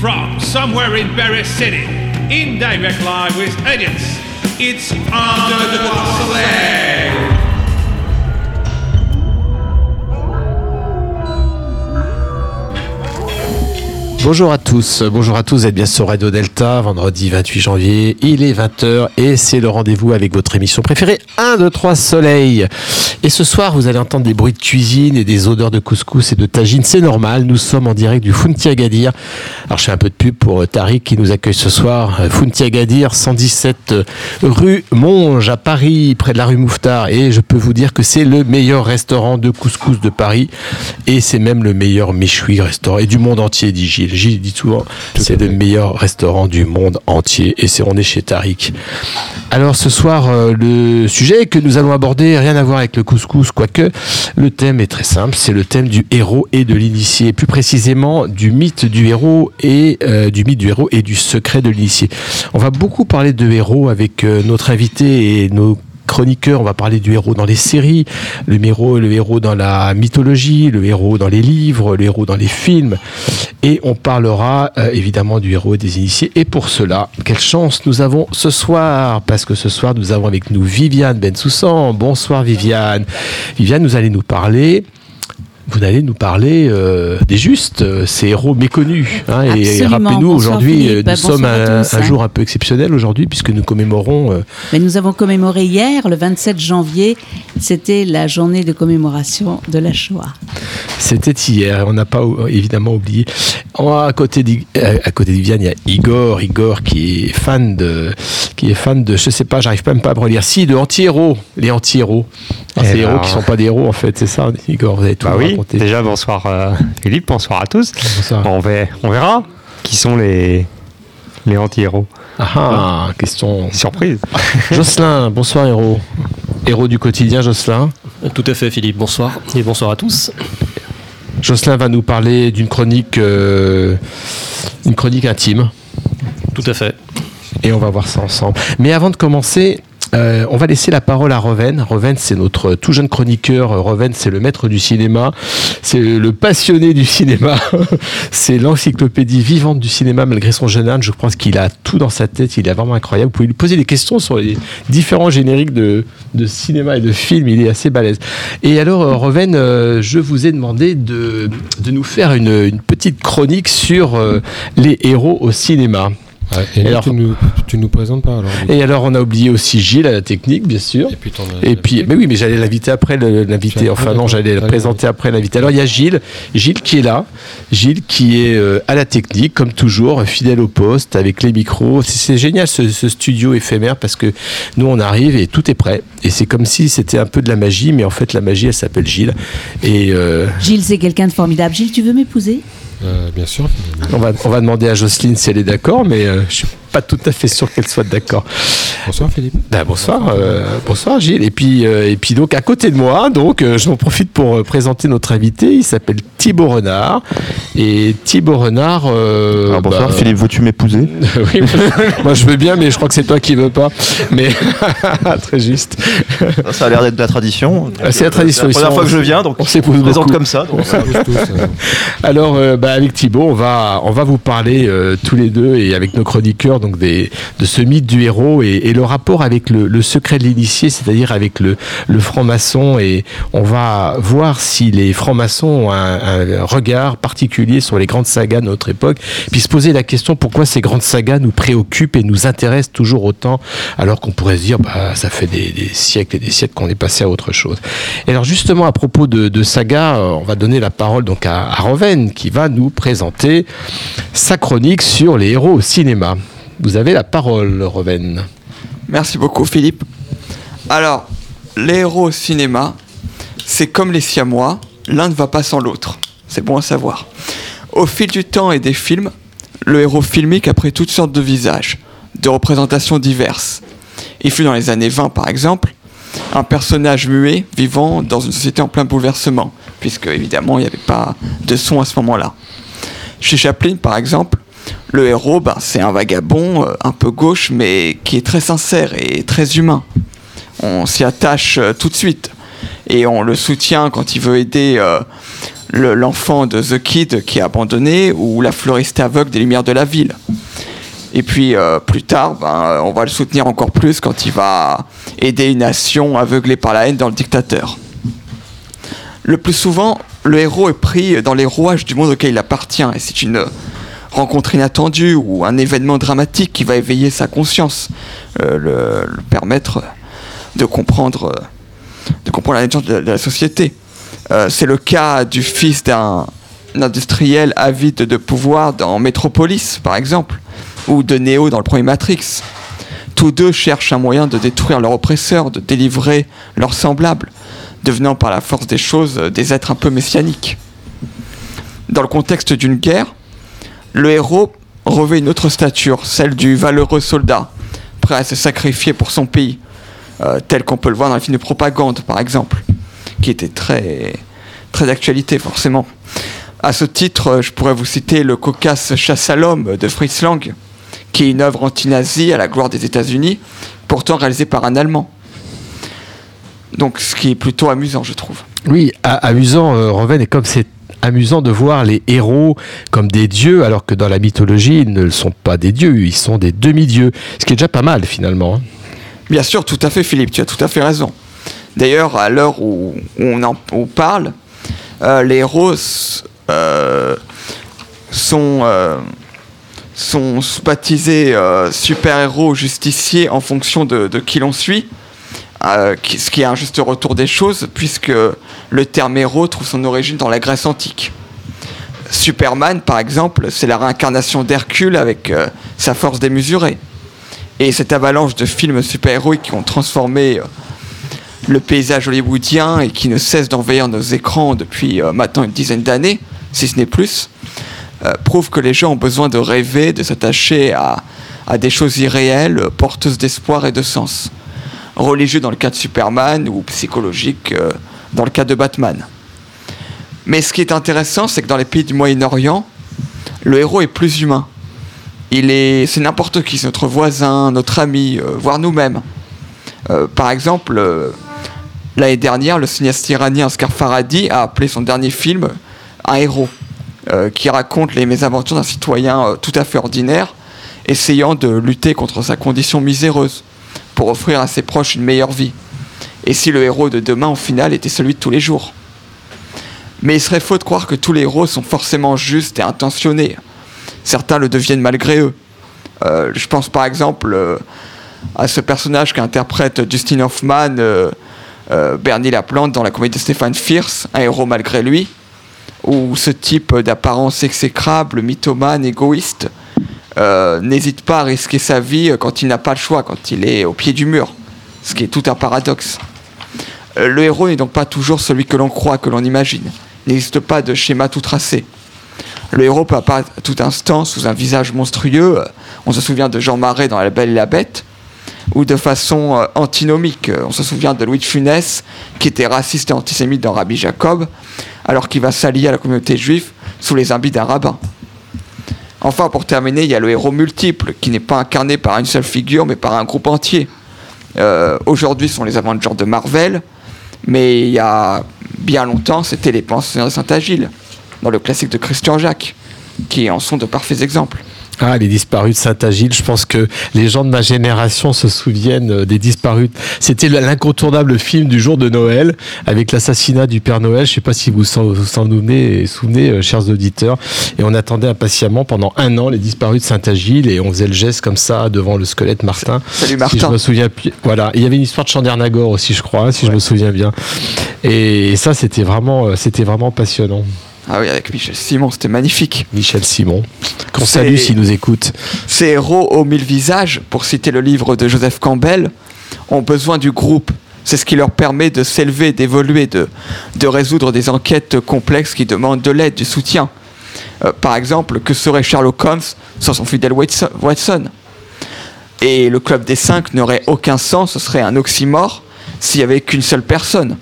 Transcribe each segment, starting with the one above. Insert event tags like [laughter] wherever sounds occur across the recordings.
From somewhere in Paris City, in direct live with audience, it's Under the Soleil. Bonjour à tous, bonjour à tous, vous êtes bien sur Radio Delta, vendredi 28 janvier, il est 20h et c'est le rendez-vous avec votre émission préférée, 1, 2, 3 Soleil. Et ce soir, vous allez entendre des bruits de cuisine et des odeurs de couscous et de tagine, c'est normal, nous sommes en direct du Funti Agadir. Alors je fais un peu de pub pour euh, Tariq qui nous accueille ce soir, euh, Funti Agadir, 117 euh, rue Monge à Paris, près de la rue Mouffetard. Et je peux vous dire que c'est le meilleur restaurant de couscous de Paris et c'est même le meilleur méchoui restaurant et du monde entier, dit Gilles. Gilles dit souvent, c'est le meilleur restaurant du monde entier et c'est on est chez Tariq. Alors ce soir, euh, le sujet que nous allons aborder, rien à voir avec le couscous, quoique le thème est très simple, c'est le thème du héros et de l'initié, plus précisément du mythe du héros et euh, du mythe du héros et du secret de l'initié. On va beaucoup parler de héros avec euh, notre invité et nos chroniqueurs, on va parler du héros dans les séries, le héros, le héros dans la mythologie, le héros dans les livres, le héros dans les films. Et on parlera euh, évidemment du héros des initiés. Et pour cela, quelle chance nous avons ce soir, parce que ce soir nous avons avec nous Viviane Bensoussan. Bonsoir Viviane. Viviane, vous allez nous parler vous allez nous parler euh, des justes, euh, ces héros méconnus. hein. et rappelez-nous, aujourd'hui, Philippe. euh, nous Bonsoir sommes à un, tous, un hein. jour un peu exceptionnel aujourd'hui, puisque nous commémorons euh, Mais nous avons commémoré hier, le 27 janvier, c'était la journée de commémoration de la Shoah. C'était hier, on n'a pas évidemment oublié. À côté, d'I- à côté de Viviane, il y a Igor, Igor qui est fan de, qui est fan de, je sais pas, j'arrive même pas à me relire, si, de anti-héros, les anti-héros. Ah, ces héros ben, qui sont pas des héros en fait, c'est ça, Igor, vous avez tout Bah oui, déjà bonsoir euh, Philippe, bonsoir à tous. Bonsoir. On, va- on verra qui sont les, les anti-héros. Ah, ah, question. Surprise. [laughs] Jocelyn, bonsoir héros. Héros du quotidien, Jocelyn. Tout à fait, Philippe. Bonsoir et bonsoir à tous. Jocelyn va nous parler d'une chronique, euh, une chronique intime. Tout à fait. et on va voir ça ensemble. Mais avant de commencer, euh, on va laisser la parole à Roven. Roven, c'est notre tout jeune chroniqueur. Roven, c'est le maître du cinéma. C'est le passionné du cinéma. [laughs] c'est l'encyclopédie vivante du cinéma, malgré son jeune âge. Je pense qu'il a tout dans sa tête. Il est vraiment incroyable. Vous pouvez lui poser des questions sur les différents génériques de, cinéma et de films. Il est assez balèze. Et alors, euh, Roven, euh, je vous ai demandé de, nous faire une, petite chronique sur les héros au cinéma. Ouais, et alors- tu, nous, tu nous présentes pas alors. Et alors, on a oublié aussi Gilles à la technique, bien sûr. Et puis, Et mais oui, mais j'allais l'inviter après, l'inviter. Enfin, ah, non, j'allais le présenter après l'invité. Alors, il y a Gilles, Gilles qui est là, Gilles qui est euh, à la technique, comme toujours, fidèle au poste, avec les micros. C'est- génial ce, ce studio éphémère parce que nous, on arrive et tout est prêt. Et c'est comme si c'était un peu de la magie, mais en fait, la magie, elle s'appelle Gilles. Et euh, Gilles, c'est quelqu'un de formidable. Gilles, tu veux m'épouser? Sûr. on, va, demander à Jocelyne si elle est d'accord, mais euh, je pas tout à fait sûr qu'elle soit d'accord. Bonsoir Philippe. Ben, bonsoir, euh, bonsoir Gilles. Et puis, euh, et puis donc à côté de moi, donc euh, j'en profite pour euh, présenter notre invité. Il s'appelle Thibaut Renard. Et Thibaut Renard. euh, Alors bonsoir, bah, Philippe, veux-tu m'épouser [laughs] oui, moi je veux bien, mais je crois que c'est toi qui veux pas. Mais [laughs] très juste. Ça a l'air d'être de la tradition. Ah, c'est la tradition, C'est la première fois que je viens, donc on on s'épouse se présente beaucoup. comme ça. donc, On s'amuse tous. euh. [laughs] Alors, euh, bah, avec Thibaut, on va, on va vous parler euh, tous les deux et avec nos chroniqueurs de ce mythe du héros et, le rapport avec le, secret de l'initié, c'est-à-dire avec le, franc-maçon. Et on va voir si les francs-maçons ont un, regard particulier sur les grandes sagas de notre époque, puis se poser la question pourquoi ces grandes sagas nous préoccupent et nous intéressent toujours autant, alors qu'on pourrait se dire, bah, ça fait des, siècles et des siècles qu'on est passé à autre chose. Et alors justement, à propos de, saga, euh, on va donner la parole donc à Roven qui va nous présenter sa chronique sur les héros au cinéma. Vous avez la parole, Roven. Merci beaucoup Philippe. Alors, les héros au cinéma, c'est comme les siamois, l'un ne va pas sans l'autre. C'est bon à savoir. Au fil du temps et des films, le héros filmique a pris toutes sortes de visages, de représentations diverses. Il fut dans les années 20 par exemple, un personnage muet vivant dans une société en plein bouleversement, puisque évidemment il n'y avait pas de son à ce moment-là. Chez Chaplin par exemple, le héros, ben, c'est un vagabond euh, un peu gauche, mais qui est très sincère et très humain. On s'y attache euh, tout de suite. Et on le soutient quand il veut aider euh, le- l'enfant de The Kid qui est abandonné ou la fleuriste aveugle des lumières de la ville. Et puis plus tard, ben, on va le soutenir encore plus quand il va aider une nation aveuglée par la haine dans le dictateur. Le plus souvent, le héros est pris dans les rouages du monde auquel il appartient, et c'est une rencontre inattendue ou un événement dramatique qui va éveiller sa conscience, euh, le, permettre de comprendre, de comprendre la nature de, la société. Euh, c'est le cas du fils d'un industriel avide de pouvoir dans Metropolis, par exemple, ou de Neo dans le premier Matrix. Tous deux cherchent un moyen de détruire leur oppresseur, de délivrer leurs semblables, devenant par la force des choses des êtres un peu messianiques. Dans le contexte d'une guerre, le héros revêt une autre stature, celle du valeureux soldat, prêt à se sacrifier pour son pays, euh, tel qu'on peut le voir dans les films de propagande, par exemple, qui était très, très d'actualité, forcément. À ce titre, je pourrais vous citer le cocasse Chasse à l'homme de Fritz Lang, qui est une œuvre anti-nazie à la gloire des États-Unis, pourtant réalisée par un Allemand. Donc, ce qui est plutôt amusant, je trouve. Oui, amusant, euh, et comme c'est amusant de voir les héros comme des dieux, alors que dans la mythologie, ils ne sont pas des dieux, ils sont des demi-dieux. Ce qui est déjà pas mal, finalement. hein. Bien sûr, tout à fait, Philippe, tu as tout à fait raison. D'ailleurs, à l'heure où, on en parle, euh, les héros euh, sont, euh, sont baptisés super-héros justiciers en fonction de qui l'on suit, euh, ce qui est un juste retour des choses, puisque le terme héros trouve son origine dans la Grèce antique. Superman, par exemple, c'est la réincarnation d'Hercule avec euh, sa force démesurée. Et cette avalanche de films super-héroïques qui ont transformé euh, le paysage hollywoodien et qui ne cessent d'envahir nos écrans depuis maintenant une dizaine d'années, si ce n'est plus, prouve que les gens ont besoin de rêver, de s'attacher à, des choses irréelles, porteuses d'espoir et de sens. Religieux dans le cas de Superman ou psychologique euh, dans le cas de Batman. Mais ce qui est intéressant, c'est que dans les pays du Moyen-Orient, le héros est plus humain. Il est, c'est n'importe qui, c'est notre voisin, notre ami, euh, voire nous-mêmes. Euh, par exemple, l'année dernière, le cinéaste iranien Oscar Farhadi a appelé son dernier film un héros, qui raconte les mésaventures d'un citoyen tout à fait ordinaire, essayant de lutter contre sa condition miséreuse pour offrir à ses proches une meilleure vie. Et si le héros de demain, au final, était celui de tous les jours Mais il serait faux de croire que tous les héros sont forcément justes et intentionnés certains le deviennent malgré eux. Euh, je pense par exemple euh, à ce personnage qu'interprète Justin Hoffman, euh, Bernie Laplante dans la comédie de Stéphane Fierce, un héros malgré lui, ou ce type d'apparence exécrable, mythomane, égoïste, euh, n'hésite pas à risquer sa vie quand il n'a pas le choix, quand il est au pied du mur, ce qui est tout un paradoxe. Euh, le héros n'est donc pas toujours celui que l'on croit, que l'on imagine. Il n'existe pas de schéma tout tracé. Le héros peut apparaître tout instant sous un visage monstrueux. euh, On se souvient de Jean Marais dans La Belle et la Bête. Ou de façon euh, antinomique. Euh, On se souvient de Louis de Funès, qui était raciste et antisémite dans Rabbi Jacob, alors qu'il va s'allier à la communauté juive sous les habits d'un rabbin. Enfin, pour terminer, il y a le héros multiple, qui n'est pas incarné par une seule figure, mais par un groupe entier. Euh, Aujourd'hui, ce sont les Avengers de Marvel, mais il y a bien longtemps, c'était les Pensionnaires de Saint-Agile, dans le classique de Christian Jacques, qui en sont de parfaits exemples. Ah, les disparus de Saint-Agile, je pense que les gens de ma génération se souviennent euh, des disparus. C'était le- l'incontournable film du jour de Noël avec l'assassinat du Père Noël. Je sais pas si vous vous souvenez, souvenez euh, chers auditeurs. Et on attendait impatiemment pendant un an les disparus de Saint-Agile et on faisait le geste comme ça devant le squelette Martin. Salut Si je Martin. me souviens Voilà. Il y avait une histoire de Chandernagor aussi, je crois, si je me souviens bien. Et ça, c'était vraiment, euh, c'était vraiment passionnant. Ah oui, avec Michel Simon, c'était magnifique. Michel Simon, qu'on salue s'il nous écoute. Ces héros aux mille visages, pour citer le livre de Joseph Campbell, ont besoin du groupe. C'est ce qui leur permet de s'élever, d'évoluer, de, de résoudre des enquêtes complexes qui demandent de l'aide, du soutien. Euh, par exemple, que serait Sherlock Holmes sans son fidèle Watson Watson? Et le club des cinq n'aurait aucun sens, ce serait un oxymore s'il n'y avait qu'une seule personne.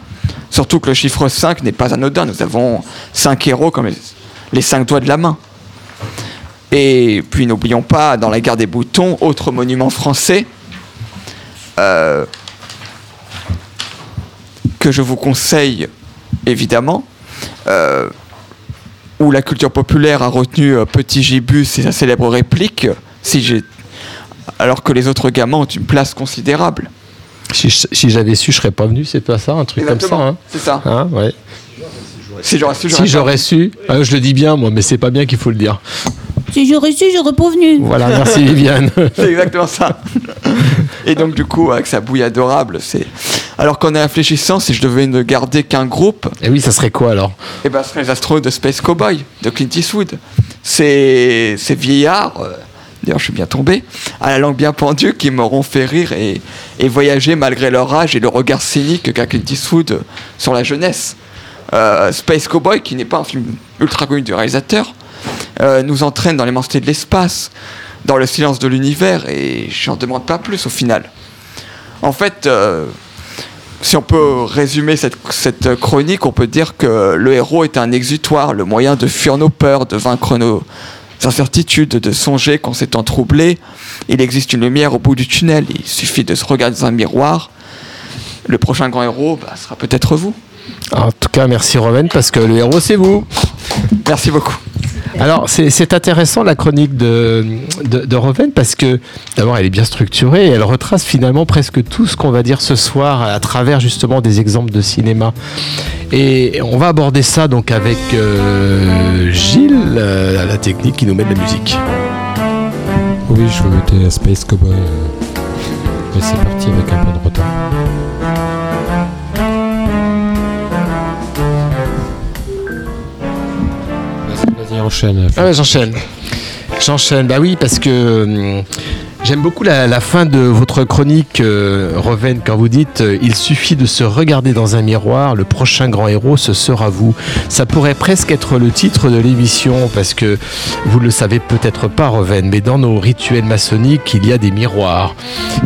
Surtout que le chiffre 5 n'est pas anodin, nous avons cinq héros comme les, les cinq doigts de la main. Et puis n'oublions pas, dans la guerre des boutons, autre monument français, euh, que je vous conseille évidemment, euh, où la culture populaire a retenu euh, Petit Gibus et sa célèbre réplique, si j'ai... alors que les autres gamins ont une place considérable. Si, j'avais su, je serais pas venu, c'est pas ça, un truc comme ça. Hein c'est ça. Hein, ouais. Si j'aurais su, Si j'aurais su, euh, je le dis bien moi, mais c'est pas bien qu'il faut le dire. Si j'aurais su, j'aurais pas venu. Voilà, merci Viviane. [laughs] C'est exactement ça. Et donc du coup, avec sa bouille adorable, c'est... Alors qu'en réfléchissant, si je devais ne garder qu'un groupe, Et oui, ça serait quoi alors? Eh ben, ce serait les astronautes de Space Cowboy, de Clint Eastwood. Ces, ces vieillards, euh, d'ailleurs je suis bien tombé, à la langue bien pendue, qui m'auront fait rire et, voyager malgré leur âge et le regard cynique qu'a Clint Eastwood sur la jeunesse. Euh, Space Cowboy, qui n'est pas un film ultra connu du réalisateur, euh, nous entraîne dans l'immensité de l'espace, dans le silence de l'univers, et j'en demande pas plus au final. En fait, euh, si on peut résumer cette chronique, on peut dire que le héros est un exutoire, le moyen de fuir nos peurs, de vaincre nos incertitudes, de songer qu'en s'étant troublé, il existe une lumière au bout du tunnel, il suffit de se regarder dans un miroir. Le prochain grand héros bah, sera peut-être vous. En tout cas, merci Roven, parce que le héros, c'est vous. Merci beaucoup. Alors, c'est intéressant la chronique de, de, de Roven, parce que d'abord, elle est bien structurée et elle retrace finalement presque tout ce qu'on va dire ce soir à travers justement des exemples de cinéma. Et on va aborder ça donc avec euh, Gilles, euh, la technique qui nous met de la musique. Oui, je vais mettre Space Cowboy. euh, Et c'est parti avec un peu de retard. Enchaîne. Ah j'enchaîne. J'enchaîne, bah oui, parce que hum, j'aime beaucoup la, fin de votre chronique, euh, Reven, quand vous dites euh, Il suffit de se regarder dans un miroir, le prochain grand héros, ce sera vous. Ça pourrait presque être le titre de l'émission, parce que vous ne le savez peut-être pas, Reven, mais dans nos rituels maçonniques, il y a des miroirs.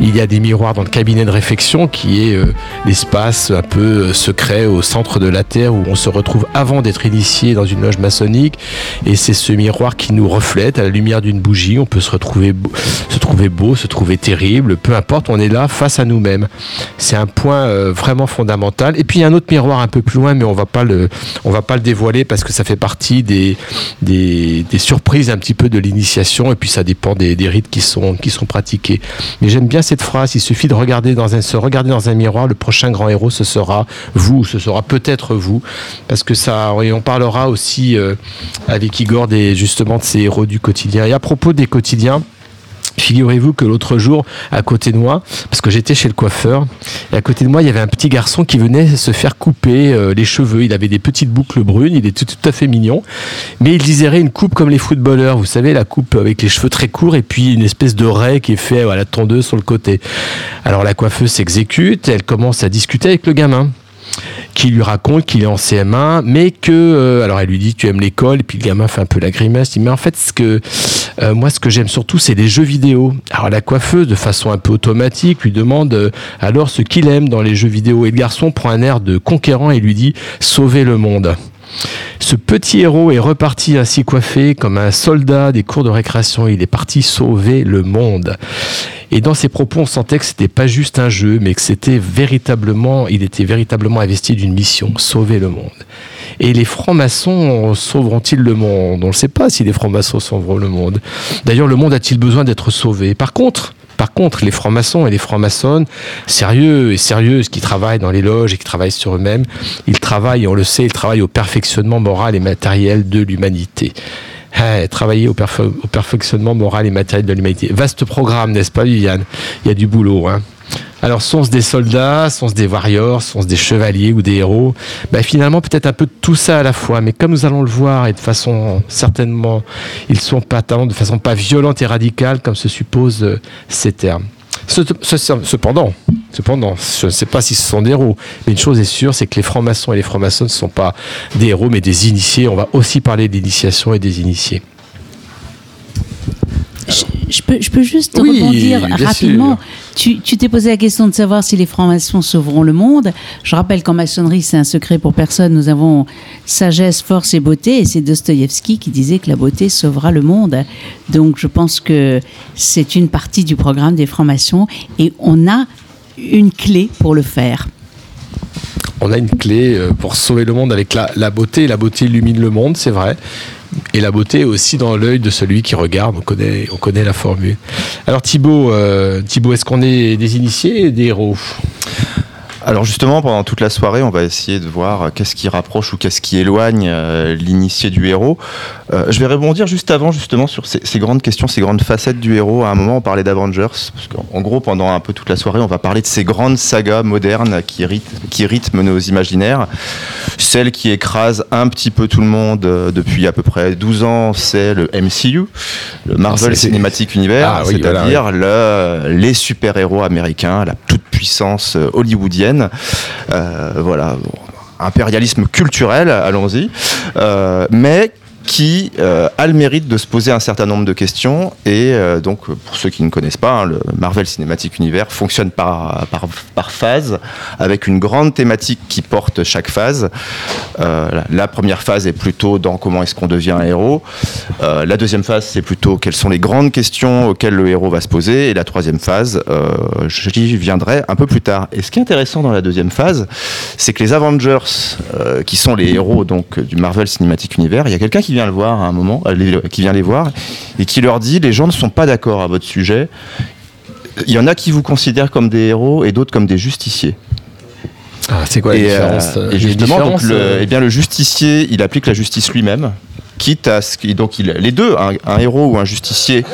Il y a des miroirs dans le cabinet de réflexion, qui est euh, l'espace un peu euh, secret au centre de la Terre, où on se retrouve avant d'être initié dans une loge maçonnique. Et c'est ce miroir qui nous reflète à la lumière d'une bougie. On peut se retrouver, se trouver beau, se trouver terrible, peu importe, on est là face à nous-mêmes. C'est un point euh, vraiment fondamental. Et puis il y a un autre miroir un peu plus loin, mais on va pas le, on va pas le dévoiler parce que ça fait partie des, des, surprises un petit peu de l'initiation. Et puis ça dépend des, des rites qui sont, qui sont pratiqués. Mais j'aime bien cette phrase. Il suffit de regarder dans un, se regarder dans un miroir. Le prochain grand héros, ce sera vous, ce sera peut-être vous, parce que ça, et on parlera aussi euh, avec Igor des justement de ces héros du quotidien. Et à propos des quotidiens. Figurez-vous que l'autre jour, à côté de moi, parce que j'étais chez le coiffeur, et à côté de moi, il y avait un petit garçon qui venait se faire couper euh, les cheveux. Il avait des petites boucles brunes, il était tout à fait mignon, mais il désirait une coupe comme les footballeurs, vous savez, la coupe avec les cheveux très courts et puis une espèce de raie qui est fait à la tondeuse sur le côté. Alors la coiffeuse s'exécute, elle commence à discuter avec le gamin qui lui raconte qu'il est en CM1, mais que euh, alors elle lui dit tu aimes l'école, et puis le gamin fait un peu la grimace, il dit mais en fait ce que euh, moi ce que j'aime surtout c'est les jeux vidéo. Alors la coiffeuse de façon un peu automatique lui demande euh, alors ce qu'il aime dans les jeux vidéo et le garçon prend un air de conquérant et lui dit sauver le monde. Ce petit héros est reparti ainsi coiffé comme un soldat des cours de récréation. Il est parti sauver le monde. Et dans ses propos, on sentait que c'était pas juste un jeu, mais que c'était véritablement, il était véritablement investi d'une mission, sauver le monde. Et les francs-maçons sauveront-ils le monde? On ne sait pas si les francs-maçons sauveront le monde. D'ailleurs, le monde a-t-il besoin d'être sauvé? Par contre, par contre, les francs-maçons et les francs-maçonnes, sérieux et sérieuses, qui travaillent dans les loges et qui travaillent sur eux-mêmes, ils travaillent, on le sait, ils travaillent au perfectionnement moral et matériel de l'humanité. Eh, travailler au, au perfectionnement moral et matériel de l'humanité. Vaste programme, n'est-ce pas, Viviane? Il y a du boulot. Hein alors, sont-ce des soldats, sont-ce des warriors, sont-ce des chevaliers ou des héros? Ben, Finalement, peut-être un peu tout ça à la fois. Mais comme nous allons le voir, et de façon certainement, ils sont pas de façon pas violente et radicale, comme se supposent euh, ces termes. Ce- ce- Cependant, cependant, je ne sais pas si ce sont des héros, mais une chose est sûre, c'est que les francs-maçons et les francs-maçons ne sont pas des héros, mais des initiés. On va aussi parler d'initiation et des initiés. Je, peux, je peux juste Oui, rebondir rapidement. Tu tu t'es posé la question de savoir si les francs-maçons sauveront le monde. Je rappelle qu'en maçonnerie, c'est un secret pour personne. Nous avons sagesse, force et beauté. Et c'est Dostoïevski qui disait que la beauté sauvera le monde. Donc je pense que c'est une partie du programme des francs-maçons. Et on a une clé pour le faire. on a une clé euh, pour sauver le monde avec la, la beauté. La beauté illumine le monde, c'est vrai. Et la beauté aussi dans l'œil de celui qui regarde. On connaît, on connaît la formule. Alors Thibaut, euh, Thibaut est-ce qu'on est des initiés des héros? Alors justement, pendant toute la soirée, on va essayer de voir euh, qu'est-ce qui rapproche ou qu'est-ce qui éloigne euh, l'initié du héros. Euh, je vais rebondir juste avant, justement, sur ces, ces grandes questions, ces grandes facettes du héros. À un moment, on parlait d'Avengers, parce qu'en en gros, pendant un peu toute la soirée, on va parler de ces grandes sagas modernes qui, ryth- qui rythment nos imaginaires. Celle qui écrase un petit peu tout le monde euh, depuis à peu près 12 ans, c'est le MCU, le Marvel C'est- Cinematic Universe, Ah oui, voilà, c'est-à-dire le- les super-héros américains, la toute-puissance euh, hollywoodienne. Euh, voilà, impérialisme culturel, allons-y, Euh, mais qui euh, a le mérite de se poser un certain nombre de questions. Et euh, donc, pour ceux qui ne connaissent pas, hein, le Marvel Cinematic Universe fonctionne par, par, par phase, avec une grande thématique qui porte chaque phase. Euh, la, première phase est plutôt dans comment est-ce qu'on devient un héros. La deuxième phase, c'est plutôt quelles sont les grandes questions auxquelles le héros va se poser. Et la troisième phase, j'y viendrai un peu plus tard. Et ce qui est intéressant dans la deuxième phase, c'est que les Avengers, qui sont les héros donc du Marvel Cinematic Universe, il y a quelqu'un qui vient le voir à un moment, euh, qui vient les voir et qui leur dit les gens ne sont pas d'accord à votre sujet. Il y en a qui vous considèrent comme des héros et d'autres comme des justiciers. Ah, C'est quoi la et, différence euh, euh, et justement, donc, le, euh, eh bien, le justicier, il applique la justice lui-même, quitte à ce qu'il. Donc, il, les deux, un, un héros ou un justicier,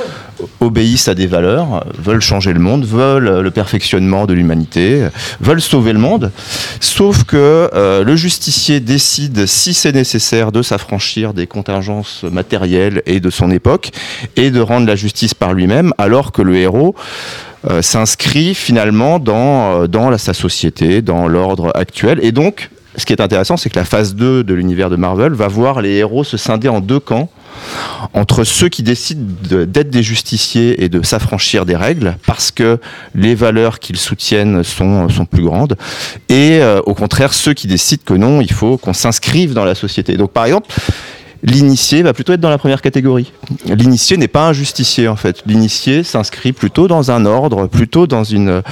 obéissent à des valeurs, veulent changer le monde, veulent le perfectionnement de l'humanité, veulent sauver le monde. Sauf que euh, le justicier décide, si c'est nécessaire, de s'affranchir des contingences matérielles et de son époque et de rendre la justice par lui-même, alors que le héros euh, s'inscrit finalement dans, euh, sa société, dans l'ordre actuel. Et donc, ce qui est intéressant, c'est que la phase 2 de l'univers de Marvel va voir les héros se scinder en deux camps entre ceux qui décident de- d'être des justiciers et de s'affranchir des règles parce que les valeurs qu'ils soutiennent sont, sont plus grandes et euh, au contraire ceux qui décident que non, il faut qu'on s'inscrive dans la société. Donc par exemple, L'initié va plutôt être dans la première catégorie. L'initié n'est pas un justicier en fait. L'initié s'inscrit plutôt dans un ordre, plutôt dans une,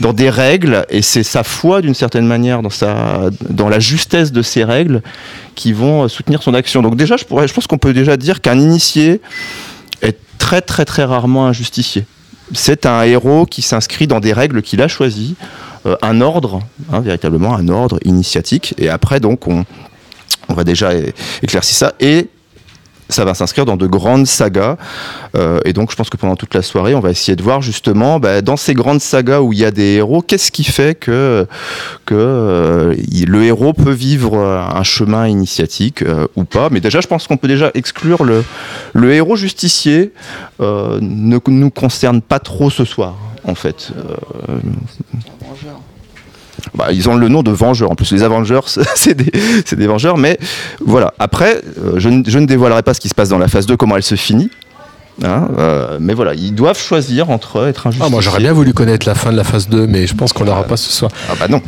dans des règles, et c'est sa foi d'une certaine manière dans sa, dans la justesse de ces règles qui vont soutenir son action. Donc déjà, je pourrais, je pense qu'on peut déjà dire qu'un initié est très très très rarement un justicier. C'est un héros qui s'inscrit dans des règles qu'il a choisies, euh, un ordre, hein, véritablement un ordre initiatique, et après donc on on va déjà éclaircir ça. Et ça va s'inscrire dans de grandes sagas. Euh, et donc je pense que pendant toute la soirée on va essayer de voir justement bah, dans ces grandes sagas où il y a des héros qu'est-ce qui fait que, euh, le héros peut vivre un chemin initiatique euh, ou pas. Mais déjà je pense qu'on peut déjà exclure le, le héros justicier ne nous concerne pas trop ce soir en fait. Euh, bah, ils ont le nom de Vengeurs. En plus, les Avengers, [laughs] c'est des, Vengeurs. Mais voilà. Après, euh, je, je ne dévoilerai pas ce qui se passe dans la phase 2, comment elle se finit. Hein, euh, mais voilà, ils doivent choisir entre être un Ah, moi j'aurais bien voulu connaître la fin de la phase 2, mais je pense qu'on l'aura pas ce soir. Ah bah non,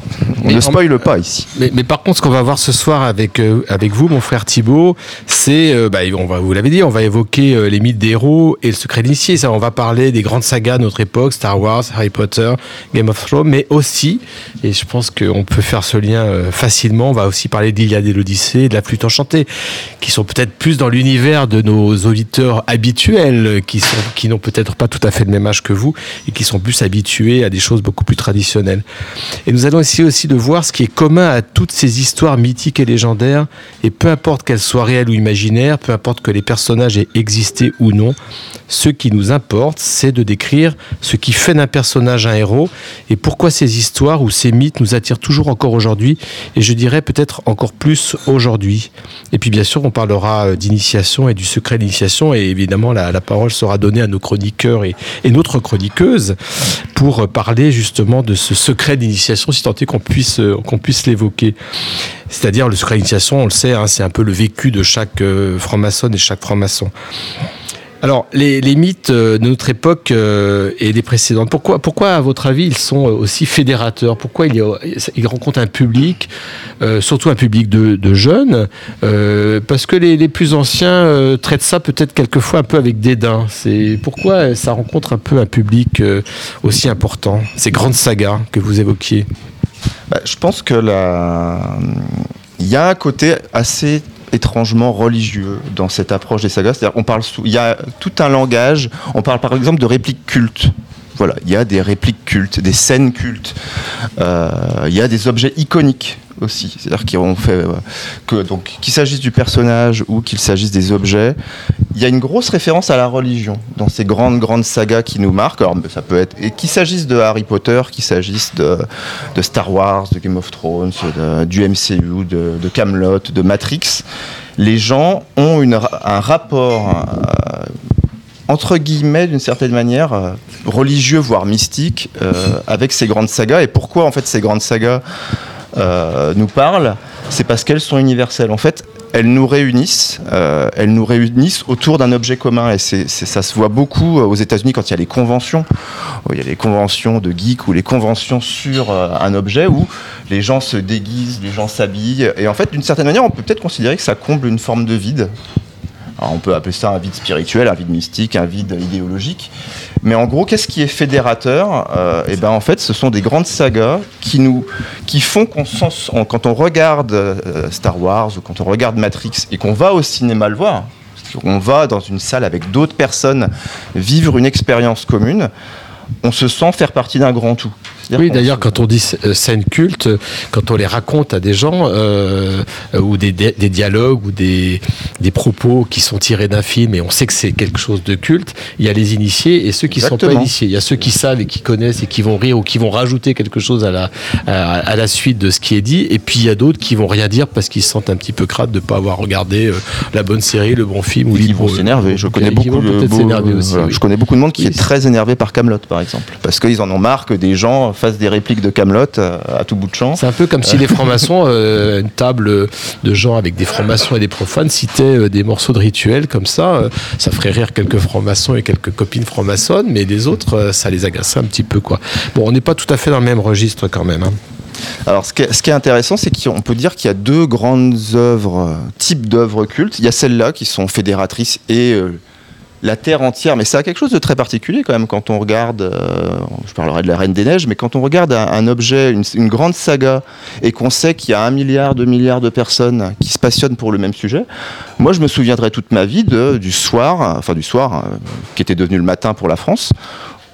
on Mais ne en- spoile pas ici. Mais, mais par contre, ce qu'on va voir ce soir avec, euh, avec vous, mon frère Thibaut, c'est, euh, bah, on va, vous l'avez dit, on va évoquer euh, les mythes des héros et le secret d'initié. Ça, on va parler des grandes sagas de notre époque, Star Wars, Harry Potter, Game of Thrones, mais aussi, et je pense qu'on peut faire ce lien euh, facilement, on va aussi parler d'Iliade et l'Odyssée, et de la flûte enchantée, qui sont peut-être plus dans l'univers de nos auditeurs habituels, qui n'ont peut-être pas tout à fait le même âge que vous, et qui sont plus habitués à des choses beaucoup plus traditionnelles. Et nous allons essayer aussi de voir ce qui est commun à toutes ces histoires mythiques et légendaires, et peu importe qu'elles soient réelles ou imaginaires, peu importe que les personnages aient existé ou non, ce qui nous importe, c'est de décrire ce qui fait d'un personnage un héros, et pourquoi ces histoires ou ces mythes nous attirent toujours encore aujourd'hui, et je dirais peut-être encore plus aujourd'hui. Et puis bien sûr, on parlera euh, d'initiation et du secret d'initiation, et évidemment la, parole sera donnée à nos chroniqueurs et, notre chroniqueuse pour euh, parler justement de ce secret d'initiation, si tant est qu'on puisse, euh, puisse l'évoquer. C'est-à-dire le secret d'initiation, on le sait, hein, c'est un peu le vécu de chaque franc-maçon et chaque franc-maçon. Alors, les, mythes euh, de notre époque euh, et des précédentes, pourquoi, à votre avis, ils sont euh, aussi fédérateurs? Pourquoi ils, rencontrent un public, surtout un public de, jeunes Parce que les, plus anciens traitent ça peut-être quelquefois un peu avec dédain. Pourquoi ça rencontre un peu un public aussi important? Ces grandes sagas que vous évoquiez. Bah, je pense que la... il y a un côté assez étrangement religieux dans cette approche des sagas. C'est-à-dire qu'on parle il y a tout un langage. On parle par exemple de répliques cultes. Voilà, il y a des répliques cultes, des scènes cultes. Euh, il y a des objets iconiques aussi. C'est-à-dire fait euh, que donc qu'il s'agisse du personnage ou qu'il s'agisse des objets, il y a une grosse référence à la religion dans ces grandes grandes sagas qui nous marquent. Ça peut être et qu'il s'agisse de Harry Potter, qu'il s'agisse de, Star Wars, de Game of Thrones, du MCU, de, de Camelot, de Matrix, les gens ont une, un rapport. euh, entre guillemets, d'une certaine manière, euh, religieux, voire mystique, euh, avec ces grandes sagas. Et pourquoi, en fait, ces grandes sagas euh, nous parlent? C'est parce qu'elles sont universelles. En fait, elles nous réunissent, elles nous réunissent autour d'un objet commun. Et c'est, ça se voit beaucoup aux États-Unis quand il y a les conventions. où Il y a les conventions de geeks ou les conventions sur un objet où les gens se déguisent, les gens s'habillent. Et en fait, d'une certaine manière, on peut peut-être considérer que ça comble une forme de vide. On peut appeler ça un vide spirituel, un vide mystique, un vide idéologique. Mais en gros, qu'est-ce qui est fédérateur Euh, Eh ben, en fait, ce sont des grandes sagas qui nous, qui font qu'on sent, on- quand on regarde euh, Star Wars ou quand on regarde Matrix et qu'on va au cinéma le voir, on va dans une salle avec d'autres personnes vivre une expérience commune, on se sent faire partie d'un grand tout. Oui, d'ailleurs, quand on dit euh, scène culte, euh, quand on les raconte à des gens, euh, euh, ou des, des- dialogues, ou des, des propos qui sont tirés d'un film, et on sait que c'est quelque chose de culte, il y a les initiés et ceux qui ne sont pas initiés. Il y a ceux qui savent et qui connaissent et qui vont rire ou qui vont rajouter quelque chose à la, à, à la suite de ce qui est dit, et puis il y a d'autres qui vont rien dire parce qu'ils se sentent un petit peu crades de ne pas avoir regardé euh, la bonne série, le bon film, ou qui vont s'énerver. Je connais beaucoup, de- peut-être beau- s'énerver aussi. voilà, oui. Je connais beaucoup de monde qui Oui, est très énervé par Camelot, par exemple, parce qu'ils en ont marre que des gens fassent des répliques de Camelot à tout bout de champ. C'est un peu comme si les [laughs] francs-maçons, euh, une table de gens avec des francs-maçons et des profanes citaient euh, des morceaux de rituels comme ça. euh, ça ferait rire quelques francs-maçons et quelques copines francs-maçonnes, mais les autres, euh, ça les agaçait un petit peu. quoi. Bon, on n'est pas tout à fait dans le même registre quand même. hein. Alors, ce qui est, ce qui est intéressant, c'est qu'on peut dire qu'il y a deux grandes œuvres, euh, types d'œuvres cultes. Il y a celles-là qui sont fédératrices et euh, la Terre entière, mais ça a quelque chose de très particulier quand même quand on regarde, euh, je parlerai de la Reine des Neiges, mais quand on regarde un, objet, une, grande saga, et qu'on sait qu'il y a un milliard, deux milliards de personnes qui se passionnent pour le même sujet, moi je me souviendrai toute ma vie du soir, enfin du soir, euh, qui était devenu le matin pour la France,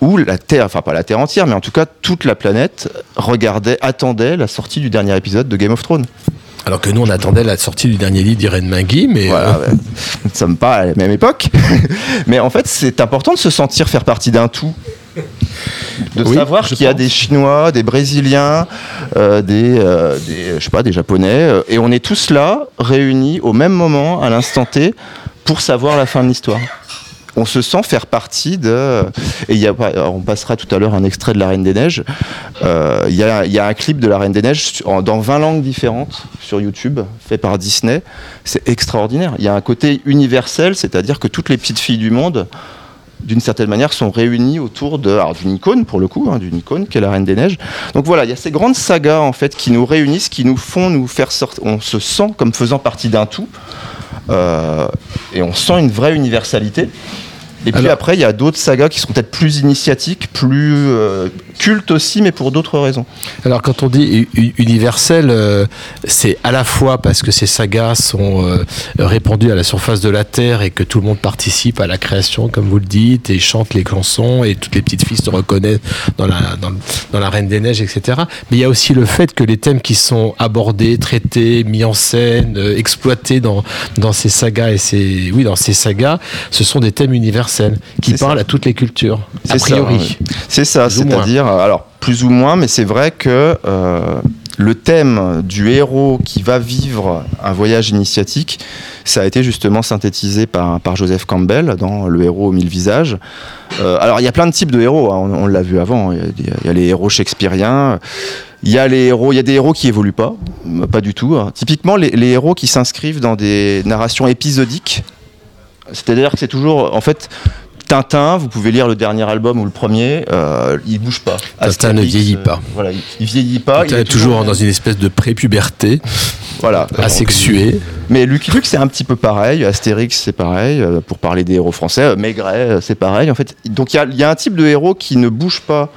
où la Terre, enfin pas la Terre entière, mais en tout cas toute la planète regardait, attendait la sortie du dernier épisode de Game of Thrones. Alors que nous, on attendait la sortie du dernier livre d'Irène Mingui, mais Voilà, euh, nous ne sommes pas à la même époque. [laughs] Mais en fait, c'est important de se sentir faire partie d'un tout. De Oui, savoir qu'il y a des Chinois, des Brésiliens, euh, des, euh, des, je sais pas, des Japonais, euh, et on est tous là, réunis au même moment, à l'instant T, pour savoir la fin de l'histoire. On se sent faire partie de. Et y a, on passera tout à l'heure un extrait de La Reine des Neiges. Euh, Il y, a, un clip de La Reine des Neiges dans 20 langues différentes sur YouTube, fait par Disney. C'est extraordinaire. Il y a un côté universel, c'est-à-dire que toutes les petites filles du monde, d'une certaine manière, sont réunies autour d'une icône, pour le coup, hein, d'une icône qui est La Reine des Neiges. Donc voilà, il y a ces grandes sagas en fait qui nous réunissent, qui nous font nous faire sortir. On se sent comme faisant partie d'un tout. Euh, et on sent une vraie universalité. Et puis après, il y a d'autres sagas qui sont peut-être plus initiatiques, plus euh, cultes aussi, mais pour d'autres raisons. Alors quand on dit universel, euh, c'est à la fois parce que ces sagas sont euh, répandues à la surface de la Terre et que tout le monde participe à la création, comme vous le dites, et chante les chansons, et toutes les petites filles se reconnaissent dans la, dans, le- dans la Reine des Neiges, etc. Mais il y a aussi le fait que les thèmes qui sont abordés, traités, mis en scène, euh, exploités dans, dans ces sagas, et ces, oui, dans ces sagas, ce sont des thèmes universels qui ça. parlent à toutes les cultures, a C'est ça, priori. C'est ça, c'est-à-dire, euh, alors plus ou moins, mais c'est vrai que euh, le thème du héros qui va vivre un voyage initiatique, ça a été justement synthétisé par, par Joseph Campbell dans Le héros aux mille visages. Euh, alors il y a plein de types de héros, hein, on, on l'a vu avant, il y, a, des- il y a les héros shakespeariens. Il y a les héros, il y a des héros qui évoluent pas, pas du tout. hein. Typiquement, les, les héros qui s'inscrivent dans des narrations épisodiques, c'est-à-dire que c'est toujours, en fait, Tintin, vous pouvez lire le dernier album ou le premier, euh, il bouge pas. Tintin ne vieillit euh, pas. voilà, il, il vieillit pas. Il il est toujours dans une espèce de prépuberté, voilà. asexué. Mais Lucky Luke, c'est un petit peu pareil. Astérix, c'est pareil. euh, Pour parler des héros français, euh, Maigret, euh, c'est pareil. En fait, donc il y a, il y a un type de héros qui ne bouge pas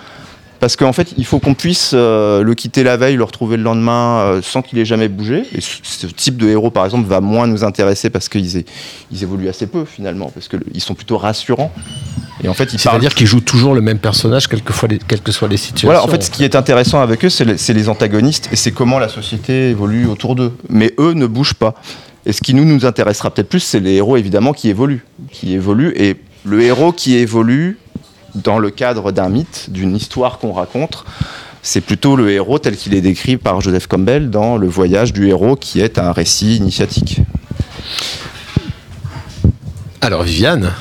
Parce qu'en fait, il faut qu'on puisse euh, le quitter la veille, le retrouver le lendemain euh, sans qu'il ait jamais bougé. Et ce, ce type de héros, par exemple, va moins nous intéresser parce qu'ils ils évoluent assez peu finalement, parce qu'ils sont plutôt rassurants. Et en fait, C'est-à-dire qu'ils jouent toujours le même personnage, quelles que, soient les situations. Voilà, en fait, ce qui est intéressant avec eux, c'est les, c'est les antagonistes et c'est comment la société évolue autour d'eux. Mais eux ne bougent pas. Et ce qui nous, nous intéressera peut-être plus, c'est les héros évidemment qui évoluent. Qui évoluent. Et le héros qui évolue dans le cadre d'un mythe, d'une histoire qu'on raconte, c'est plutôt le héros tel qu'il est décrit par Joseph Campbell dans Le voyage du héros, qui est un récit initiatique. Alors, Viviane,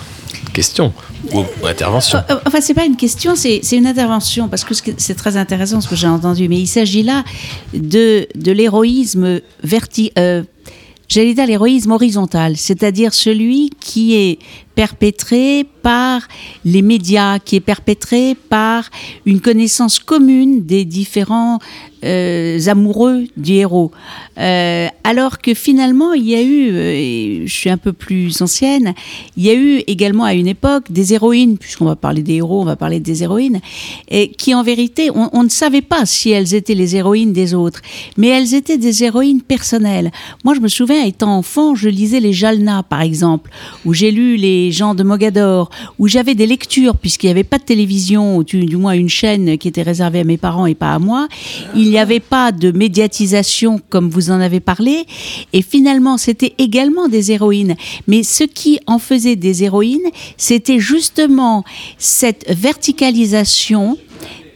question ou intervention? Euh, Enfin, c'est pas une question, c'est une intervention, parce que ce que- c'est très intéressant ce que j'ai entendu. Mais il s'agit là de, de l'héroïsme verti, euh, j'allais dire l'héroïsme horizontal, c'est-à-dire celui qui est perpétré par les médias, qui est perpétré par une connaissance commune des différents euh, amoureux du héros. Euh, alors que finalement, il y a eu, euh, je suis un peu plus ancienne, il y a eu également à une époque des héroïnes, puisqu'on va parler des héros, on va parler des héroïnes, et qui en vérité, on, on ne savait pas si elles étaient les héroïnes des autres, mais elles étaient des héroïnes personnelles. Moi, je me souviens, étant enfant, je lisais les Jalna, par exemple, où j'ai lu les gens de Mogador, où j'avais des lectures, puisqu'il n'y avait pas de télévision, ou du, du moins une chaîne qui était réservée à mes parents et pas à moi. Il n'y avait pas de médiatisation comme vous en avez parlé, et finalement, c'était également des héroïnes. Mais ce qui en faisait des héroïnes, c'était justement cette verticalisation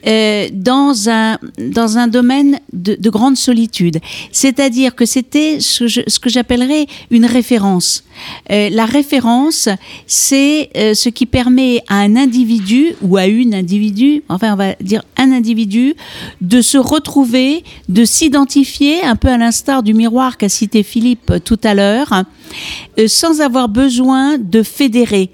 euh, dans, un, dans un domaine de, de grande solitude. C'est-à-dire que c'était ce, que j'appellerais une référence. Euh, la référence, c'est euh, ce qui permet à un individu ou à une individu, enfin on va dire un individu, de se retrouver, de s'identifier, un peu à l'instar du miroir qu'a cité Philippe tout à l'heure, sans avoir besoin de fédérer.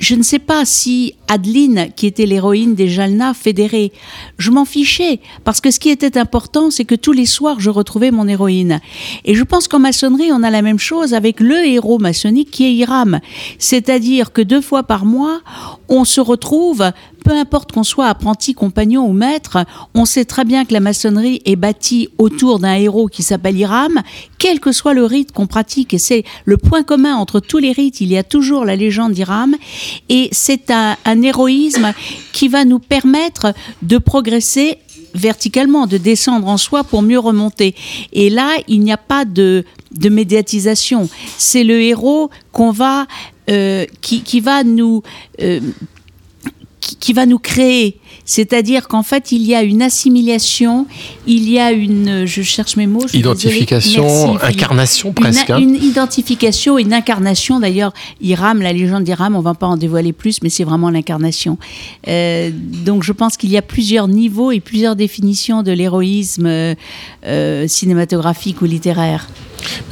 Je ne sais pas si Adeline, qui était l'héroïne des Jalna, fédérait. Je m'en fichais, parce que ce qui était important, c'est que tous les soirs, je retrouvais mon héroïne. Et je pense qu'en maçonnerie, on a la même chose avec le héros maçonnique qui est Hiram. C'est-à-dire que deux fois par mois, on se retrouve, peu importe qu'on soit apprenti, compagnon ou maître, on sait très bien que la maçonnerie est bâtie autour d'un héros qui s'appelle Hiram, quel que soit le rite qu'on pratique. Et c'est le point commun entre tous les rites, il y a toujours la légende d'Hiram. Et c'est un, un héroïsme qui va nous permettre de progresser verticalement, de descendre en soi pour mieux remonter. Et là, il n'y a pas de, de médiatisation. C'est le héros qu'on va, euh, qui, qui va nous, euh, qui, qui va nous créer. C'est-à-dire qu'en fait, il y a une assimilation, il y a une, je cherche mes mots. Identification. Merci, incarnation Une- presque. hein. Une, identification, une incarnation. D'ailleurs, Hiram, la légende d'Hiram, on va pas en dévoiler plus, mais c'est vraiment l'incarnation. Euh, donc, je pense qu'il y a plusieurs niveaux et plusieurs définitions de l'héroïsme euh, euh, cinématographique ou littéraire.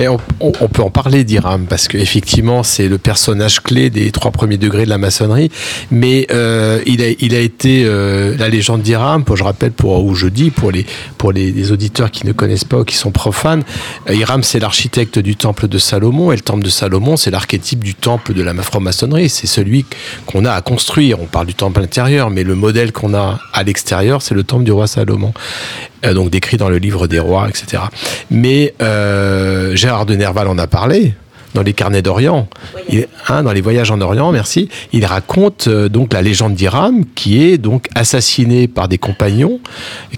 On, peut en parler d'Iram parce qu'effectivement c'est le personnage clé des trois premiers degrés de la maçonnerie. Mais euh, il, a, été euh, la légende d'Iram. Je rappelle pour ou je dis pour les pour les, auditeurs qui ne connaissent pas ou qui sont profanes, euh, Hiram c'est l'architecte du temple de Salomon et le temple de Salomon c'est l'archétype du temple de la franc-maçonnerie. C'est celui qu'on a à construire. On parle du temple intérieur, mais le modèle qu'on a à l'extérieur c'est le temple du roi Salomon. Donc décrit dans le livre des rois, etc. Mais Gérard de Nerval en a parlé dans les carnets d'Orient, Il- hein, dans les voyages en Orient, merci. Il raconte euh, donc la légende d'Iram, qui est donc assassiné par des compagnons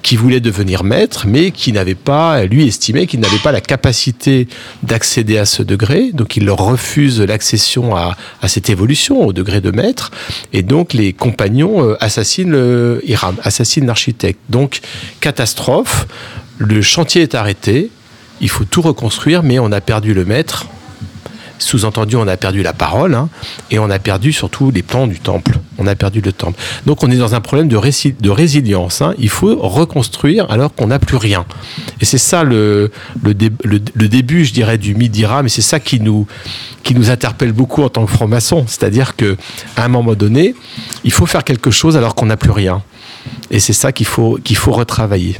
qui voulaient devenir maître, mais qui n'avaient pas, lui estimait qu'il n'avait pas la capacité d'accéder à ce degré, donc il leur refuse l'accession à, à cette évolution au degré de maître, et donc les compagnons euh, assassinent le Hiram, assassinent l'architecte. Donc catastrophe, le chantier est arrêté, il faut tout reconstruire, mais on a perdu le maître. Sous-entendu, on a perdu la parole hein, et on a perdu surtout les plans du temple. On a perdu le temple. Donc on est dans un problème de, résilience. hein. Il faut reconstruire alors qu'on n'a plus rien. Et c'est ça le, le, dé- le- le début, je dirais, du mythe d'Ira, mais c'est ça qui nous, interpelle beaucoup en tant que franc-maçon. C'est-à-dire qu'à un moment donné, il faut faire quelque chose alors qu'on n'a plus rien. Et c'est ça qu'il faut retravailler.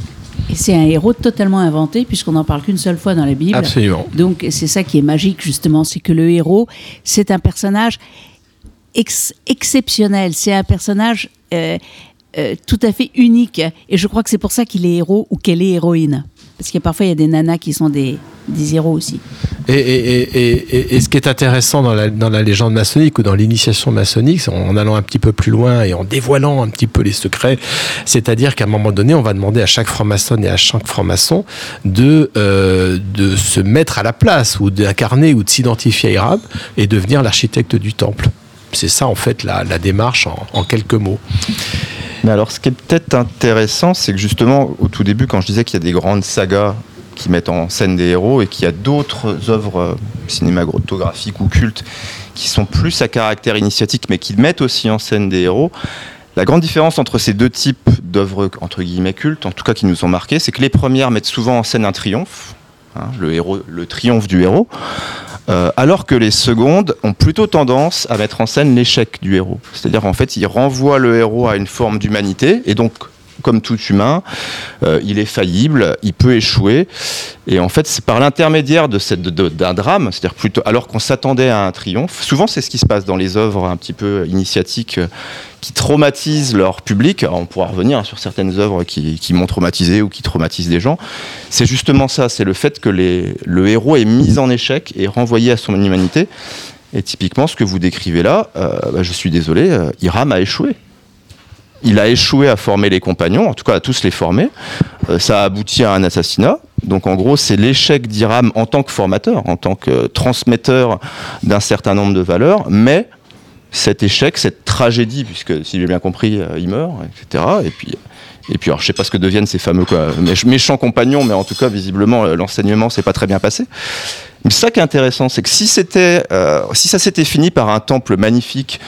Et c'est un héros totalement inventé, puisqu'on n'en parle qu'une seule fois dans la Bible. Absolument. Donc c'est ça qui est magique justement, c'est que le héros, c'est un personnage ex- exceptionnel, c'est un personnage euh, euh, tout à fait unique. Et je crois que c'est pour ça qu'il est héros ou qu'elle est héroïne. Parce que parfois, il y a des nanas qui sont des, des aussi. Et, ce qui est intéressant dans la, légende maçonnique ou dans l'initiation maçonnique, c'est en, allant un petit peu plus loin et en dévoilant un petit peu les secrets, c'est-à-dire qu'à un moment donné, on va demander à chaque franc-maçon et à chaque franc-maçon de, euh, se mettre à la place ou d'incarner ou de s'identifier à Hiram et devenir l'architecte du temple. C'est ça, en fait, la, la démarche en quelques mots. Mais alors, ce qui est peut-être intéressant, c'est que justement, au tout début, quand je disais qu'il y a des grandes sagas qui mettent en scène des héros et qu'il y a d'autres œuvres euh, cinématographiques ou cultes qui sont plus à caractère initiatique, mais qui mettent aussi en scène des héros, la grande différence entre ces deux types d'œuvres, entre guillemets, cultes, en tout cas qui nous ont marqués, c'est que les premières mettent souvent en scène un triomphe, hein, le, triomphe du héros, euh, alors que les secondes ont plutôt tendance à mettre en scène l'échec du héros. C'est-à-dire en fait, ils renvoient le héros à une forme d'humanité, et donc, comme tout humain, euh, il est faillible, il peut échouer, et en fait, c'est par l'intermédiaire de cette- d'un drame, c'est-à-dire plutôt, alors qu'on s'attendait à un triomphe, souvent c'est ce qui se passe dans les œuvres un petit peu initiatiques euh, qui traumatisent leur public. On pourra revenir sur certaines œuvres qui, qui m'ont traumatisé ou qui traumatisent des gens. C'est justement ça, c'est le fait que le héros est mis en échec et renvoyé à son humanité. Et typiquement, ce que vous décrivez là, euh, bah, je suis désolé, Hiram a échoué. Il a échoué à former les compagnons, en tout cas à tous les former. Euh, ça a abouti à un assassinat. Donc en gros, c'est l'échec d'Hiram en tant que formateur, en tant que transmetteur d'un certain nombre de valeurs, mais cet échec, cette tragédie, puisque si j'ai bien compris, euh, il meurt, etc. Et puis, et puis alors, je sais pas ce que deviennent ces fameux quoi, méch- méchants compagnons, mais en tout cas, visiblement, euh, l'enseignement s'est pas très bien passé. Mais ça qui est intéressant, c'est que si c'était, euh, si ça s'était fini par un temple magnifique,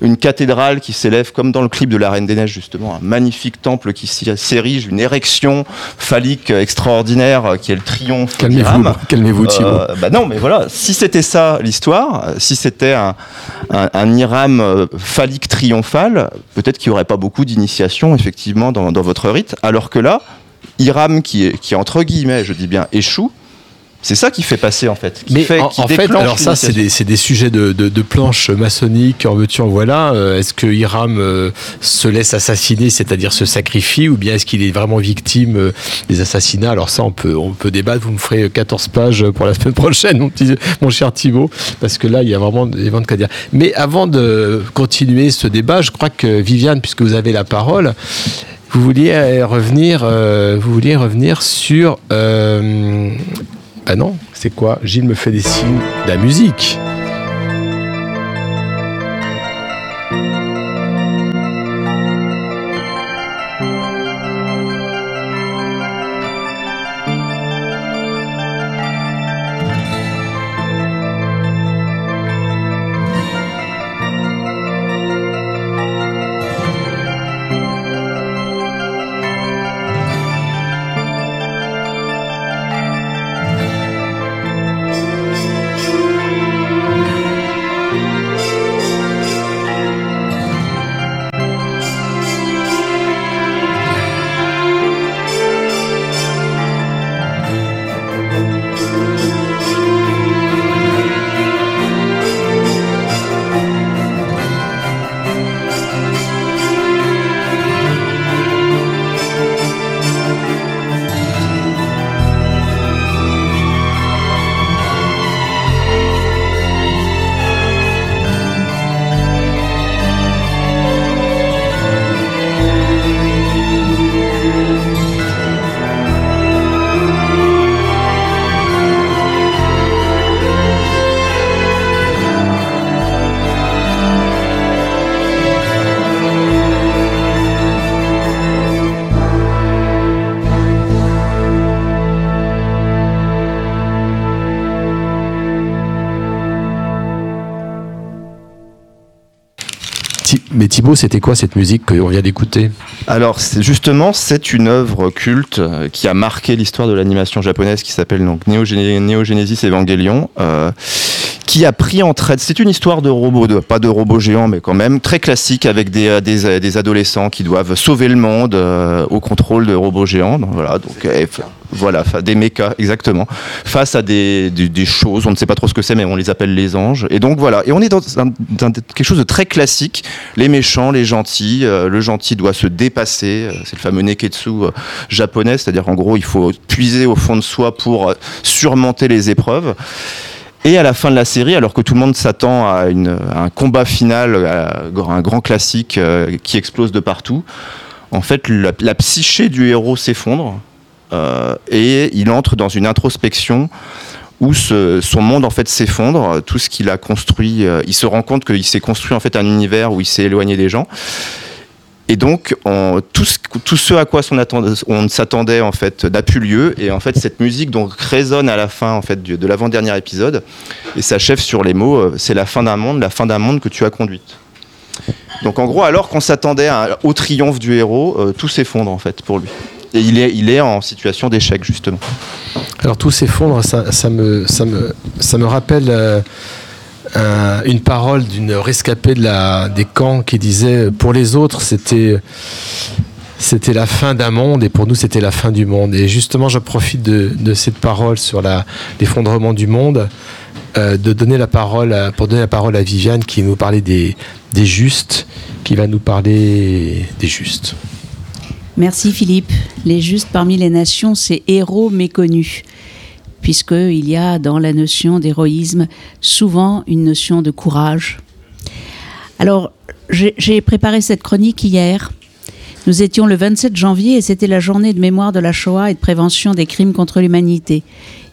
une cathédrale qui s'élève comme dans le clip de la Reine des Neiges justement, un magnifique temple qui s'érige, une érection phallique extraordinaire qui est le triomphe Calmez-vous, calmez-vous, Thibaut. Euh, bah non, mais voilà, si c'était ça l'histoire, si c'était un, un, un Hiram euh, phallique triomphal, peut-être qu'il n'y aurait pas beaucoup d'initiation effectivement dans, dans votre rite, alors que là, qui, est, qui entre guillemets, je dis bien, échoue, c'est ça qui fait passer en fait. Qui Mais fait, en, qui en fait, alors ça, c'est des, sujets de, de, de planches maçonniques, en veux-tu, en voilà. Euh, est-ce que Hiram euh, se laisse assassiner, c'est-à-dire se sacrifie, ou bien est-ce qu'il est vraiment victime euh, des assassinats? Alors ça, on peut, on peut débattre. Vous me ferez 14 pages pour la semaine [laughs] prochaine, mon, petit, mon cher Thibault, parce que là, il y a vraiment des ventes qu'à dire. Mais avant de continuer ce débat, je crois que Viviane, puisque vous avez la parole, vous vouliez revenir, vous vouliez revenir sur. Ah non, c'est quoi? Gilles me fait des signes de la musique. C'était quoi cette musique qu'on vient d'écouter? Alors, justement, c'est une œuvre culte euh, qui a marqué l'histoire de l'animation japonaise qui s'appelle donc Neo, Gene- Neo Genesis Evangelion, euh, qui a pris en traite. C'est une histoire de robots, pas de robots géants, mais quand même très classique avec des, euh, adolescents qui doivent sauver le monde au contrôle de robots géants. Donc, voilà, donc voilà, des mechas exactement, face à des, choses. On ne sait pas trop ce que c'est, mais on les appelle les anges. Et donc voilà, et on est dans, quelque chose de très classique. Les méchants, les gentils. euh, le gentil doit se dépasser. euh, c'est le fameux neketsu euh, japonais, c'est-à-dire en gros, il faut puiser au fond de soi pour surmonter les épreuves. Et à la fin de la série, alors que tout le monde s'attend à, un combat final, à un grand classique qui explose de partout, en fait, la, psyché du héros s'effondre et il entre dans une introspection où son monde en fait s'effondre, tout ce qu'il a construit, euh, il se rend compte qu'il s'est construit en fait un univers où il s'est éloigné des gens. Et donc, on- tout, ce, à quoi on, attendait- on s'attendait en fait n'a plus lieu. Et en fait, cette musique donc résonne à la fin en fait de l'avant-dernier épisode et s'achève sur les mots euh, "C'est la fin d'un monde, la fin d'un monde que tu as conduite". Donc, en gros, alors qu'on s'attendait au triomphe du héros, euh, tout s'effondre en fait pour lui. Et il est, en situation d'échec justement. Alors tout s'effondre, ça, me, rappelle euh, un- une parole d'une rescapée de la, des camps qui disait pour les autres c'était la fin d'un monde et pour nous c'était la fin du monde. Et justement je profite de, cette parole sur l'effondrement du monde euh, de la parole à- pour donner la parole à Viviane qui nous parlait des justes, qui va nous parler des justes. Merci Philippe. Les justes parmi les nations, c'est héros méconnus, puisqu'il y a dans la notion d'héroïsme souvent une notion de courage. Alors, j'ai j'ai préparé cette chronique hier. Nous étions le 27 janvier et c'était la journée de mémoire de la Shoah et de prévention des crimes contre l'humanité.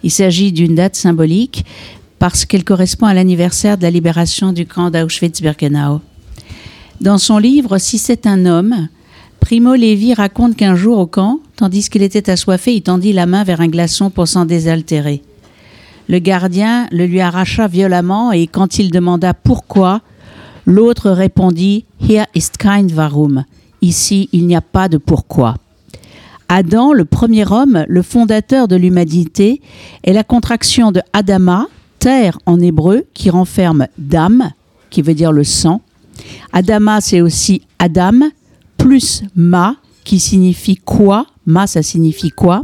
Il s'agit d'une date symbolique parce qu'elle correspond à l'anniversaire de la libération du camp d'Auschwitz-Birkenau. Dans son livre Si c'est un homme, Primo Levi raconte qu'un jour au camp, tandis qu'il était assoiffé, il tendit la main vers un glaçon pour s'en désaltérer. Le gardien le lui arracha violemment et quand il demanda pourquoi, l'autre répondit Hier ist kein Warum. Ici, il n'y a pas de pourquoi. Adam, le premier homme, le fondateur de l'humanité, est la contraction de Adama, terre en hébreu, qui renferme dam, qui veut dire le sang. Adama, c'est aussi Adam, plus ma, qui signifie quoi. Ma, ça signifie quoi.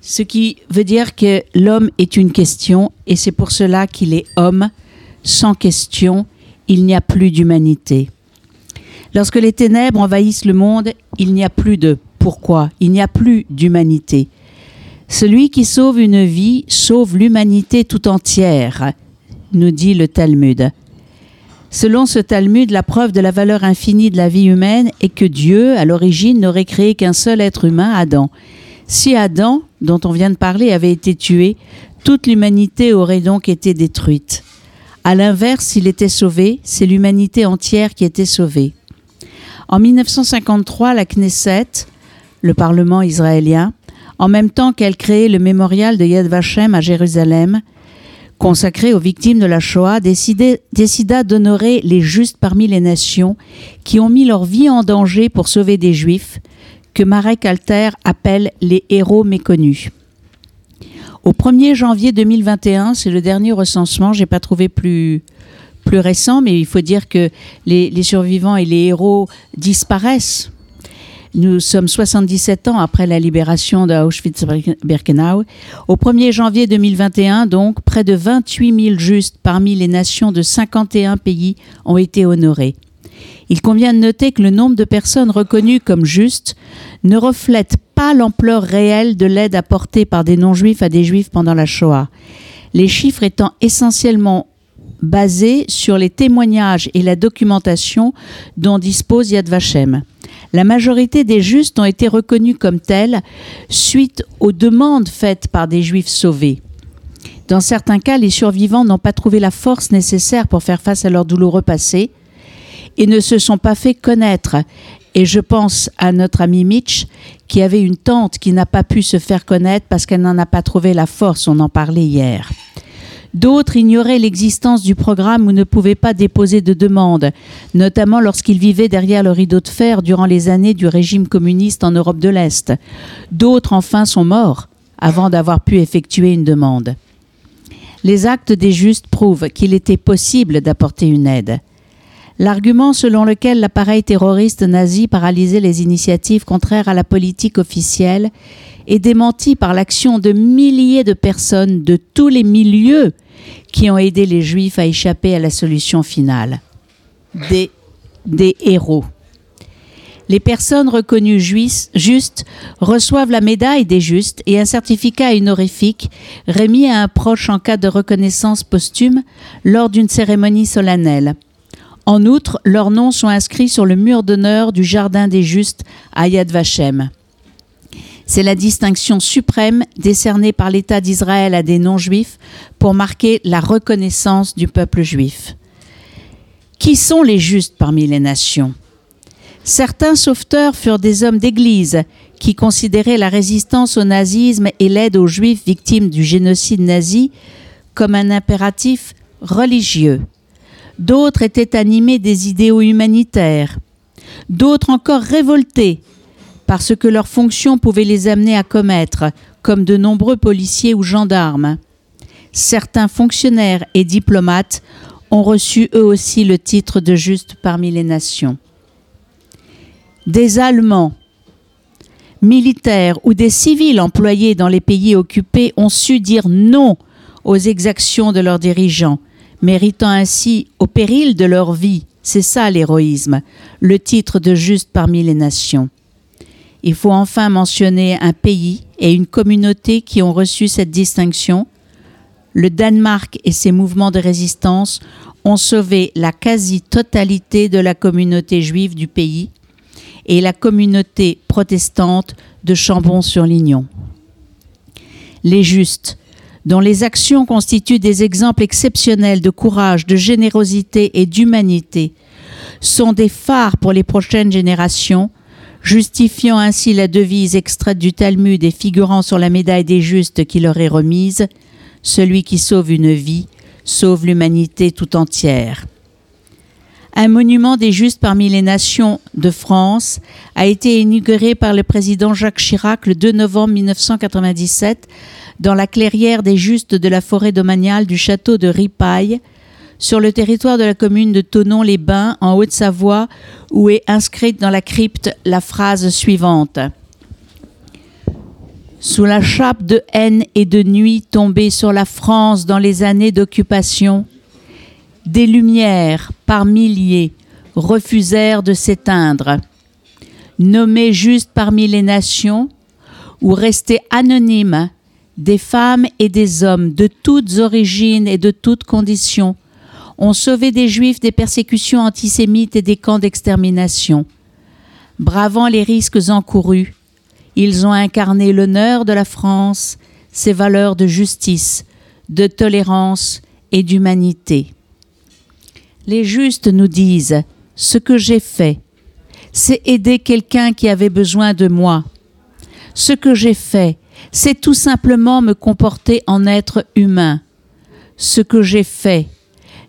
Ce qui veut dire que l'homme est une question, et c'est pour cela qu'il est homme. Sans question, il n'y a plus d'humanité. Lorsque les ténèbres envahissent le monde, il n'y a plus de pourquoi, il n'y a plus d'humanité. Celui qui sauve une vie sauve l'humanité tout entière, nous dit le Talmud. Selon ce Talmud, la preuve de la valeur infinie de la vie humaine est que Dieu, à l'origine, n'aurait créé qu'un seul être humain, Adam. Si Adam, dont on vient de parler, avait été tué, toute l'humanité aurait donc été détruite. À l'inverse, s'il était sauvé, c'est l'humanité entière qui était sauvée. En 1953, la Knesset, le Parlement israélien, en même temps qu'elle créait le mémorial de Yad Vashem à Jérusalem, consacré aux victimes de la Shoah, décida d'honorer les justes parmi les nations qui ont mis leur vie en danger pour sauver des Juifs, que Marek Alter appelle les héros méconnus. Au 1er janvier 2021, c'est le dernier recensement, j'ai pas trouvé plus, plus récent, mais il faut dire que les survivants et les héros disparaissent. Nous sommes 77 ans après la libération d'Auschwitz-Birkenau. Au 1er janvier 2021, donc, près de 28 000 justes parmi les nations de 51 pays ont été honorés. Il convient de noter que le nombre de personnes reconnues comme justes ne reflète pas l'ampleur réelle de l'aide apportée par des non-juifs à des juifs pendant la Shoah. Les chiffres étant essentiellement basés sur les témoignages et la documentation dont dispose Yad Vashem. La majorité des justes ont été reconnus comme tels suite aux demandes faites par des juifs sauvés. Dans certains cas, les survivants n'ont pas trouvé la force nécessaire pour faire face à leur douloureux passé et ne se sont pas fait connaître. Et je pense à notre ami Mitch, qui avait une tante qui n'a pas pu se faire connaître parce qu'elle n'en a pas trouvé la force, on en parlait hier. D'autres ignoraient l'existence du programme ou ne pouvaient pas déposer de demande, notamment lorsqu'ils vivaient derrière le rideau de fer durant les années du régime communiste en Europe de l'Est. D'autres, enfin, sont morts avant d'avoir pu effectuer une demande. Les actes des justes prouvent qu'il était possible d'apporter une aide. L'argument selon lequel l'appareil terroriste nazi paralysait les initiatives contraires à la politique officielle est démenti par l'action de milliers de personnes de tous les milieux qui ont aidé les Juifs à échapper à la solution finale. Des, héros. Les personnes reconnues justes reçoivent la médaille des justes et un certificat honorifique remis à un proche en cas de reconnaissance posthume lors d'une cérémonie solennelle. En outre, leurs noms sont inscrits sur le mur d'honneur du Jardin des Justes à Yad Vashem. C'est la distinction suprême décernée par l'État d'Israël à des non-juifs pour marquer la reconnaissance du peuple juif. Qui sont les justes parmi les nations? Certains sauveteurs furent des hommes d'église qui considéraient la résistance au nazisme et l'aide aux juifs victimes du génocide nazi comme un impératif religieux. D'autres étaient animés des idéaux humanitaires. D'autres encore révoltés parce que leurs fonctions pouvaient les amener à commettre, comme de nombreux policiers ou gendarmes. Certains fonctionnaires et diplomates ont reçu eux aussi le titre de juste parmi les nations. Des Allemands, militaires ou des civils employés dans les pays occupés ont su dire non aux exactions de leurs dirigeants, méritant ainsi, au péril de leur vie, c'est ça l'héroïsme, le titre de juste parmi les nations. Il faut enfin mentionner un pays et une communauté qui ont reçu cette distinction. Le Danemark et ses mouvements de résistance ont sauvé la quasi-totalité de la communauté juive du pays et la communauté protestante de Chambon-sur-Lignon. Les justes, dont les actions constituent des exemples exceptionnels de courage, de générosité et d'humanité, sont des phares pour les prochaines générations, justifiant ainsi la devise extraite du Talmud et figurant sur la médaille des justes qui leur est remise, Celui qui sauve une vie sauve l'humanité tout entière. Un monument des justes parmi les nations de France a été inauguré par le président Jacques Chirac le 2 novembre 1997 dans la clairière des justes de la forêt domaniale du château de Ripaille, sur le territoire de la commune de Tonon-les-Bains, en Haute-Savoie, où est inscrite dans la crypte la phrase suivante. Sous la chape de haine et de nuit tombée sur la France dans les années d'occupation, des lumières par milliers refusèrent de s'éteindre. Nommés juste parmi les nations, ou restés anonymes, des femmes et des hommes de toutes origines et de toutes conditions ont sauvé des juifs des persécutions antisémites et des camps d'extermination. Bravant les risques encourus, ils ont incarné l'honneur de la France, ses valeurs de justice, de tolérance et d'humanité. Les justes nous disent Ce que j'ai fait, c'est aider quelqu'un qui avait besoin de moi. Ce que j'ai fait, c'est tout simplement me comporter en être humain. Ce que j'ai fait,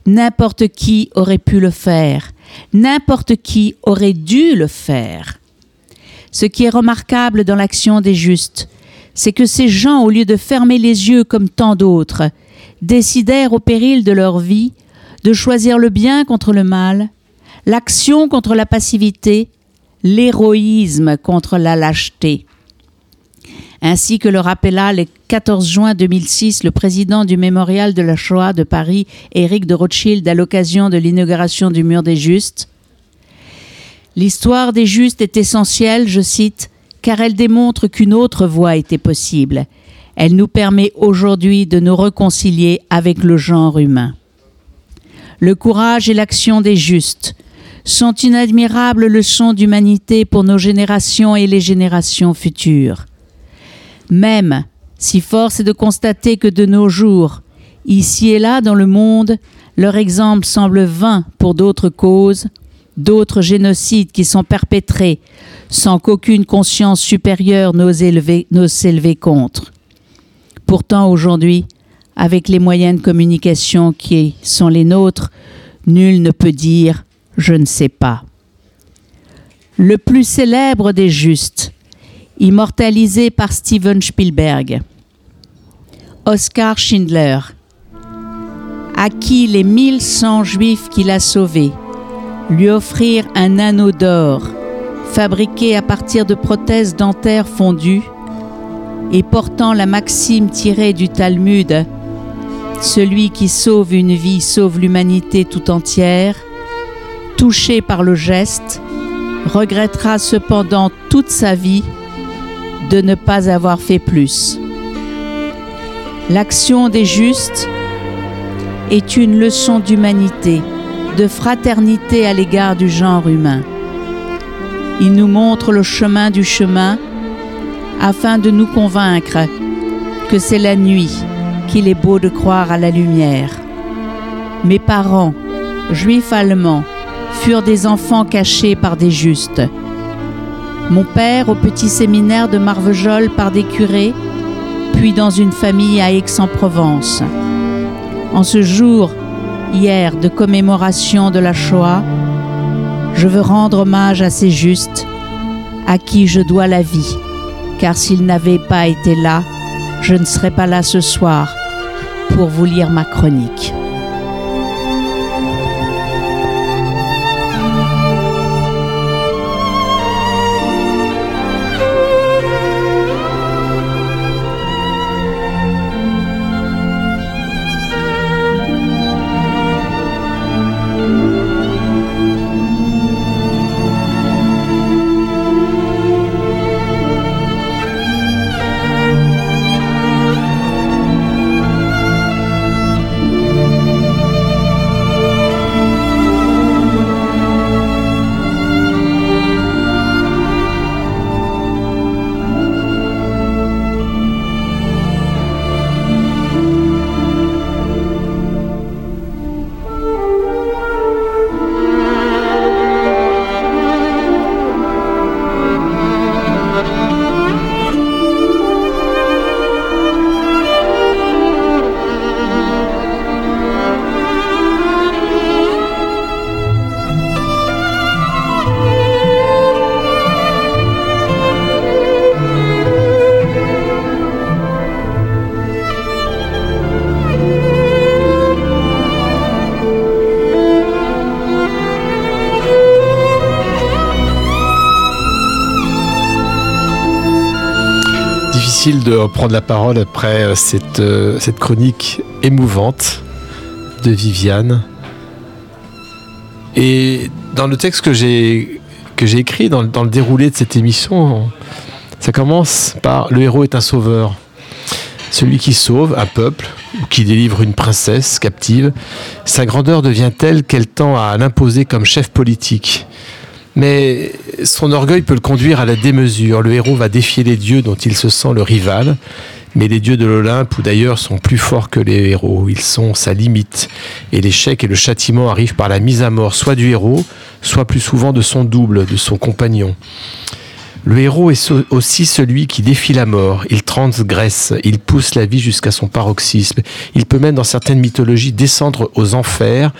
n'importe qui aurait pu le faire, n'importe qui aurait dû le faire. Ce qui est remarquable dans l'action des justes, c'est que ces gens, au lieu de fermer les yeux comme tant d'autres, décidèrent au péril de leur vie de choisir le bien contre le mal, l'action contre la passivité, l'héroïsme contre la lâcheté. Ainsi que le rappela le 14 juin 2006 le président du mémorial de la Shoah de Paris, Éric de Rothschild, à l'occasion de l'inauguration du Mur des Justes. L'histoire des Justes est essentielle, je cite, car elle démontre qu'une autre voie était possible. Elle nous permet aujourd'hui de nous réconcilier avec le genre humain. Le courage et l'action des justes sont une admirable leçon d'humanité pour nos générations et les générations futures. Même si force est de constater que de nos jours, ici et là dans le monde, leur exemple semble vain pour d'autres causes, d'autres génocides qui sont perpétrés sans qu'aucune conscience supérieure n'ose élever- n'ose s'élever contre. Pourtant, aujourd'hui, avec les moyens de communication qui sont les nôtres, nul ne peut dire je ne sais pas. Le plus célèbre des justes, immortalisé par Steven Spielberg, Oscar Schindler, à qui les mille cent juifs qu'il a sauvés, lui offrir un anneau d'or fabriqué à partir de prothèses dentaires fondues et portant la maxime tirée du Talmud Celui qui sauve une vie sauve l'humanité tout entière, touché par le geste, regrettera cependant toute sa vie de ne pas avoir fait plus. L'action des justes est une leçon d'humanité, de fraternité à l'égard du genre humain. Il nous montre le chemin du chemin afin de nous convaincre que c'est la nuit qu'il est beau de croire à la lumière. Mes parents, juifs allemands, furent des enfants cachés par des justes. Mon père au petit séminaire de Marvejols par des curés, puis dans une famille à Aix-en-Provence. En ce jour, hier, de commémoration de la Shoah, je veux rendre hommage à ces justes à qui je dois la vie, car s'ils n'avaient pas été là, je ne serais pas là ce soir pour vous lire ma chronique. Prendre la parole après euh, cette, euh, cette chronique émouvante de Viviane. Et dans le texte que j'ai que j'ai écrit, dans, dans le déroulé de cette émission, ça commence par Le héros est un sauveur. Celui qui sauve un peuple ou qui délivre une princesse captive, sa grandeur devient telle qu'elle tend à l'imposer comme chef politique. Mais son orgueil peut le conduire à la démesure. Le héros va défier les dieux dont il se sent le rival. Mais les dieux de l'Olympe ou d'ailleurs sont plus forts que les héros. Ils sont sa limite. Et l'échec et le châtiment arrivent par la mise à mort soit du héros, soit plus souvent de son double, de son compagnon. Le héros est aussi celui qui défie la mort, il transgresse, il pousse la vie jusqu'à son paroxysme, il peut même dans certaines mythologies descendre aux enfers,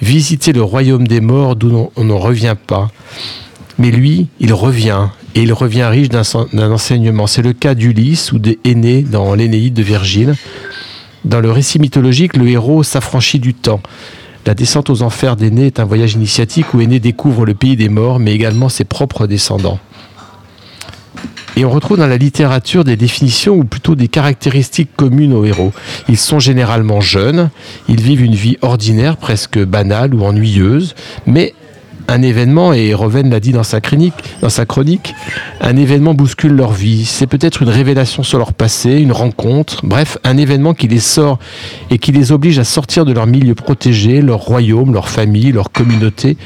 visiter le royaume des morts d'où on n'en revient pas. Mais lui, il revient, et il revient riche d'un enseignement. C'est le cas d'Ulysse ou des Aînés dans l'Énéide de Virgile. Dans le récit mythologique, le héros s'affranchit du temps. La descente aux enfers d'Aînée est un voyage initiatique où Aînée découvre le pays des morts, mais également ses propres descendants. Et on retrouve dans la littérature des définitions ou plutôt des caractéristiques communes aux héros. Ils sont généralement jeunes, ils vivent une vie ordinaire, presque banale ou ennuyeuse, mais un événement, et Roven l'a dit dans sa, chronique, dans sa chronique, un événement bouscule leur vie. C'est peut-être une révélation sur leur passé, une rencontre, bref, un événement qui les sort et qui les oblige à sortir de leur milieu protégé, leur royaume, leur famille, leur communauté.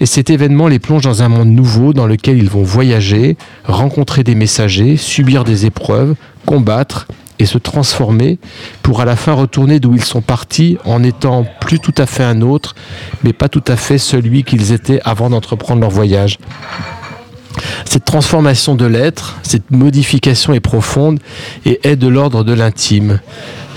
Et cet événement les plonge dans un monde nouveau dans lequel ils vont voyager, rencontrer des messagers, subir des épreuves, combattre et se transformer pour à la fin retourner d'où ils sont partis en étant plus tout à fait un autre, mais pas tout à fait celui qu'ils étaient avant d'entreprendre leur voyage. Cette transformation de l'être, cette modification est profonde et est de l'ordre de l'intime.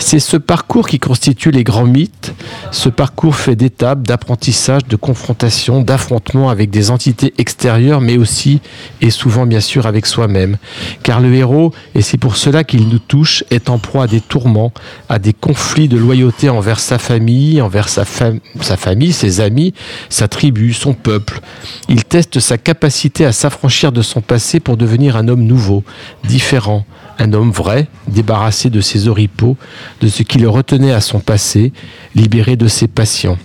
C'est ce parcours qui constitue les grands mythes, ce parcours fait d'étapes, d'apprentissage, de confrontation, d'affrontement avec des entités extérieures, mais aussi et souvent bien sûr avec soi-même. Car le héros, et c'est pour cela qu'il nous touche, est en proie à des tourments, à des conflits de loyauté envers sa famille, envers sa famille, ses amis, sa tribu, son peuple. Il teste sa capacité à s'affranchir de son passé pour devenir un homme nouveau, différent, un homme vrai, débarrassé de ses oripeaux, de ce qui le retenait à son passé, libéré de ses passions.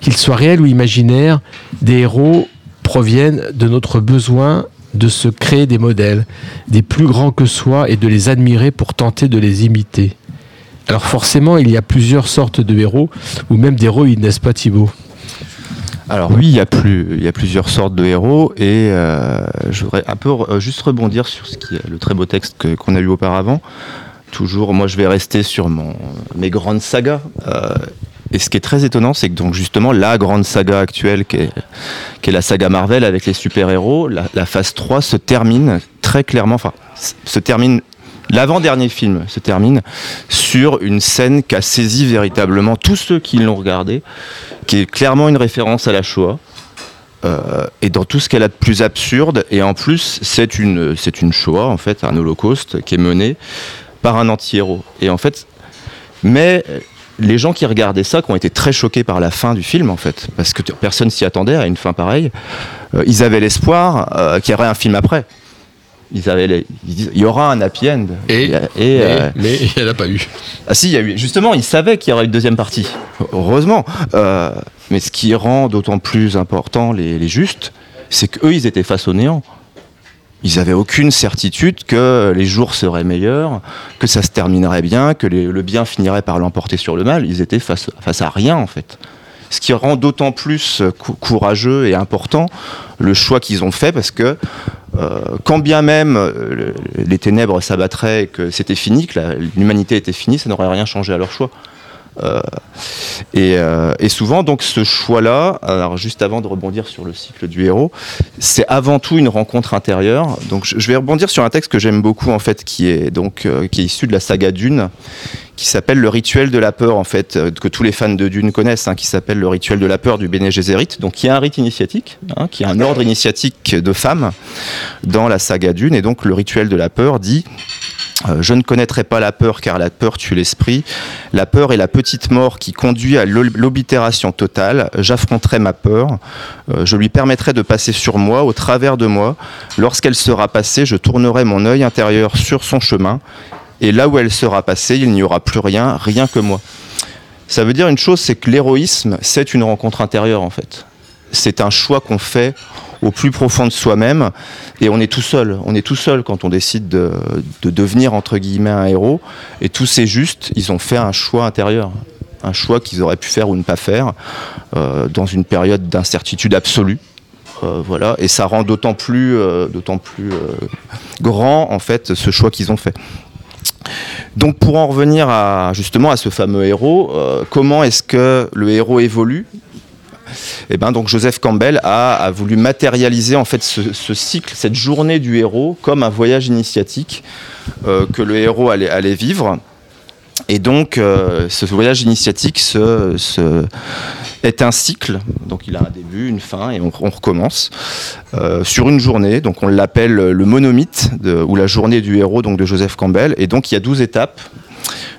Qu'ils soient réels ou imaginaires, des héros proviennent de notre besoin de se créer des modèles, des plus grands que soi, et de les admirer pour tenter de les imiter. Alors forcément, il y a plusieurs sortes de héros, ou même d'héroïnes, n'est-ce pas Thibaut Alors oui, il y, a plusieurs sortes de héros et euh, je voudrais un peu euh, juste rebondir sur le très beau texte qu'on a eu auparavant. Toujours, moi je vais rester sur mon, mes grandes sagas. euh, et ce qui est très étonnant, c'est que donc justement la grande saga actuelle, qui est, la saga Marvel avec les super-héros, la, phase 3 se termine très clairement, enfin se termine, l'avant-dernier film se termine sur une scène qui a saisi véritablement tous ceux qui l'ont regardé, qui est clairement une référence à la Shoah. euh, et dans tout ce qu'elle a de plus absurde, et en plus c'est une, c'est une Shoah en fait, un holocauste qui est mené par un anti-héros. Et en fait, mais les gens qui regardaient ça, qui ont été très choqués par la fin du film en fait, parce que personne s'y attendait à une fin pareille, euh, ils avaient l'espoir euh, qu'il y aurait un film après. Ils avaient les- ils disent, il y aura un happy end. Et- et, euh, Mais il n'y en a pas eu. ah si, il y a eu. Justement, ils savaient qu'il y aurait une deuxième partie. Heureusement. Mais ce qui rend d'autant plus important les, les justes, c'est qu'eux, ils étaient face au néant. Ils n'avaient aucune certitude que les jours seraient meilleurs, que ça se terminerait bien, que le bien finirait par l'emporter sur le mal. Ils étaient face, à rien, en fait. Ce qui rend d'autant plus cou- courageux et important le choix qu'ils ont fait, parce que euh, quand bien même euh, le- les ténèbres s'abattraient et que c'était fini, que l'humanité était finie, ça n'aurait rien changé à leur choix. Euh, et, euh, et souvent, donc, ce choix-là, alors juste avant de rebondir sur le cycle du héros, c'est avant tout une rencontre intérieure. Donc, je, je vais rebondir sur un texte que j'aime beaucoup, en fait, qui est donc euh, qui est issu de la saga Dune, qui s'appelle le rituel de la peur, en fait, euh, que tous les fans de Dune connaissent, hein, qui s'appelle le rituel de la peur du Bene Gesserit. Donc, qui est un rite initiatique, hein, qui est un ordre initiatique de femmes dans la saga Dune. Et donc, le rituel de la peur dit euh, je ne connaîtrai pas la peur car la peur tue l'esprit. La peur est la petite mort qui conduit à l'oblitération totale. J'affronterai ma peur. Euh, je lui permettrai de passer sur moi, au travers de moi. Lorsqu'elle sera passée, je tournerai mon œil intérieur sur son chemin. Et là où elle sera passée, il n'y aura plus rien, rien que moi. Ça veut dire une chose, c'est que l'héroïsme, c'est une rencontre intérieure en fait. C'est un choix qu'on fait au plus profond de soi-même et on est tout seul. On est tout seul quand on décide de, de devenir entre guillemets un héros. Et tous ces justes, ils ont fait un choix intérieur, un choix qu'ils auraient pu faire ou ne pas faire euh, dans une période d'incertitude absolue. Euh, voilà, et ça rend d'autant plus, euh, d'autant plus grand en fait ce choix qu'ils ont fait. Donc pour en revenir à justement à ce fameux héros, euh, comment est-ce que le héros évolue? Eh ben donc Joseph Campbell a, voulu matérialiser en fait ce, cycle, cette journée du héros comme un voyage initiatique euh, que le héros allait vivre. Et donc euh, ce voyage initiatique est un cycle, donc il a un début, une fin et on, recommence euh, sur une journée. Donc on l'appelle le monomythe ou la journée du héros donc de Joseph Campbell. Et donc il y a 12 étapes.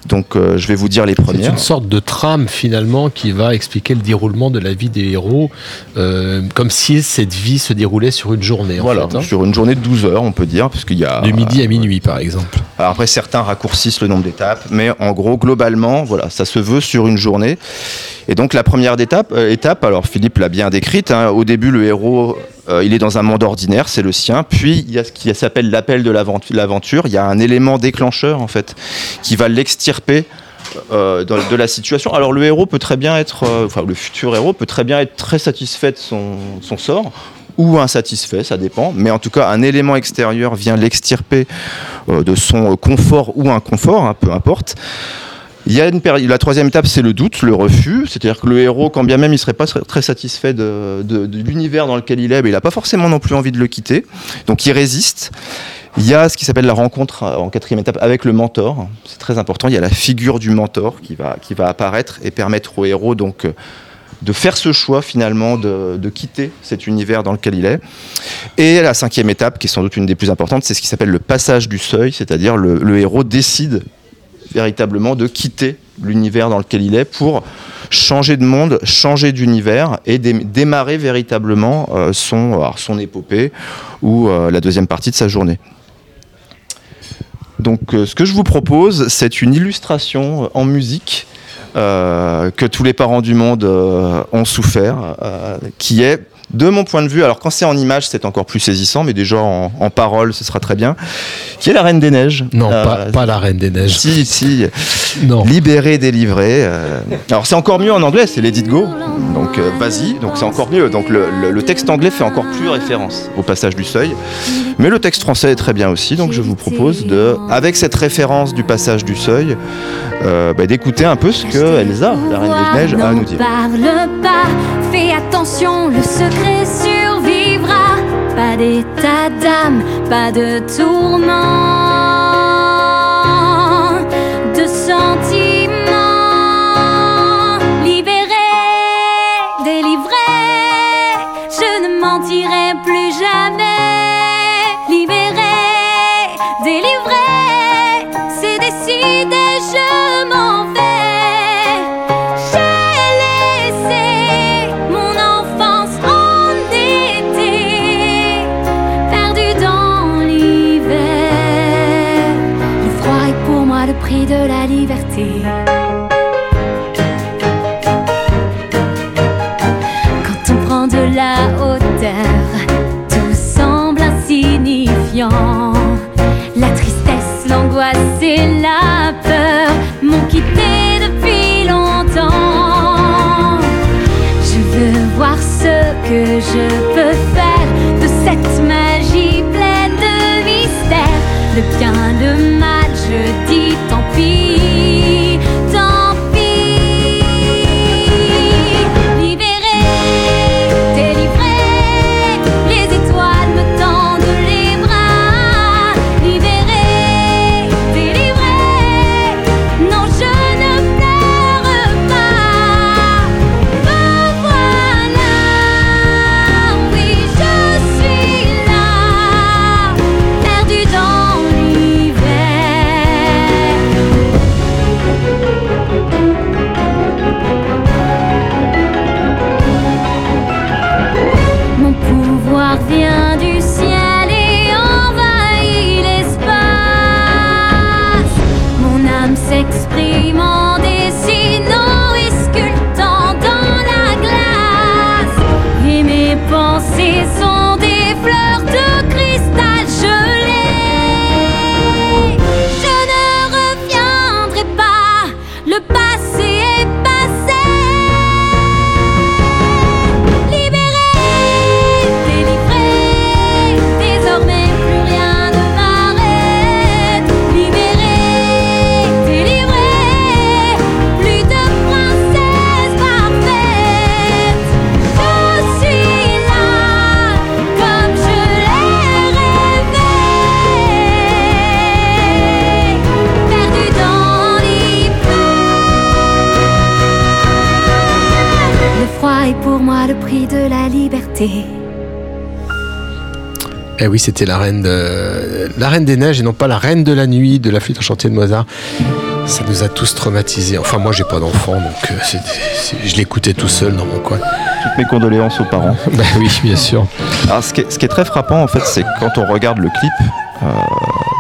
Donc euh, je vais vous dire les C'est premières. une sorte de trame finalement qui va expliquer le déroulement de la vie des héros, euh, comme si cette vie se déroulait sur une journée. En Voilà, fait, hein. sur une journée de 12 heures, on peut dire, parce qu'il y a De midi à minuit, par exemple. Alors après, certains raccourcissent le nombre d'étapes, mais en gros, globalement, voilà, ça se veut sur une journée. Et donc la première étape, euh, étape alors Philippe l'a bien décrite, hein, au début le héros, euh, il est dans un monde ordinaire, c'est le sien, puis il y a ce qui s'appelle l'appel de l'aventu- l'aventure, il y a un élément déclencheur en fait, qui va l'extirper euh, de la situation. Alors le héros peut très bien être, euh, enfin le futur héros peut très bien être très satisfait de son, sort, ou insatisfait, ça dépend, mais en tout cas un élément extérieur vient l'extirper de son confort ou inconfort, hein, peu importe. Il y a une la troisième étape, c'est le doute, le refus. C'est-à-dire que le héros, quand bien même il serait pas très satisfait de, de- l'univers dans lequel il est, ben, il n'a pas forcément non plus envie de le quitter. Donc il résiste. Il y a ce qui s'appelle la rencontre euh, en quatrième étape avec le mentor. C'est très important. Il y a la figure du mentor qui va, qui va apparaître et permettre au héros donc euh, de faire ce choix finalement de, de quitter cet univers dans lequel il est. Et la cinquième étape, qui est sans doute une des plus importantes, c'est ce qui s'appelle le passage du seuil, c'est-à-dire le héros décide véritablement de quitter l'univers dans lequel il est pour changer de monde, changer d'univers et dé- démarrer véritablement euh, son, épopée ou euh, la deuxième partie de sa journée. Donc euh, ce que je vous propose, c'est une illustration en musique que tous les parents du monde ont souffert, qui est, de mon point de vue, alors quand c'est en image, c'est encore plus saisissant, mais déjà en, en parole, ce sera très bien, qui est la Reine des Neiges? Non, Euh, pas, pas la Reine des Neiges. Si, si. [laughs] Non. Libéré, délivré. euh. Alors c'est encore mieux en anglais, c'est It Go. Donc euh, vas-y, donc c'est encore mieux. Donc le, le- le texte anglais fait encore plus référence au passage du seuil. Mais le texte français est très bien aussi, donc je vous propose de, avec cette référence du passage du seuil, euh, bah, d'écouter un peu ce que Elsa, la Reine des Neiges, a à nous dire. Parle pas, fais attention, le secret survivra. Pas d'état d'âme, pas de tourment, de sentiments. Que liberté. Eh oui, c'était la reine, de... la reine des neiges et non pas la reine de la nuit de la flûte enchantée de Mozart. Ça nous a tous traumatisés. Enfin, moi, j'ai pas d'enfant, donc euh, je l'écoutais tout seul dans mon coin. Toutes mes condoléances aux parents. [laughs] Bah oui, bien sûr. Alors, ce qui est, ce qui est très frappant, en fait, c'est que quand on regarde le clip, euh,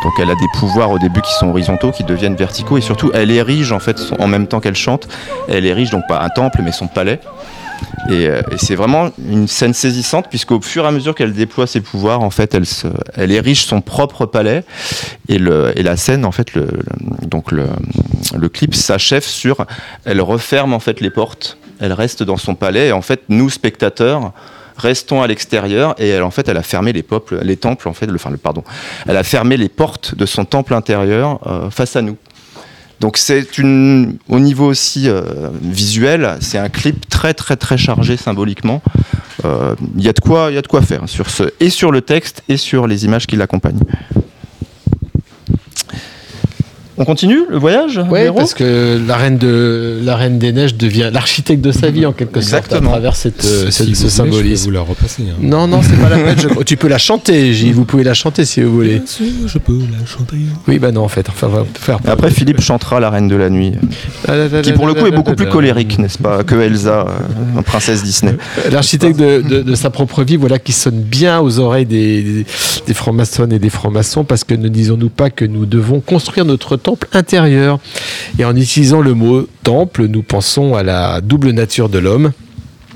donc elle a des pouvoirs au début qui sont horizontaux, qui deviennent verticaux, et surtout, elle érige, en fait, son- en même temps qu'elle chante, elle érige donc pas un temple, mais son palais. Et, euh, et c'est vraiment une scène saisissante, puisqu'au fur et à mesure qu'elle déploie ses pouvoirs, en fait, elle, érige son propre palais, et, la scène, en fait, le, donc le, clip s'achève sur, elle referme en fait les portes, elle reste dans son palais, et en fait, nous spectateurs, restons à l'extérieur. Et elle en fait elle a fermé les temples enfin le pardon. Elle a fermé les portes de son temple intérieur euh, face à nous Donc c'est une, au niveau aussi euh, visuel, c'est un clip très très très chargé symboliquement. Euh, Il y a de quoi, il y a de quoi faire sur ce et sur le texte et sur les images qui l'accompagnent. On continue le voyage Oui, parce que la reine, de, la reine des neiges devient l'architecte de sa vie en quelque sorte à travers cette, euh, Si cette- vous ce voulez, je peux symbolisme. vous la repasser. hein. Non, non, c'est pas la peine. je- [laughs] Tu peux la chanter, Gilles. Vous pouvez la chanter si vous voulez. Bien sûr, je peux la chanter. Oui, bah non, en fait. Enfin, on va faire. Et après Philippe chantera la reine de la nuit, qui pour le coup est beaucoup plus colérique, n'est-ce pas, que Elsa, euh, princesse Disney. L'architecte de, de- de sa propre vie, voilà, qui sonne bien aux oreilles des, des, des francs-maçonnes et des francs-maçons, parce que ne disons-nous pas que nous devons construire notre temple intérieur. Et en utilisant le mot temple, nous pensons à la double nature de l'homme,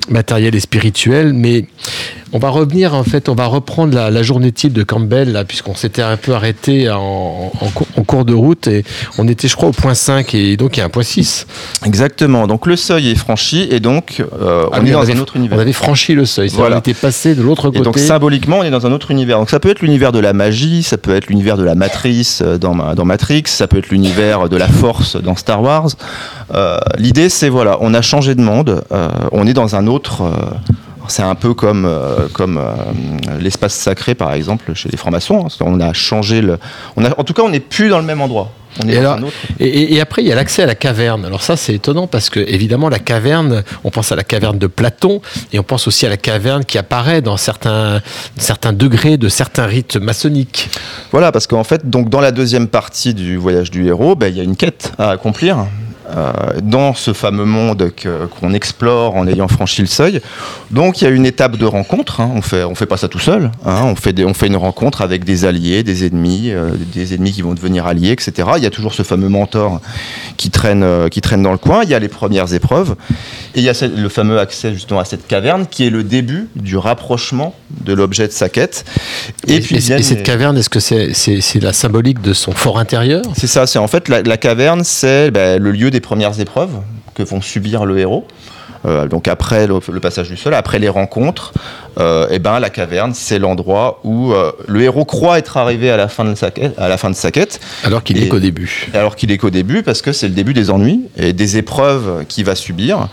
matériel et spirituel, mais on va revenir, en fait, on va reprendre la, la journée type de Campbell, là, puisqu'on s'était un peu arrêté en, en cours- en cours de route, et on était, je crois, au point 5, et donc il y a un point 6. Exactement. Donc le seuil est franchi et donc euh, Ah on est dans avait, un autre univers. On avait franchi le seuil, Voilà. on était passé de l'autre Et côté. donc symboliquement, on est dans un autre univers. Donc ça peut être l'univers de la magie, ça peut être l'univers de la matrice euh, dans, ma- dans Matrix, ça peut être l'univers de la force dans Star Wars. Euh, L'idée, c'est voilà, on a changé de monde, euh, on est dans un autre. C'est un peu comme, euh, comme euh, l'espace sacré, par exemple, chez les francs-maçons. hein. On a changé le. On a, en tout cas, on n'est plus dans le même endroit. On est alors, et- et après, il y a l'accès à la caverne. Alors ça, c'est étonnant parce que, évidemment, la caverne, on pense à la caverne de Platon et on pense aussi à la caverne qui apparaît dans certains, certains degrés de certains rites maçonniques. Voilà, parce qu'en fait, donc dans la deuxième partie du voyage du héros, ben, il y a une quête à accomplir. Euh, dans ce fameux monde qu'on explore en ayant franchi le seuil. Donc il y a une étape de rencontre. hein. On fait, on fait pas ça tout seul. hein. On fait, des- on fait une rencontre avec des alliés, des ennemis, euh, des ennemis qui vont devenir alliés, etc. Il y a toujours ce fameux mentor qui traîne, euh, qui traîne dans le coin. Il y a les premières épreuves et il y a le fameux accès justement à cette caverne qui est le début du rapprochement de l'objet de sa quête. Et, puis et- viennent et cette les- caverne, est-ce que c'est la symbolique de son fort intérieur? C'est ça, c'est en fait la, la caverne, c'est ben, le lieu des premières épreuves que vont subir le héros. Euh, donc après le, le passage du sol, après les rencontres, euh, et ben la caverne, c'est l'endroit où euh, le héros croit être arrivé à la fin de sa quête, à la fin de sa quête, alors qu'il Et- est qu'au début alors qu'il est qu'au début, parce que c'est le début des ennuis et des épreuves qu'il va subir,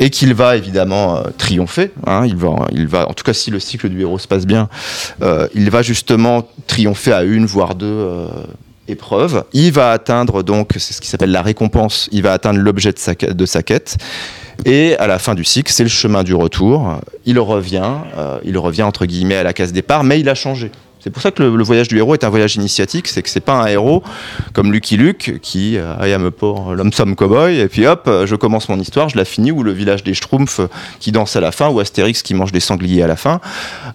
et qu'il va évidemment triompher. hein. il, va, il va, en tout cas, si le cycle du héros se passe bien, il va justement triompher à une, voire deux épreuves. Il va atteindre donc, c'est ce qui s'appelle la récompense, il va atteindre l'objet de sa, quête- de sa quête. Et à la fin du cycle, c'est le chemin du retour. Il revient, euh, il revient entre guillemets à la case départ, mais il a changé. C'est pour ça que le, le voyage du héros est un voyage initiatique, c'est que c'est pas un héros comme Lucky Luke qui euh, I am a poor l'homme cowboy et puis hop euh, je commence mon histoire, je la finis ou le village des Schtroumpfs euh, qui danse à la fin ou Astérix qui mange des sangliers à la fin.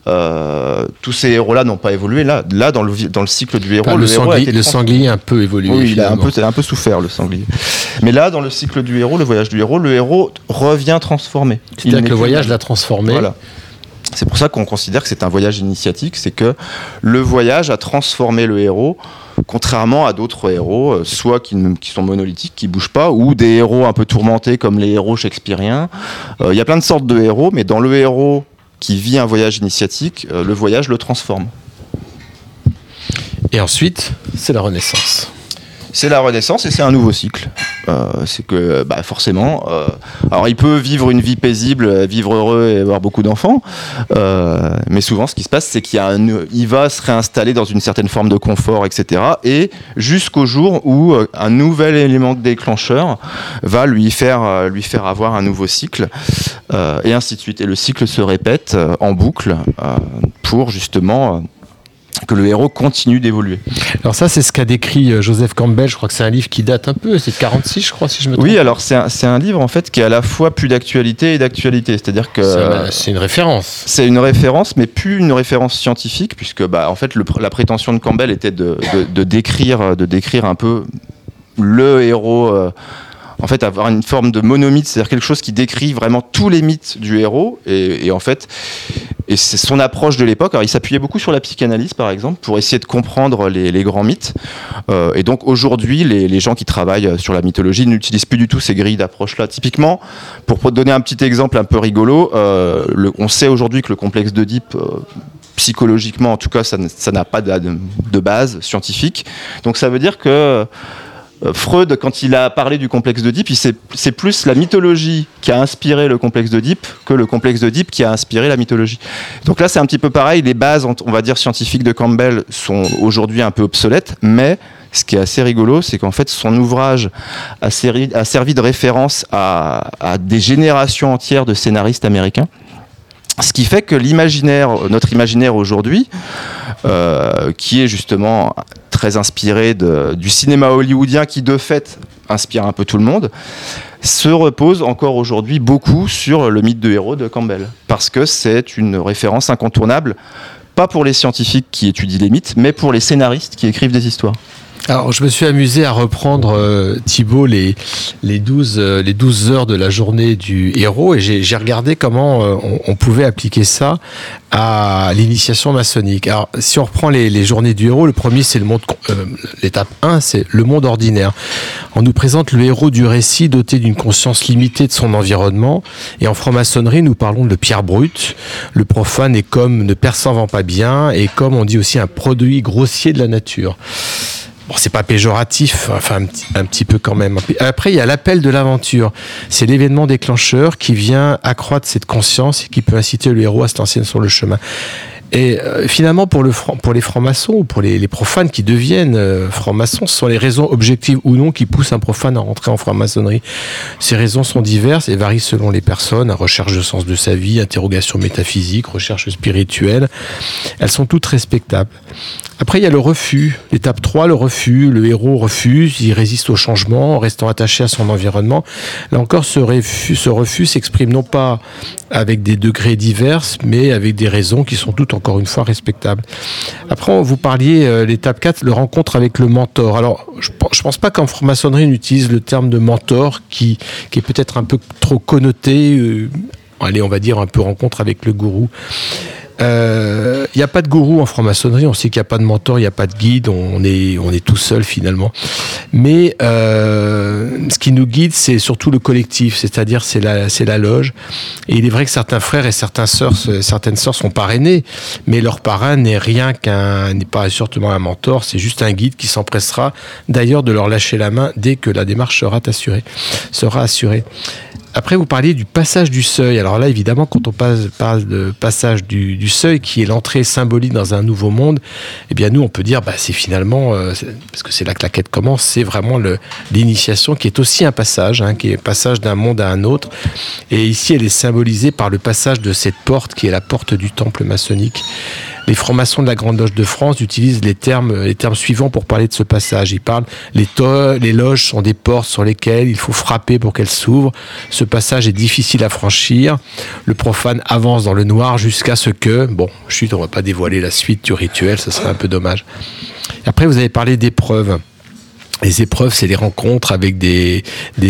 Euh, tous ces héros-là n'ont pas évolué. Là, là dans le vi- dans le cycle du héros, le, le, héros a été le sanglier a un peu évolué. Oui, il a un peu, il a un peu souffert le sanglier. Mais là, dans le cycle du héros, le voyage du héros, le héros revient transformé. C'est-à-dire que le voyage l'a transformé. voilà. C'est pour ça qu'on considère que c'est un voyage initiatique, c'est que le voyage a transformé le héros, contrairement à d'autres héros, euh, soit qui, sont monolithiques, qui bougent pas, ou des héros un peu tourmentés comme les héros shakespeariens. Euh, Il y a plein de sortes de héros, mais dans le héros qui vit un voyage initiatique, euh, le voyage le transforme. Et ensuite, c'est la Renaissance. C'est la renaissance et c'est un nouveau cycle. Euh, c'est que bah, forcément, euh, alors il peut vivre une vie paisible, vivre heureux et avoir beaucoup d'enfants, euh, mais souvent ce qui se passe, c'est qu'il va se réinstaller dans une certaine forme de confort, etc. Et jusqu'au jour où un nouvel élément déclencheur va lui faire, lui faire avoir un nouveau cycle, et ainsi de suite. Et le cycle se répète en boucle pour justement que le héros continue d'évoluer. Alors ça, c'est ce qu'a décrit euh, Joseph Campbell. Je crois que c'est un livre qui date un peu. C'est de 46, je crois, si je me trompe. Oui, alors c'est un, c'est un livre en fait qui est à la fois plus d'actualité et d'actualité. C'est-à-dire que C'est un- c'est une référence. c'est une référence, mais plus une référence scientifique, puisque bah, en fait le la prétention de Campbell était de, de- de décrire, de décrire un peu le héros. euh, en fait, avoir une forme de monomythe, c'est-à-dire quelque chose qui décrit vraiment tous les mythes du héros, et, en fait, et c'est son approche de l'époque. Alors, il s'appuyait beaucoup sur la psychanalyse, par exemple, pour essayer de comprendre les, grands mythes. Euh, et donc, aujourd'hui, les, gens qui travaillent sur la mythologie n'utilisent plus du tout ces grilles d'approche-là. Typiquement, pour donner un petit exemple un peu rigolo, euh, on sait aujourd'hui que le complexe d'Oedipe, euh, psychologiquement, en tout cas, ça n'a pas de, de base scientifique. Donc, ça veut dire que Freud, quand il a parlé du complexe d'Oedipe, c'est plus la mythologie qui a inspiré le complexe d'Oedipe que le complexe d'Oedipe qui a inspiré la mythologie. Donc là, c'est un petit peu pareil. Les bases, on va dire, scientifiques de Campbell sont aujourd'hui un peu obsolètes, mais ce qui est assez rigolo, c'est qu'en fait, son ouvrage a, servi- de référence à, des générations entières de scénaristes américains. Ce qui fait que l'imaginaire, notre imaginaire aujourd'hui, euh, qui est justement très inspiré du cinéma hollywoodien, qui de fait inspire un peu tout le monde, se repose encore aujourd'hui beaucoup sur le mythe de héros de Campbell, parce que c'est une référence incontournable, pas pour les scientifiques qui étudient les mythes, mais pour les scénaristes qui écrivent des histoires. Alors, je me suis amusé à reprendre, euh, Thibaut, les, les, 12, euh, les 12 heures de la journée du héros et j'ai regardé comment euh, on, pouvait appliquer ça à l'initiation maçonnique. Alors, si on reprend les, les journées du héros, le premier, c'est le monde, l'étape 1, c'est le monde ordinaire. On nous présente le héros du récit doté d'une conscience limitée de son environnement. Et en franc-maçonnerie, nous parlons de pierre brute. Le profane est comme ne percevant pas bien et comme on dit aussi un produit grossier de la nature. Bon, c'est pas péjoratif, enfin un petit, un petit peu quand même. Après, il y a l'appel de l'aventure. C'est l'événement déclencheur qui vient accroître cette conscience et qui peut inciter le héros à se lancer sur le chemin. Et euh, finalement, pour, les francs-maçons ou pour les, profanes qui deviennent euh, francs-maçons, ce sont les raisons objectives ou non qui poussent un profane à rentrer en franc-maçonnerie. Ces raisons sont diverses et varient selon les personnes. Recherche de sens de sa vie, interrogation métaphysique, recherche spirituelle. Elles sont toutes respectables. Après, il y a le refus. L'étape 3, le refus. Le héros refuse, il résiste au changement en restant attaché à son environnement. Là encore, ce refus, ce refus s'exprime non pas avec des degrés divers, mais avec des raisons qui sont toutes, encore une fois, respectables. Après, vous parliez, euh, l'étape 4, le rencontre avec le mentor. Alors, je je pense pas qu'en franc-maçonnerie, on utilise le terme de mentor qui, qui est peut-être un peu trop connoté. euh, allez, on va dire un peu rencontre avec le gourou. Euh, Il n'y a pas de gourou en franc-maçonnerie, on sait qu'il n'y a pas de mentor, il n'y a pas de guide, on est, on est tout seul finalement. Mais euh, ce qui nous guide, c'est surtout le collectif, c'est-à-dire c'est la, c'est la loge. Et il est vrai que certains frères et certains sœurs, certaines sœurs sont parrainés, mais leur parrain n'est rien qu'un, n'est pas sûrement un mentor, c'est juste un guide qui s'empressera d'ailleurs de leur lâcher la main dès que la démarche sera assurée. Sera assurée. Après, vous parliez du passage du seuil. Alors là, évidemment, quand on parle de passage du, seuil, qui est l'entrée symbolique dans un nouveau monde, eh bien, nous, on peut dire, bah, c'est finalement, euh, parce que c'est là que la quête commence, c'est vraiment l'initiation qui est aussi un passage, hein, qui est passage d'un monde à un autre. Et ici, elle est symbolisée par le passage de cette porte, qui est la porte du temple maçonnique. Les francs-maçons de la Grande Loge de France utilisent les termes, termes suivants pour parler de ce passage. Ils parlent les, les loges sont des portes sur lesquelles il faut frapper pour qu'elles s'ouvrent. Ce passage est difficile à franchir. Le profane avance dans le noir jusqu'à ce que, bon, chut, on va pas dévoiler la suite du rituel, ce serait un peu dommage. Après, vous avez parlé d'épreuves. Les épreuves, c'est les rencontres avec des,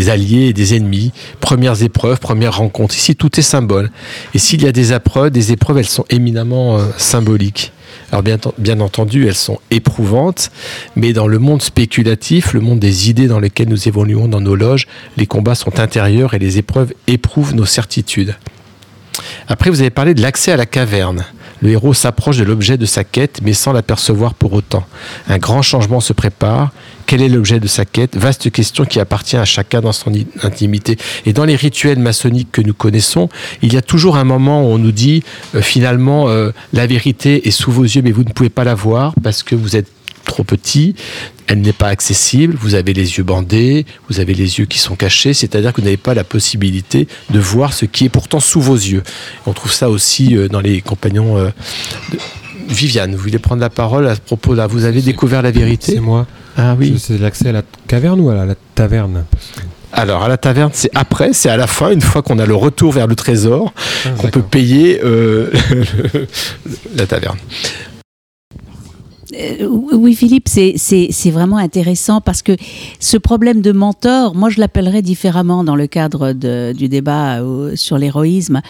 alliés et des ennemis. Premières épreuves, premières rencontres. Ici, tout est symbole. Et s'il y a des épreuves, elles sont éminemment euh, symboliques. Alors bien, bien entendu, elles sont éprouvantes, mais dans le monde spéculatif, le monde des idées dans lequel nous évoluons dans nos loges, les combats sont intérieurs et les épreuves éprouvent nos certitudes. Après, vous avez parlé de l'accès à la caverne. Le héros s'approche de l'objet de sa quête, mais sans l'apercevoir pour autant. Un grand changement se prépare. Quel est l'objet de sa quête? Vaste question qui appartient à chacun dans son intimité. Et dans les rituels maçonniques que nous connaissons, il y a toujours un moment où on nous dit, euh, finalement, euh, la vérité est sous vos yeux, mais vous ne pouvez pas la voir parce que vous êtes trop petit, elle n'est pas accessible, vous avez les yeux bandés, vous avez les yeux qui sont cachés, c'est-à-dire que vous n'avez pas la possibilité de voir ce qui est pourtant sous vos yeux. On trouve ça aussi euh, dans les compagnons de... Viviane, vous voulez prendre la parole à ce propos là? Vous avez découvert la vérité? C'est moi. Ah oui. C'est l'accès à la caverne ou à la, la taverne? Alors à la taverne, c'est après, c'est à la fin, une fois qu'on a le retour vers le trésor, Ah, qu'on peut payer euh, [laughs] la taverne. Euh, oui, Philippe, c'est- c'est c'est vraiment intéressant parce que ce problème de mentor, moi je l'appellerais différemment dans le cadre de- du débat euh, sur l'héroïsme.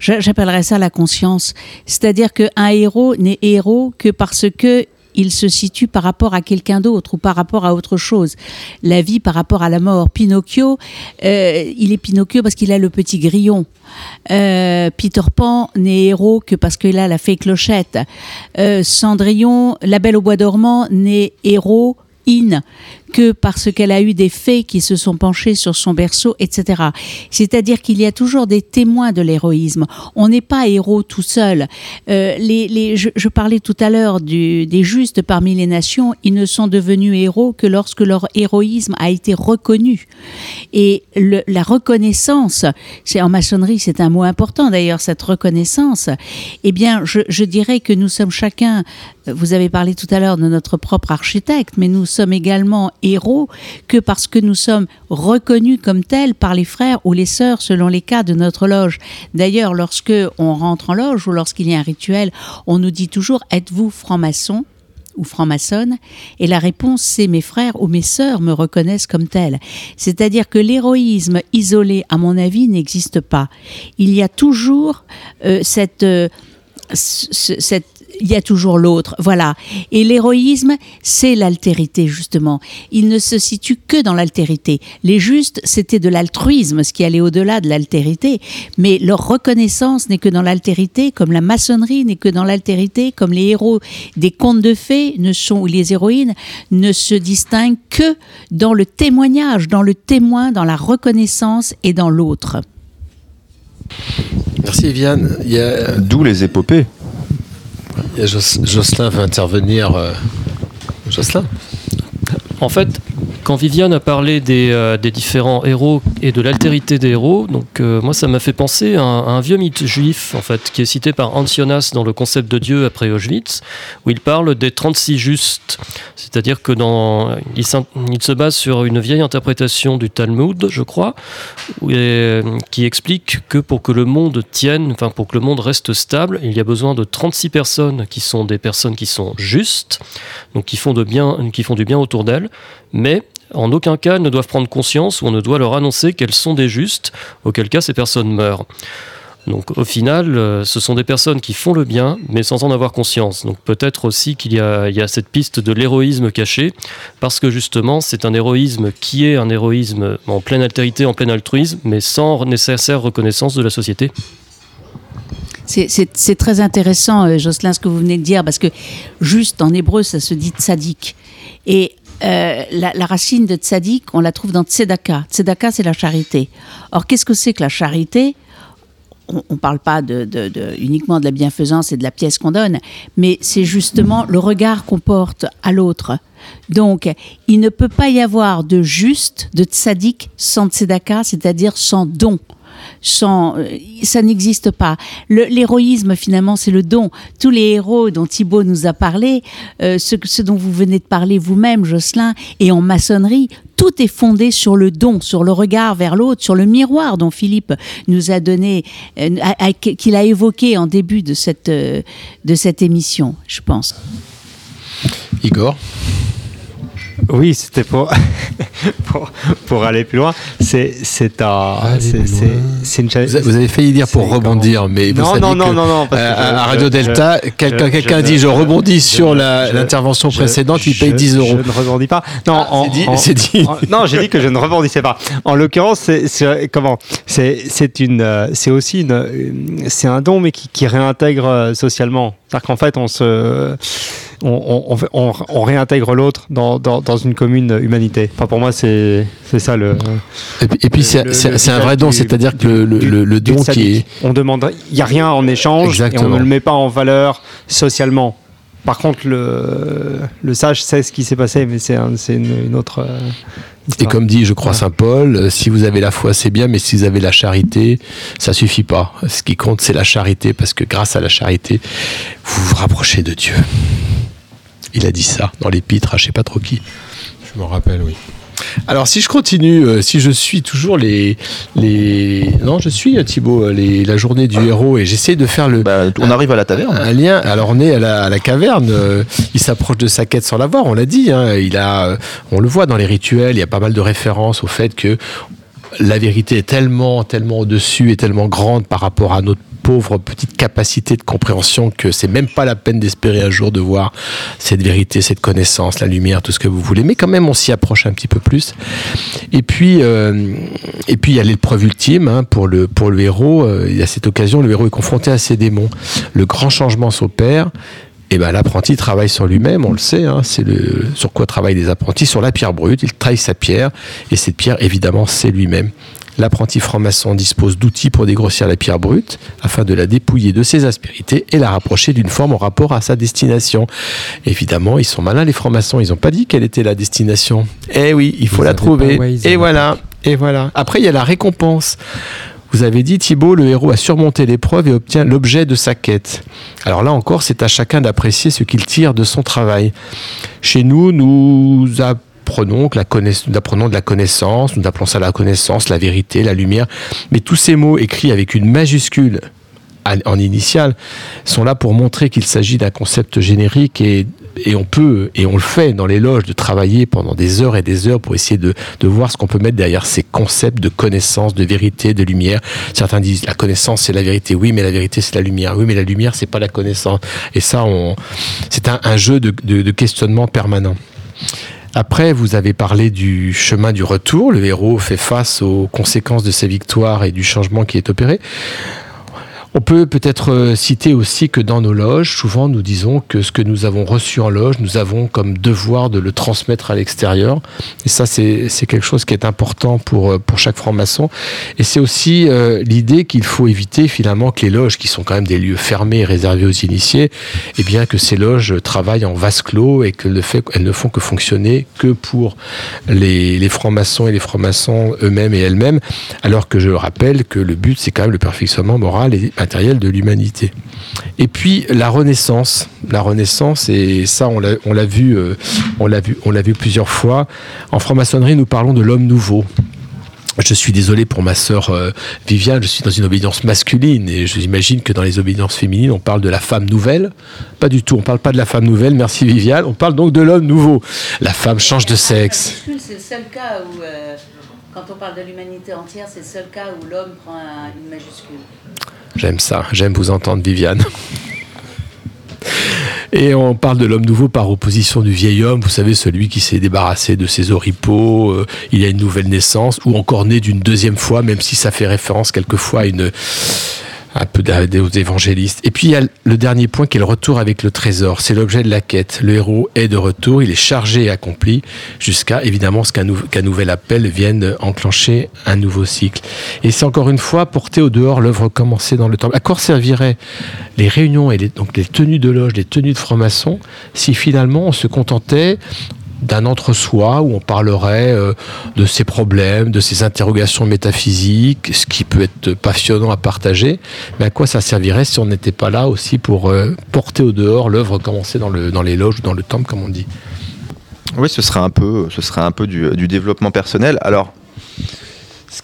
J'appellerais ça la conscience. C'est-à-dire qu'un héros n'est héros que parce que il se situe par rapport à quelqu'un d'autre ou par rapport à autre chose. La vie par rapport à la mort. Pinocchio, euh, il est Pinocchio parce qu'il a le petit grillon. Euh, Peter Pan n'est héros que parce qu'il a la fée clochette. Euh, Cendrillon, La Belle au bois dormant, n'est héros in que parce qu'elle a eu des fées qui se sont penchées sur son berceau, etc. C'est-à-dire qu'il y a toujours des témoins de l'héroïsme. On n'est pas héros tout seul. Euh, les, les, je, je parlais tout à l'heure des justes parmi les nations. Ils ne sont devenus héros que lorsque leur héroïsme a été reconnu. Et le- la reconnaissance, c'est en maçonnerie, c'est un mot important d'ailleurs, cette reconnaissance. Eh bien, je, je dirais que nous sommes chacun, vous avez parlé tout à l'heure de notre propre architecte, mais nous sommes également héros que parce que nous sommes reconnus comme tels par les frères ou les sœurs selon les cas de notre loge. D'ailleurs, lorsque on rentre en loge ou lorsqu'il y a un rituel, on nous dit toujours êtes-vous franc-maçon ou franc-maçonne? Et la réponse, c'est mes frères ou mes sœurs me reconnaissent comme tel. C'est-à-dire que l'héroïsme isolé, à mon avis, n'existe pas. Il y a toujours euh, cette, euh, ce- cette il y a toujours l'autre, voilà. Et l'héroïsme, c'est l'altérité, justement. Il ne se situe que dans l'altérité. Les justes, c'était de l'altruisme, ce qui allait au-delà de l'altérité. Mais leur reconnaissance n'est que dans l'altérité, comme la maçonnerie n'est que dans l'altérité, comme les héros des contes de fées ne sont, ou les héroïnes ne se distinguent que dans le témoignage, dans le témoin, dans la reconnaissance et dans l'autre. Merci a, D'où les épopées. Jocelyn veut intervenir. euh, Jocelyn? En fait, quand Viviane a parlé des, euh, des différents héros et de l'altérité des héros, donc euh, moi ça m'a fait penser à un, vieux mythe juif en fait qui est cité par Ancionas dans le concept de Dieu après Auschwitz, où il parle des 36 justes. C'est-à-dire que dans il, se base sur une vieille interprétation du Talmud, je crois, qui explique que pour que le monde tienne, enfin pour que le monde reste stable, il y a besoin de 36 personnes qui sont des personnes qui sont justes, donc qui font, de bien, qui font du bien autour d'elles, mais en aucun cas elles ne doivent prendre conscience ou on ne doit leur annoncer qu'elles sont des justes, auquel cas ces personnes meurent. Donc au final, euh, ce sont des personnes qui font le bien, mais sans en avoir conscience. Donc peut-être aussi qu'il y a, cette piste de l'héroïsme caché, parce que justement c'est un héroïsme qui est un héroïsme en pleine altérité, en plein altruisme, mais sans nécessaire reconnaissance de la société. C'est très intéressant, euh, Jocelyn, ce que vous venez de dire, parce que juste en hébreu, ça se dit tzaddik. Et euh, la, racine de tzaddik, on la trouve dans tzedaka. Tzedaka, c'est la charité. Or, qu'est-ce que c'est que la charité? On ne parle pas uniquement de la bienfaisance et de la pièce qu'on donne, mais c'est justement le regard qu'on porte à l'autre. Donc, il ne peut pas y avoir de juste, de tzaddik, sans tzedaka, c'est-à-dire sans don. Euh, ça n'existe pas. L'héroïsme, finalement, c'est le don. Tous les héros dont Thibault nous a parlé, euh, ce, ce dont vous venez de parler vous-même, Jocelyn, et en maçonnerie, tout est fondé sur le don, sur le regard vers l'autre, sur le miroir dont Philippe nous a donné, euh, qu'il a évoqué en début de cette, euh, de cette émission, je pense. Igor? Oui, c'était pour, [laughs] pour, pour aller plus loin. C'est c'est un- une vous, a- vous avez failli dire pour rebondir, mais vous Non, saviez non, non, que, non, non, parce que euh, je- à Radio je- Delta, quelqu'un je dit je rebondis je sur l'intervention précédente, il paye je- 10 euros. Je ne rebondis pas. Non, Ah, en- c'est dit, en- c'est dit. en- non, j'ai dit que je ne rebondissais pas. En l'occurrence, c'est comment C'est c'est une, euh, c'est aussi une, une- c'est un don, mais qui, qui réintègre euh, socialement. C'est-à-dire qu'en fait, on se, on, on, on fait- on- on réintègre l'autre dans, dans, dans une commune humanité. Enfin, pour moi, c'est ça le. Et puis, c'est un vrai don, c'est-à-dire que le, don qui est. On demande, il n'y a rien en échange et on ne le met pas en valeur socialement. Par contre, le, le sage sait ce qui s'est passé, mais c'est un- c'est une, une autre. euh, Et comme dit, je crois, Saint Paul, euh, si vous avez la foi, c'est bien, mais si vous avez la charité, ça suffit pas. Ce qui compte, c'est la charité, parce que grâce à la charité, vous vous rapprochez de Dieu. Il a dit ça dans l'épître à je sais pas trop qui. Je me rappelle, oui. Alors si je continue, euh, si je suis toujours les, les... Non, je suis euh, Thibaut, euh, les, la journée du héros et j'essaie de faire le... Bah, on arrive à la taverne. Un lien. Alors on est à la, à la caverne. euh, il s'approche de sa quête sans l'avoir. On l'a dit. hein, il a. on le voit dans les rituels. Il y a pas mal de références au fait que la vérité est tellement, tellement au-dessus et tellement grande par rapport à notre pauvre petite capacité de compréhension que c'est même pas la peine d'espérer un jour de voir cette vérité, cette connaissance, la lumière, tout ce que vous voulez. Mais quand même, on s'y approche un petit peu plus. Et puis, euh, et puis il y a l'épreuve ultime hein, pour le pour le héros. Il y a cette occasion, le héros est confronté à ses démons. Le grand changement s'opère. et ben l'apprenti travaille sur lui-même, on le sait, hein, c'est sur quoi travaillent les apprentis, sur la pierre brute, il taille sa pierre, et cette pierre, évidemment, c'est lui-même. L'apprenti franc-maçon dispose d'outils pour dégrossir la pierre brute afin de la dépouiller de ses aspérités et la rapprocher d'une forme en rapport à sa destination. Évidemment, ils sont malins les francs-maçons, ils n'ont pas dit quelle était la destination. Eh oui, il faut la trouver. pas et voilà, et voilà. Après, il y a la récompense. Vous avez dit, Thibault, le héros a surmonté l'épreuve et obtient l'objet de sa quête. Alors là encore, c'est à chacun d'apprécier ce qu'il tire de son travail. Chez nous, nous que nous apprenons de la connaissance, nous appelons ça la connaissance, la vérité, la lumière. Mais tous ces mots écrits avec une majuscule en initiale sont là pour montrer qu'il s'agit d'un concept générique et, et on peut, et on le fait dans les loges, de travailler pendant des heures et des heures pour essayer de, de voir ce qu'on peut mettre derrière ces concepts de connaissance, de vérité, de lumière. Certains disent la connaissance c'est la vérité, oui mais la vérité c'est la lumière, oui mais la lumière c'est pas la connaissance. Et ça, c'est un, jeu de- de questionnement permanent. Après, vous avez parlé du chemin du retour. Le héros fait face aux conséquences de sa victoire et du changement qui est opéré. On peut peut-être euh, citer aussi que dans nos loges, souvent nous disons que ce que nous avons reçu en loge, nous avons comme devoir de le transmettre à l'extérieur. Et ça, c'est quelque chose qui est important pour, euh, pour chaque franc-maçon. Et c'est aussi euh, l'idée qu'il faut éviter finalement que les loges, qui sont quand même des lieux fermés et réservés aux initiés, eh bien que ces loges travaillent en vase clos et qu'elles ne, font que fonctionner que pour les, les francs-maçons et les francs-maçons eux-mêmes et elles-mêmes, alors que je rappelle que le but, c'est quand même le perfectionnement moral et matériel de l'humanité. Et puis la Renaissance, la Renaissance, et ça on l'a vu, euh, vu, vu plusieurs fois. En franc-maçonnerie, nous parlons de l'homme nouveau. Je suis désolé pour ma sœur euh, Viviane, je suis dans une obédience masculine et j'imagine que dans les obédiences féminines, on parle de la femme nouvelle. Pas du tout, on parle pas de la femme nouvelle, merci Viviane, on parle donc de l'homme nouveau. La femme change de sexe. C'est le cas où, euh, quand on parle de l'humanité entière, c'est le seul cas où l'homme prend un- une majuscule. J'aime ça, j'aime vous entendre Viviane. Et on parle de l'homme nouveau par opposition du vieil homme, vous savez, celui qui s'est débarrassé de ses oripeaux, euh, il a une nouvelle naissance, ou encore né d'une deuxième fois, même si ça fait référence quelquefois à une, un peu d'a- aux évangélistes. Et puis il y a le dernier point qui est le retour avec le trésor. C'est l'objet de la quête. Le héros est de retour, il est chargé et accompli jusqu'à évidemment qu'un nou- qu'un nouvel appel vienne enclencher un nouveau cycle. Et c'est encore une fois porter au dehors l'œuvre commencée dans le temple. À quoi serviraient les réunions et donc les tenues de loge, les tenues de francs-maçons si finalement on se contentait d'un entre-soi où on parlerait euh, de ses problèmes, de ses interrogations métaphysiques, ce qui peut être passionnant à partager, mais à quoi ça servirait si on n'était pas là aussi pour euh, porter au dehors l'œuvre commencée dans, le, dans les loges ou dans le temple, comme on dit? Oui, ce serait un peu, ce serait un peu du, du développement personnel. Alors,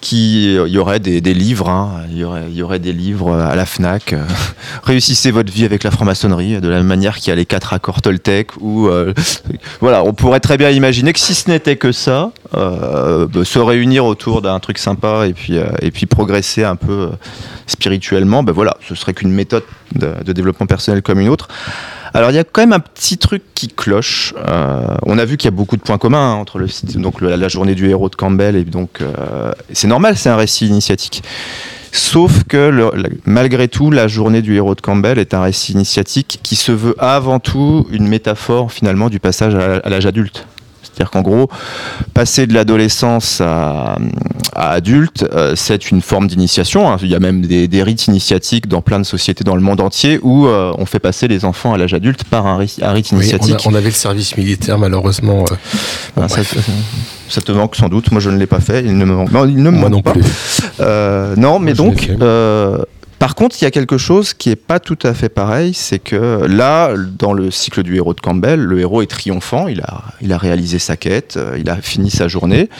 qui, il y aurait des, livres, hein, y aurait, y aurait des livres à la Fnac. euh, [laughs] réussissez votre vie avec la franc-maçonnerie, de la même manière qu'il y a les quatre accords Toltec. Ou euh, [laughs] voilà, on pourrait très bien imaginer que si ce n'était que ça, euh, bah, se réunir autour d'un truc sympa et puis euh, et puis progresser un peu euh, spirituellement, ben voilà, ce serait qu'une méthode de, de développement personnel comme une autre. Alors il y a quand même un petit truc qui cloche. Euh, on a vu qu'il y a beaucoup de points communs hein, entre le donc la journée du héros de Campbell et donc euh, c'est normal, c'est un récit initiatique. Sauf que malgré tout, la journée du héros de Campbell est un récit initiatique qui se veut avant tout une métaphore finalement du passage à l'âge adulte. C'est-à-dire qu'en gros, passer de l'adolescence à, à adulte, euh, c'est une forme d'initiation. hein. Il y a même des, des rites initiatiques dans plein de sociétés dans le monde entier où euh, on fait passer les enfants à l'âge adulte par un, ri- un rite Oui, on, initiatique. a- on avait le service militaire, malheureusement. euh, bon, Ah, ça, te manque sans doute. Moi, je ne l'ai pas fait. Il ne me manque. Non, il ne me Moi manque non pas. plus. Non, mais Moi, donc, par contre, il y a quelque chose qui est pas tout à fait pareil, c'est que là, dans le cycle du héros de Campbell, le héros est triomphant, il a, réalisé sa quête, euh, il a fini sa journée,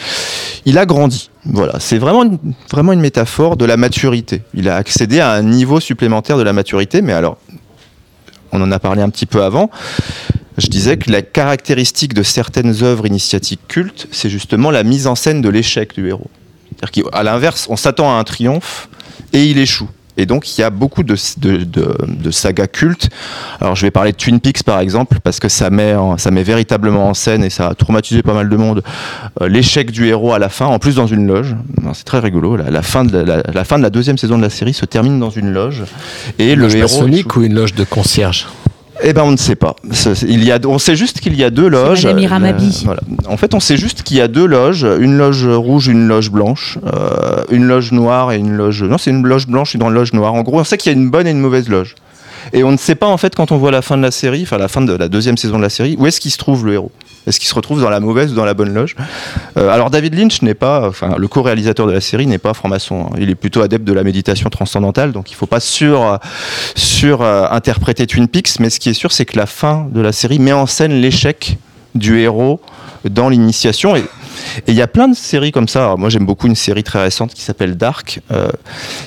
il a grandi. Voilà, c'est vraiment une, vraiment une métaphore de la maturité. Il a accédé à un niveau supplémentaire de la maturité, mais alors, on en a parlé un petit peu avant. Je disais que la caractéristique de certaines œuvres initiatiques cultes, c'est justement la mise en scène de l'échec du héros. C'est-à-dire qu'à l'inverse, on s'attend à un triomphe et il échoue. Et donc, il y a beaucoup de, de, de- de sagas cultes. Alors, je vais parler de Twin Peaks, par exemple, parce que ça met, ça met véritablement en scène et ça a traumatisé pas mal de monde. euh, L'échec du héros à la fin, en plus dans une loge. C'est très rigolo. La, la fin de la, la- la fin de la deuxième saison de la série se termine dans une loge. Et Une le loge héros. maçonnique ou une loge de concierge? Eh ben on ne sait pas. Il y a, on sait juste qu'il y a deux loges. Madame. Euh, voilà. En fait, on sait juste qu'il y a deux loges, une loge rouge, une loge blanche, euh, une loge noire et une loge. Non, c'est une loge blanche et une loge noire. En gros, on sait qu'il y a une bonne et une mauvaise loge. Et on ne sait pas en fait quand on voit la fin de la série, enfin la fin de la deuxième saison de la série, où est-ce qu'il se trouve le héros Est-ce qu'il se retrouve dans la mauvaise ou dans la bonne loge Euh, Alors David Lynch n'est pas, enfin le co-réalisateur de la série n'est pas franc-maçon. hein. Il est plutôt adepte de la méditation transcendantale, donc il faut pas sur sur euh, interpréter Twin Peaks. Mais ce qui est sûr, c'est que la fin de la série met en scène l'échec du héros dans l'initiation et il y a plein de séries comme ça. Alors, moi, j'aime beaucoup une série très récente qui s'appelle Dark, euh,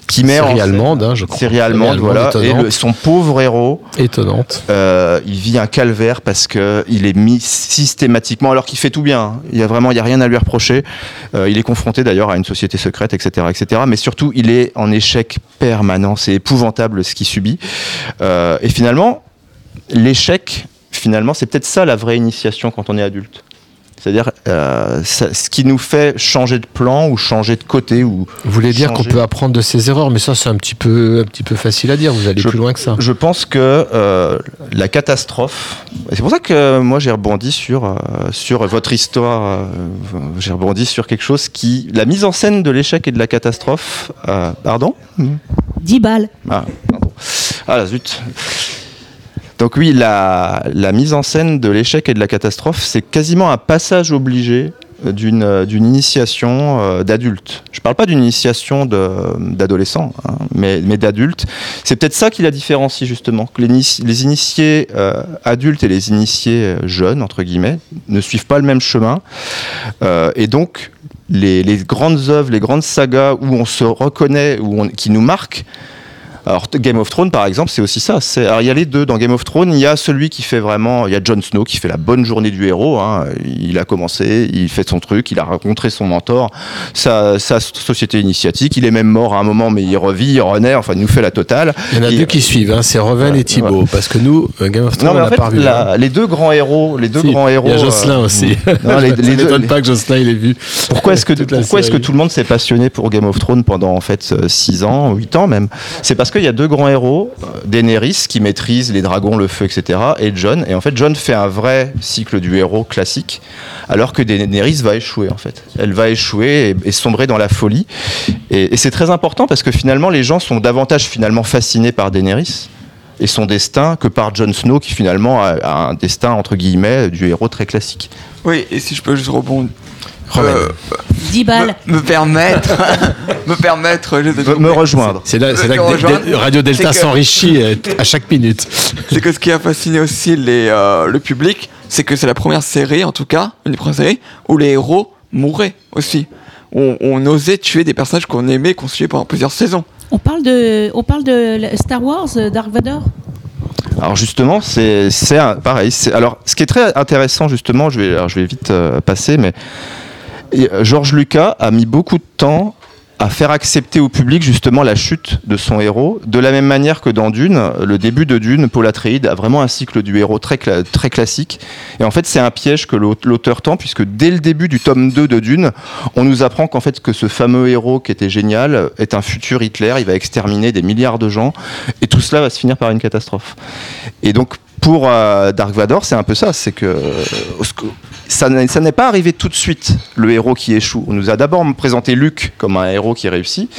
qui met en Série allemande, hein, je crois. série allemande, Série voilà. Et le- son pauvre héros, Étonnante. euh, il vit un calvaire parce que il est mis systématiquement, alors qu'il fait tout bien. hein. Il y a vraiment, il y a rien à lui reprocher. Euh, il est confronté d'ailleurs à une société secrète, etc., etc. Mais surtout, il est en échec permanent. C'est épouvantable ce qu'il subit. Et finalement, l'échec, finalement, c'est peut-être ça la vraie initiation quand on est adulte. C'est-à-dire euh, ce qui nous fait changer de plan ou changer de côté ou Vous voulez dire qu'on peut apprendre de ses erreurs, mais ça c'est un petit peu, un petit peu facile à dire. Vous allez Je- plus loin que ça. Je pense que euh, la catastrophe. C'est pour ça que moi j'ai rebondi sur euh, sur votre histoire. euh, j'ai rebondi sur quelque chose qui la mise en scène de l'échec et de la catastrophe. euh, pardon? 10 balles. Ah, pardon. Ah la zut. Donc oui, la, mise en scène de l'échec et de la catastrophe, c'est quasiment un passage obligé euh, d'une euh, d'une initiation euh, d'adulte. Je parle pas d'une initiation d'adolescent, hein, mais, mais d'adulte. C'est peut-être ça qui la différencie justement, que les, ini- les initiés euh, adultes et les initiés jeunes, entre guillemets, ne suivent pas le même chemin. Et donc, les, les grandes œuvres, les grandes sagas où on se reconnaît, où on- qui nous marquent, alors Game of Thrones par exemple, c'est aussi ça. C'est- Alors il y a les deux dans Game of Thrones. Il y a celui qui fait vraiment, il y a Jon Snow qui fait la bonne journée du héros. hein. Il a commencé, il fait son truc, il a rencontré son mentor, sa, sa société initiatique. Il est même mort à un moment, mais il revit, il renaît. Enfin, il nous fait la totale. Il y en a Et- deux qui suivent, hein, c'est Reven et Thibaut, parce que nous, euh, Game of Thrones, Non mais on en fait, pas revu. la- hein. les deux grands héros, les deux Si, grands héros. Il y a Jocelyn euh, aussi. [laughs] non, les- les deux- pas que Jocelyn il ait vu. Pourquoi est-ce que, [laughs] pourquoi est-ce que tout le monde s'est passionné pour Game of Thrones pendant en fait 6 ans, 8 ans même? C'est parce qu'il y a deux grands héros, Daenerys qui maîtrise les dragons, le feu, etc. et John. Et en fait, John fait un vrai cycle du héros classique, alors que Daenerys va échouer en fait. Elle va échouer et, sombrer dans la folie. Et, et c'est très important parce que finalement, les gens sont davantage finalement fascinés par Daenerys et son destin que par Jon Snow qui finalement a, a un destin entre guillemets du héros très classique. Oui, et si je peux juste rebondir. Euh, 10 balles. me, [laughs] me permettre, me permettre Me- me rejoindre. C'est là, là que Radio Delta s'enrichit euh, à chaque minute. [laughs] c'est que ce qui a fasciné aussi les, euh, le public, c'est que c'est la première série, en tout cas, une des premières séries, où les héros mouraient aussi. On, on osait tuer des personnages qu'on aimait, qu'on suivait pendant plusieurs saisons. On parle de, on parle de Star Wars, euh, Dark Vador? Alors justement, c'est pareil. c'est- Alors, ce qui est très intéressant justement, je vais, alors, je vais vite euh, passer, mais euh, George Lucas a mis beaucoup de temps à faire accepter au public justement la chute de son héros, de la même manière que dans Dune, le début de Dune, Paul Atreides a vraiment un cycle du héros très, cla- très classique. Et en fait, c'est un piège que l'aute- l'auteur tend, puisque dès le début du tome 2 de Dune, on nous apprend qu'en fait que ce fameux héros qui était génial est un futur Hitler, il va exterminer des milliards de gens, et tout cela va se finir par une catastrophe. Et donc, pour euh, Dark Vador, c'est un peu ça, c'est que euh, ça n'est ça n'est pas arrivé tout de suite, le héros qui échoue. On nous a d'abord présenté Luke comme un héros qui réussit,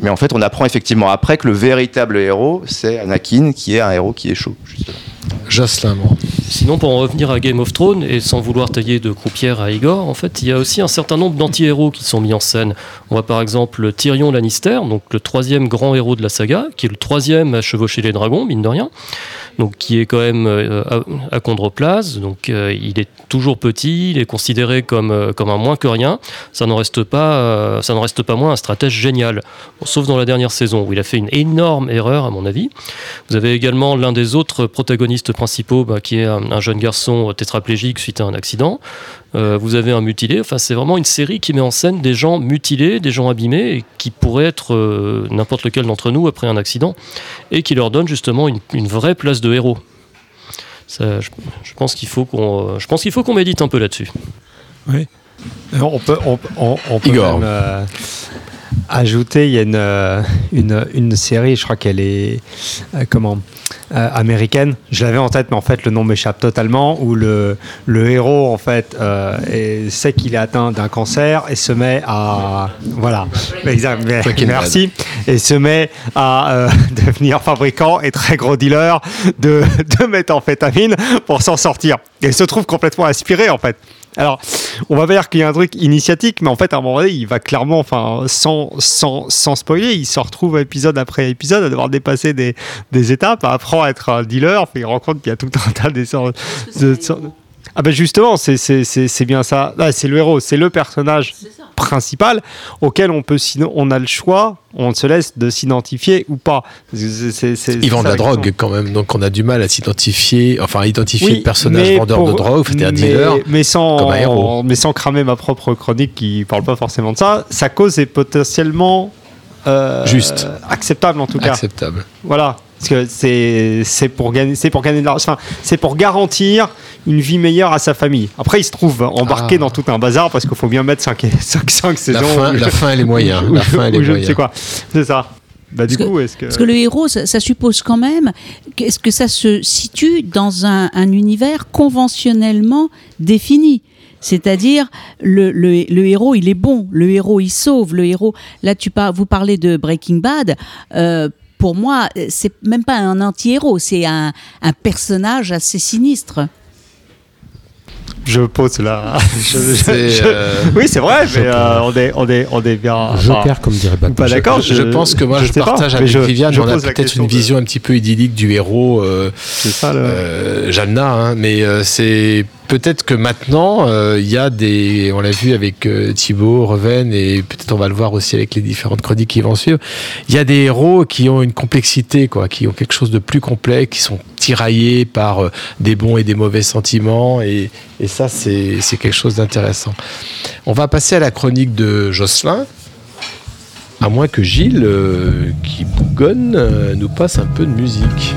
mais en fait, on apprend effectivement après que le véritable héros, c'est Anakin, qui est un héros qui échoue. justement. Jocelyn. Sinon, pour en revenir à Game of Thrones, et sans vouloir tailler de croupière à Igor, en fait, il y a aussi un certain nombre d'anti-héros qui sont mis en scène. On voit par exemple Tyrion Lannister, donc le troisième grand héros de la saga, qui est le troisième à chevaucher les dragons, mine de rien, donc qui est quand même euh, à, à chondroplase, donc euh, il est toujours petit, il est considéré comme, euh, comme un moins que rien. Ça n'en reste pas, euh, ça reste pas moins un stratège génial, sauf dans la dernière saison où il a fait une énorme erreur à mon avis. Vous avez également l'un des autres protagonistes principaux, bah, qui est un jeune garçon tétraplégique suite à un accident. Euh, vous avez un mutilé. Enfin, c'est vraiment une série qui met en scène des gens mutilés, des gens abîmés, et qui pourraient être euh, n'importe lequel d'entre nous après un accident, et qui leur donne justement une, une vraie place de héros. Ça, je, je pense qu'il faut qu'on, euh, je pense qu'il faut qu'on médite un peu là-dessus. Euh, On peut, on, on- on peut Igor. même, euh, ajouter, il y a une, une, une série, je crois qu'elle est. euh, comment? Euh, américaine. Je l'avais en tête, mais en fait, le nom m'échappe totalement. Où le, le héros, en fait, euh, est- sait qu'il est atteint d'un cancer et se met à. Voilà. Exact. Merci. Et se met à euh, [laughs] devenir fabricant et très gros dealer de, [laughs] de méthamphétamine pour s'en sortir. Et il se trouve complètement inspiré, en fait. Alors, on va dire qu'il y a un truc initiatique, mais en fait, à un moment donné, il va clairement, enfin, sans, sans, sans spoiler, il se retrouve épisode après épisode à devoir dépasser des, des étapes, à apprendre à être un dealer, puis il rencontre qu'il y a tout un tas de de, sortes- Ah ben justement, c'est- c'est c'est- c'est bien ça. Là, c'est le héros, c'est le personnage principal auquel on peut, sinon, on a le choix, on se laisse de s'identifier ou pas. C'est- c'est- c'est- Ils vendent la drogue quand même, donc on a du mal à s'identifier, enfin à identifier Oui, le personnage vendeur pour- de drogue, c'est-à-dire mais- dealer. Mais sans, comme un héros. mais sans cramer ma propre chronique qui parle pas forcément de ça, sa cause est potentiellement euh, Juste. acceptable en tout cas. Acceptable. Voilà. Parce que c'est c'est pour gagner c'est pour gagner de l'argent. C'est pour garantir une vie meilleure à sa famille. Après, il se trouve embarqué Ah. dans tout un bazar parce qu'il faut bien mettre 5 5 5 saisons. La fin, la fin et les moyens. [laughs] ou- La fin et les je moyens. sais quoi. C'est ça. Bah du Parce que- coup, est-ce que Parce que le héros, ça, ça suppose quand même qu'est-ce que ça se situe dans un, un univers conventionnellement défini? C'est-à-dire, le, le- le héros, il est bon, le héros, il sauve, le héros. Là, tu par- vous parlez de Breaking Bad. euh, pour moi, c'est même pas un anti-héros, c'est un, un personnage assez sinistre. je pose là [laughs] je- je- C'est, je- euh, Oui, c'est vrai, mais euh, on est on est on est bien Joker, comme dirait enfin, Batman. pas d'accord. Je, je pense que moi je, pas, partage avec je- Viviane, je on a peut-être une de- vision un petit peu idyllique du héros. euh, C'est ça le. euh, hein, mais euh, c'est peut-être que maintenant euh, il y a des, on l'a vu avec euh, Thibaut, Reven et peut-être on va le voir aussi avec les différentes chroniques qui vont suivre. Il y a des héros qui ont une complexité, quoi, qui ont quelque chose de plus complet, qui sont tiraillés par euh, des bons et des mauvais sentiments et, et ça c'est quelque chose d'intéressant. On va passer à la chronique de Jocelyn. À moins que Gilles, euh, qui bougonne, nous passe un peu de musique.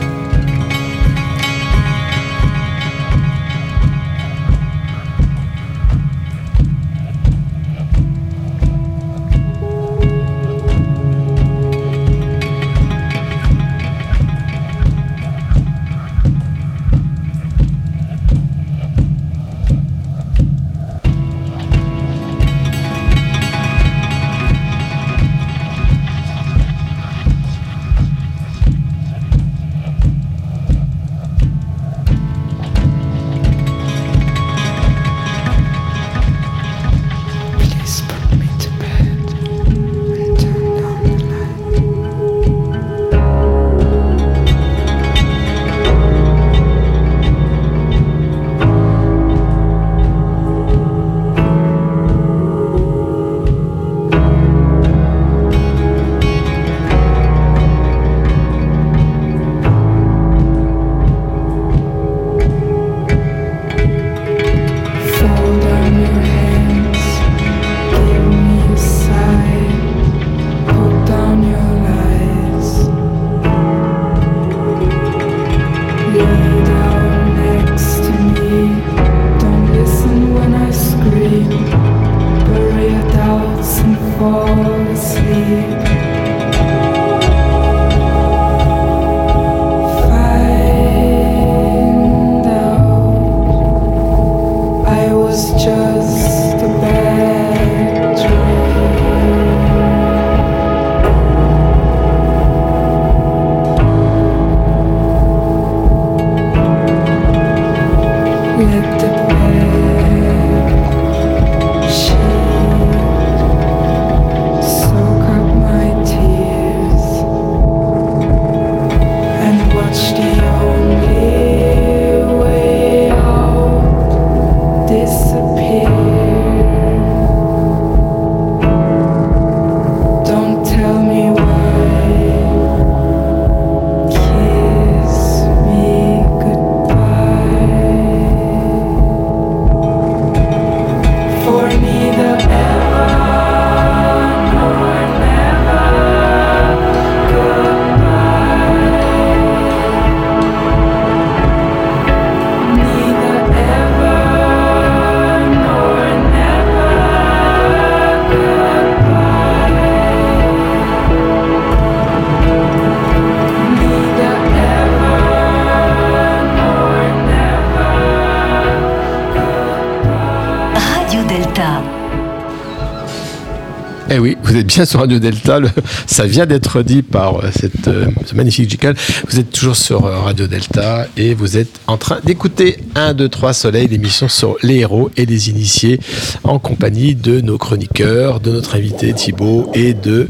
Vous êtes bien sur Radio Delta. le- ça vient d'être dit par euh, cette, euh, ce magnifique jingle. Vous êtes toujours sur euh, Radio Delta et vous êtes en train d'écouter 1, 2, 3 Soleil, l'émission sur les héros et les initiés, en compagnie de nos chroniqueurs, de notre invité Thibaut et de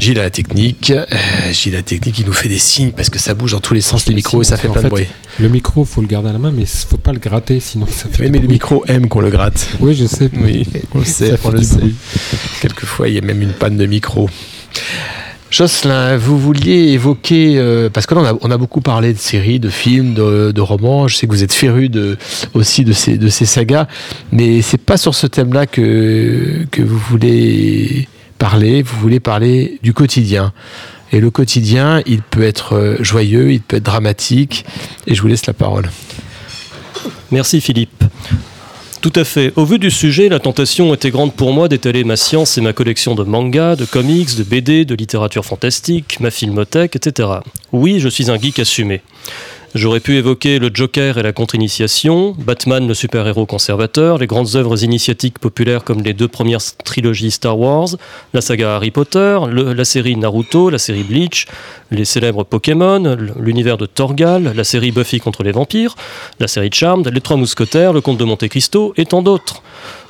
Gilles à la technique. Euh, Gilles à la technique, il nous fait des signes parce que ça bouge dans tous les sens les micros et ça fait En plein de bruit. Le micro, faut le garder à la main, mais faut pas le gratter, sinon ça fait. Oui, mais le micro aime qu'on le gratte. Oui, je sais. Oui, on le sait, on le sait. bruit. Il y a même une panne de micro. Jocelyn, vous vouliez évoquer, euh, parce que là on a, beaucoup parlé de séries, de films, de, de romans, je sais que vous êtes féru de, aussi de ces, de ces sagas, mais c'est pas sur ce thème-là que, que vous voulez parler, vous voulez parler du quotidien. Et le quotidien, il peut être euh, joyeux, il peut être dramatique, et je vous laisse la parole. Merci Philippe. Tout à fait. Au vu du sujet, la tentation était grande pour moi d'étaler ma science et ma collection de mangas, de comics, de BD, de littérature fantastique, ma filmothèque, etc. Oui, je suis un geek assumé. J'aurais pu évoquer le Joker et la contre-initiation, Batman le super-héros conservateur, les grandes œuvres initiatiques populaires comme les deux premières trilogies Star Wars, la saga Harry Potter, la série Naruto, la série Bleach, les célèbres Pokémon, l'univers de Torgal, la série Buffy contre les vampires, la série Charmed, les Trois Mousquetaires, le Comte de Monte Cristo et tant d'autres.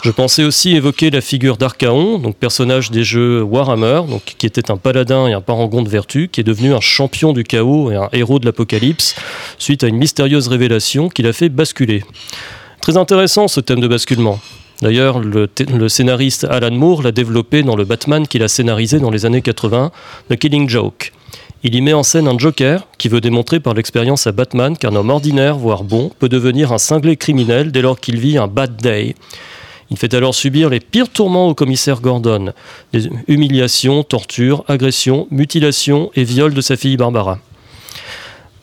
Je pensais aussi évoquer la figure d'Archaon, donc personnage des jeux Warhammer, donc qui était un paladin et un parangon de vertu, qui est devenu un champion du chaos et un héros de l'apocalypse, suite à une mystérieuse révélation qui l'a fait basculer. Très intéressant ce thème de basculement. D'ailleurs, le, scénariste Alan Moore l'a développé dans le Batman qu'il a scénarisé dans les années 80, The Killing Joke. Il y met en scène un Joker qui veut démontrer par l'expérience à Batman qu'un homme ordinaire, voire bon, peut devenir un cinglé criminel dès lors qu'il vit un bad day. Il fait alors subir les pires tourments au commissaire Gordon des humiliations, tortures, agressions, mutilations et viols de sa fille Barbara.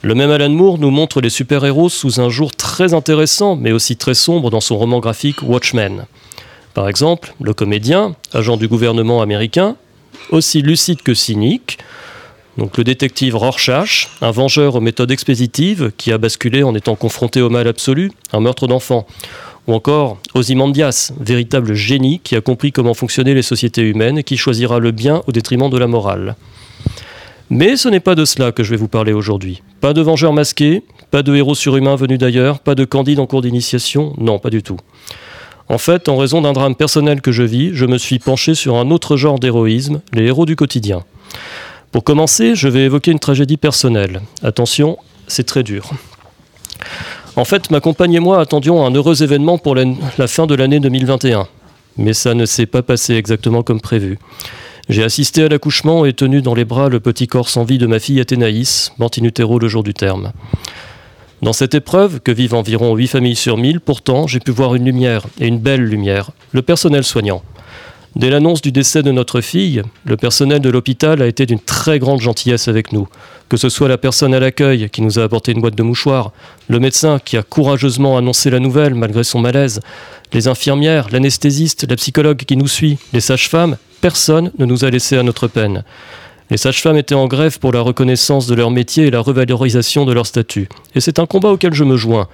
Le même Alan Moore nous montre les super-héros sous un jour très intéressant, mais aussi très sombre dans son roman graphique Watchmen. Par exemple, le comédien, agent du gouvernement américain, aussi lucide que cynique, donc le détective Rorschach, un vengeur aux méthodes expéditives qui a basculé en étant confronté au mal absolu, un meurtre d'enfant. Ou encore Ozymandias, véritable génie qui a compris comment fonctionnaient les sociétés humaines et qui choisira le bien au détriment de la morale. Mais ce n'est pas de cela que je vais vous parler aujourd'hui. Pas de vengeurs masqués, pas de héros surhumains venus d'ailleurs, pas de candide en cours d'initiation, non, pas du tout. En fait, en raison d'un drame personnel que je vis, je me suis penché sur un autre genre d'héroïsme, les héros du quotidien. Pour commencer, je vais évoquer une tragédie personnelle. Attention, c'est très dur. En fait, ma compagne et moi attendions un heureux événement pour la, fin de l'année 2021. Mais ça ne s'est pas passé exactement comme prévu. J'ai assisté à l'accouchement et tenu dans les bras le petit corps sans vie de ma fille Athénaïs, morte in utero le jour du terme. Dans cette épreuve, que vivent environ 8 familles sur 1000, pourtant, j'ai pu voir une lumière, et une belle lumière, le personnel soignant. Dès l'annonce du décès de notre fille, le personnel de l'hôpital a été d'une très grande gentillesse avec nous. Que ce soit la personne à l'accueil qui nous a apporté une boîte de mouchoirs, le médecin qui a courageusement annoncé la nouvelle malgré son malaise, les infirmières, l'anesthésiste, la psychologue qui nous suit, les sages-femmes, personne ne nous a laissé à notre peine. Les sages-femmes étaient en grève pour la reconnaissance de leur métier et la revalorisation de leur statut. Et c'est un combat auquel je me joins.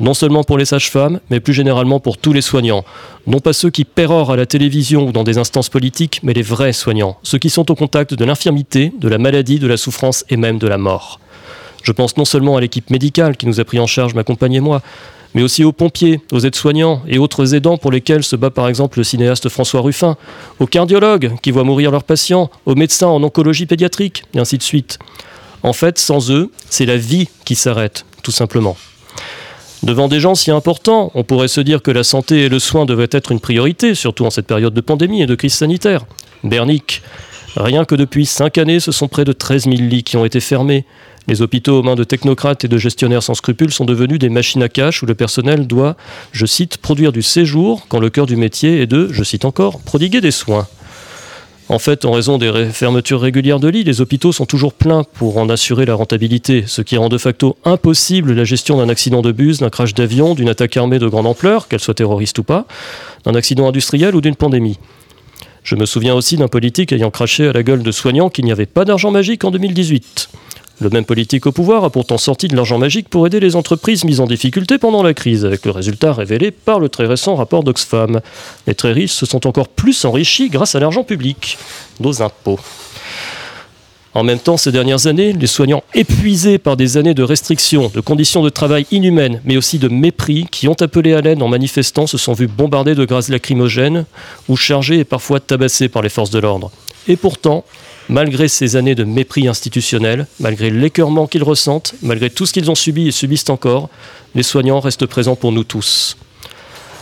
Non seulement pour les sages-femmes, mais plus généralement pour tous les soignants. Non pas ceux qui pérorent à la télévision ou dans des instances politiques, mais les vrais soignants. Ceux qui sont au contact de l'infirmité, de la maladie, de la souffrance et même de la mort. Je pense non seulement à l'équipe médicale qui nous a pris en charge, ma compagne et moi, mais aussi aux pompiers, aux aides-soignants et autres aidants pour lesquels se bat par exemple le cinéaste François Ruffin, aux cardiologues qui voient mourir leurs patients, aux médecins en oncologie pédiatrique, et ainsi de suite. En fait, sans eux, c'est la vie qui s'arrête, tout simplement. Devant des gens si importants, on pourrait se dire que la santé et le soin devraient être une priorité, surtout en cette période de pandémie et de crise sanitaire. Bernic. Rien que depuis cinq années, ce sont près de 13 000 lits qui ont été fermés. Les hôpitaux aux mains de technocrates et de gestionnaires sans scrupules sont devenus des machines à cash où le personnel doit, je cite, produire du séjour quand le cœur du métier est de, je cite encore, prodiguer des soins. En fait, en raison des fermetures régulières de lits, les hôpitaux sont toujours pleins pour en assurer la rentabilité, ce qui rend de facto impossible la gestion d'un accident de bus, d'un crash d'avion, d'une attaque armée de grande ampleur, qu'elle soit terroriste ou pas, d'un accident industriel ou d'une pandémie. Je me souviens aussi d'un politique ayant craché à la gueule de soignants qu'il n'y avait pas d'argent magique en 2018. Le même politique au pouvoir a pourtant sorti de l'argent magique pour aider les entreprises mises en difficulté pendant la crise, avec le résultat révélé par le très récent rapport d'Oxfam. Les très riches se sont encore plus enrichis grâce à l'argent public, nos impôts. En même temps, ces dernières années, les soignants épuisés par des années de restrictions, de conditions de travail inhumaines, mais aussi de mépris, qui ont appelé à l'aide en manifestant, se sont vus bombardés de gaz lacrymogènes ou chargés et parfois tabassés par les forces de l'ordre. Et pourtant, malgré ces années de mépris institutionnel, malgré l'écœurement qu'ils ressentent, malgré tout ce qu'ils ont subi et subissent encore, les soignants restent présents pour nous tous.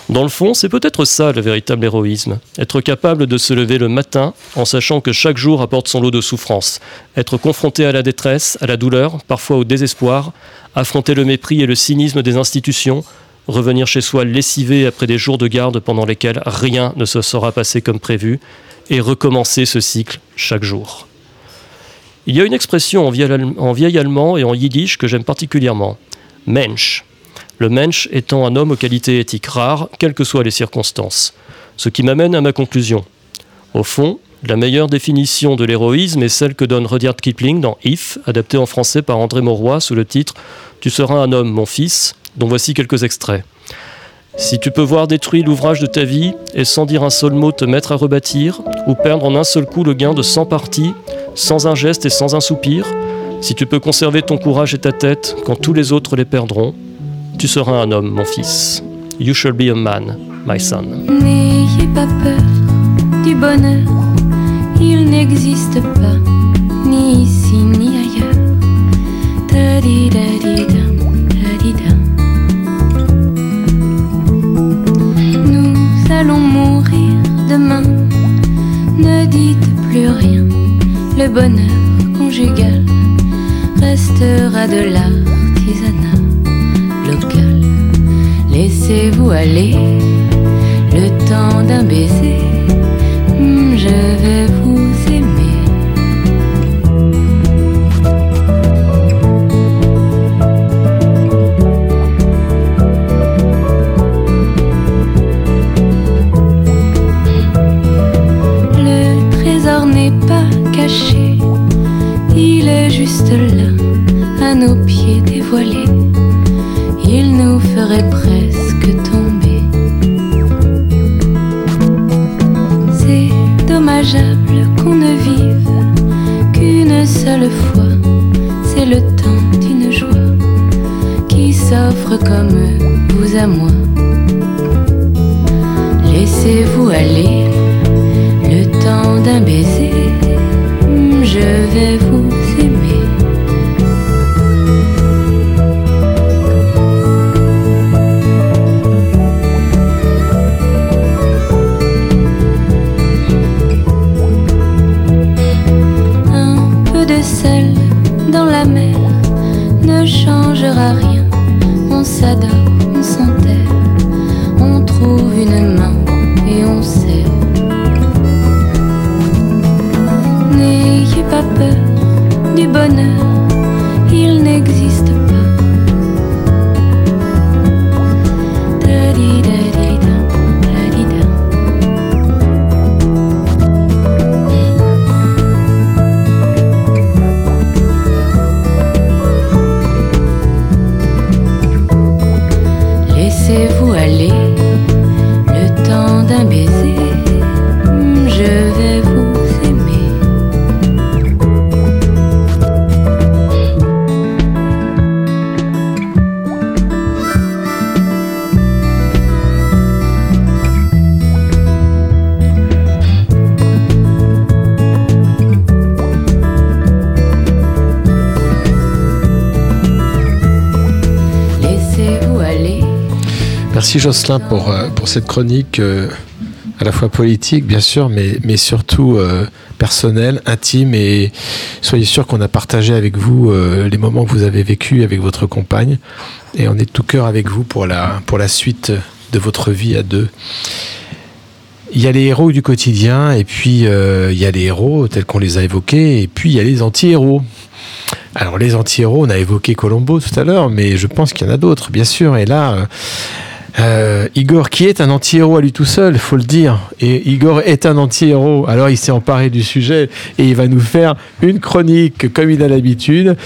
Dans le fond, c'est peut-être ça le véritable héroïsme. Être capable de se lever le matin en sachant que chaque jour apporte son lot de souffrances. Être confronté à la détresse, à la douleur, parfois au désespoir. Affronter le mépris et le cynisme des institutions. Revenir chez soi lessivé après des jours de garde pendant lesquels rien ne se sera passé comme prévu. Et recommencer ce cycle chaque jour. Il y a une expression en vieil, allemand et en yiddish que j'aime particulièrement. Mensch le mensch étant un homme aux qualités éthiques rares, quelles que soient les circonstances. Ce qui m'amène à ma conclusion. Au fond, la meilleure définition de l'héroïsme est celle que donne Rudyard Kipling dans If, adapté en français par André Mauroy sous le titre Tu seras un homme, mon fils, dont voici quelques extraits. Si tu peux voir détruit l'ouvrage de ta vie et sans dire un seul mot te mettre à rebâtir, ou perdre en un seul coup le gain de 100 parties, sans un geste et sans un soupir, si tu peux conserver ton courage et ta tête quand tous les autres les perdront, tu seras un homme, mon fils. You shall be a man, my son. N'ayez pas peur du bonheur, il n'existe pas, ni ici ni ailleurs. Dites plus rien. Le bonheur conjugal restera de l'artisanat local. Laissez-vous aller le temps d'un baiser. Il nous ferait presque tomber. C'est dommageable qu'on ne vive qu'une seule fois. C'est le temps d'une joie qui s'offre comme vous à moi. Laissez-vous aller le temps d'un baiser. Je vais vous rien. On s'adore, Merci Jocelyn pour, euh, pour cette chronique euh, à la fois politique, bien sûr, mais, mais surtout euh, personnelle, intime. Et soyez sûr qu'on a partagé avec vous les moments que vous avez vécus avec votre compagne. Et on est de tout cœur avec vous pour la, pour la suite de votre vie à deux. Il y a les héros du quotidien, et puis il y a les héros tels qu'on les a évoqués, et puis il y a les anti-héros. Alors les anti-héros, on a évoqué Colombo tout à l'heure, mais je pense qu'il y en a d'autres, bien sûr. Et là, euh, Igor, qui est un anti-héros à lui tout seul, faut le dire. Et Igor est un anti-héros. Alors il s'est emparé du sujet et il va nous faire une chronique, comme il a l'habitude,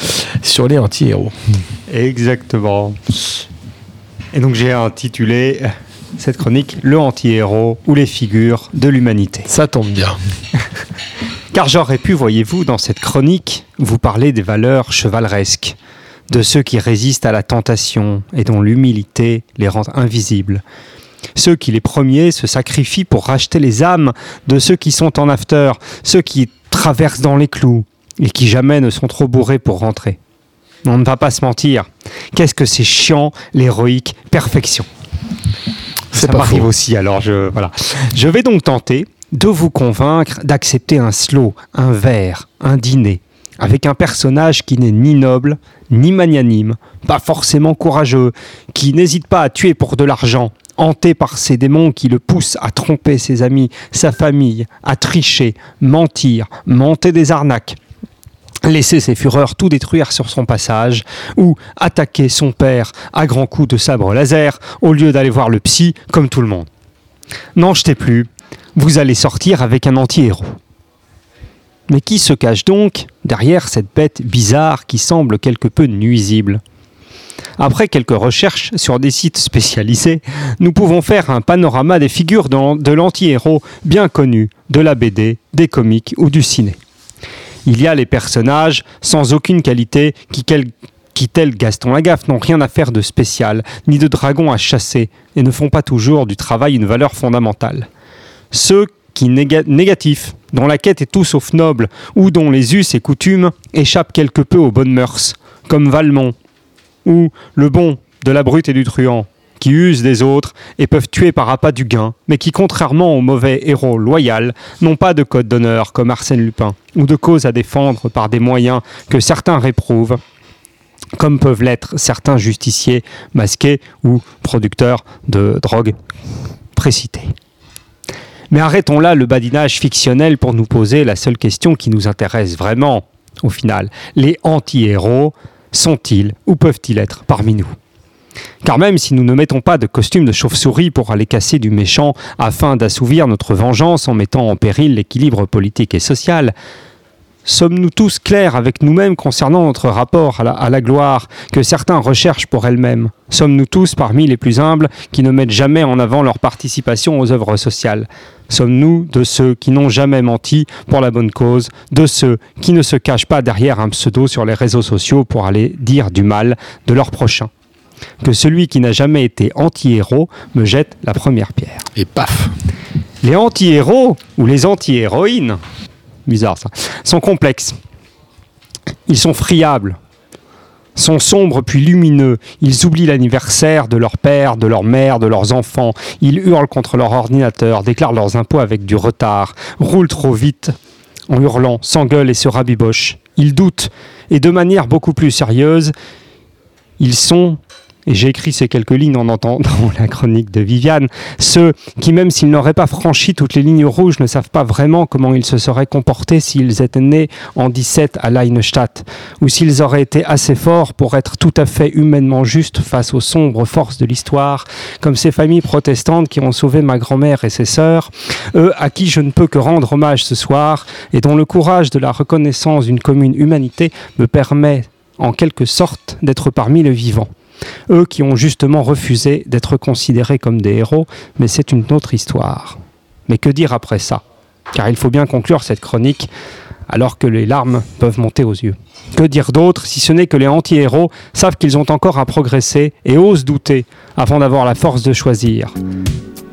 sur les anti-héros. Exactement. Et donc j'ai intitulé cette chronique Le anti-héros ou les figures de l'humanité. Ça tombe bien. [laughs] Car j'aurais pu, voyez-vous, dans cette chronique, vous parler des valeurs chevaleresques, de ceux qui résistent à la tentation et dont l'humilité les rend invisibles. Ceux qui les premiers se sacrifient pour racheter les âmes de ceux qui sont en after, ceux qui traversent dans les clous et qui jamais ne sont trop bourrés pour rentrer. On ne va pas se mentir. Qu'est-ce que c'est chiant, l'héroïque perfection? Ça m'arrive aussi, alors je, voilà. Je vais donc tenter de vous convaincre d'accepter un slow, un verre, un dîner, avec un personnage qui n'est ni noble, ni magnanime, pas forcément courageux, qui n'hésite pas à tuer pour de l'argent, hanté par ces démons qui le poussent à tromper ses amis, sa famille, à tricher, mentir, monter des arnaques laisser ses fureurs tout détruire sur son passage, ou attaquer son père à grands coups de sabre laser au lieu d'aller voir le psy comme tout le monde. N'en jetez plus, vous allez sortir avec un anti-héros. Mais qui se cache donc derrière cette bête bizarre qui semble quelque peu nuisible? Après quelques recherches sur des sites spécialisés, nous pouvons faire un panorama des figures de l'anti-héros bien connus de la BD, des comics ou du ciné. Il y a les personnages sans aucune qualité qui, qui tels Gaston Lagaffe, n'ont rien à faire de spécial, ni de dragon à chasser, et ne font pas toujours du travail une valeur fondamentale. Ceux qui dont la quête est tout sauf noble, ou dont les us et coutumes échappent quelque peu aux bonnes mœurs, comme Valmont, ou le bon de la brute et du truand, qui usent des autres et peuvent tuer par appât du gain, mais qui, contrairement au mauvais héros loyal, n'ont pas de code d'honneur comme Arsène Lupin, ou de cause à défendre par des moyens que certains réprouvent, comme peuvent l'être certains justiciers masqués ou producteurs de drogue précités. Mais arrêtons là le badinage fictionnel pour nous poser la seule question qui nous intéresse vraiment, au final. Les anti-héros sont-ils ou peuvent-ils être parmi nous? Car même si nous ne mettons pas de costume de chauve-souris pour aller casser du méchant afin d'assouvir notre vengeance en mettant en péril l'équilibre politique et social, sommes-nous tous clairs avec nous-mêmes concernant notre rapport à la, à la gloire que certains recherchent pour elles-mêmes? Sommes-nous tous parmi les plus humbles qui ne mettent jamais en avant leur participation aux œuvres sociales? Sommes-nous de ceux qui n'ont jamais menti pour la bonne cause, de ceux qui ne se cachent pas derrière un pseudo sur les réseaux sociaux pour aller dire du mal de leur prochain? Que celui qui n'a jamais été anti-héros me jette la première pierre. Et paf. Les anti-héros ou les anti-héroïnes, bizarre ça, sont complexes. Ils sont friables, sont sombres puis lumineux. Ils oublient l'anniversaire de leur père, de leur mère, de leurs enfants. Ils hurlent contre leur ordinateur, déclarent leurs impôts avec du retard, roulent trop vite en hurlant, s'engueulent et se rabibochent. Ils doutent et de manière beaucoup plus sérieuse, ils sont, j'ai écrit ces quelques lignes en entendant [laughs] la chronique de Viviane, ceux qui, même s'ils n'auraient pas franchi toutes les lignes rouges, ne savent pas vraiment comment ils se seraient comportés s'ils étaient nés en 17 à Leinstadt, ou s'ils auraient été assez forts pour être tout à fait humainement justes face aux sombres forces de l'histoire, comme ces familles protestantes qui ont sauvé ma grand-mère et ses sœurs, eux à qui je ne peux que rendre hommage ce soir, et dont le courage de la reconnaissance d'une commune humanité me permet en quelque sorte d'être parmi les vivants. Eux qui ont justement refusé d'être considérés comme des héros, mais c'est une autre histoire. Mais que dire après ça? Car il faut bien conclure cette chronique alors que les larmes peuvent monter aux yeux. Que dire d'autre si ce n'est que les anti-héros savent qu'ils ont encore à progresser et osent douter avant d'avoir la force de choisir?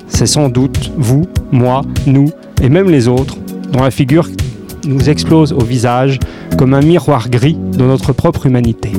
C'est sans doute vous, moi, nous et même les autres dont la figure nous explose au visage comme un miroir gris de notre propre humanité.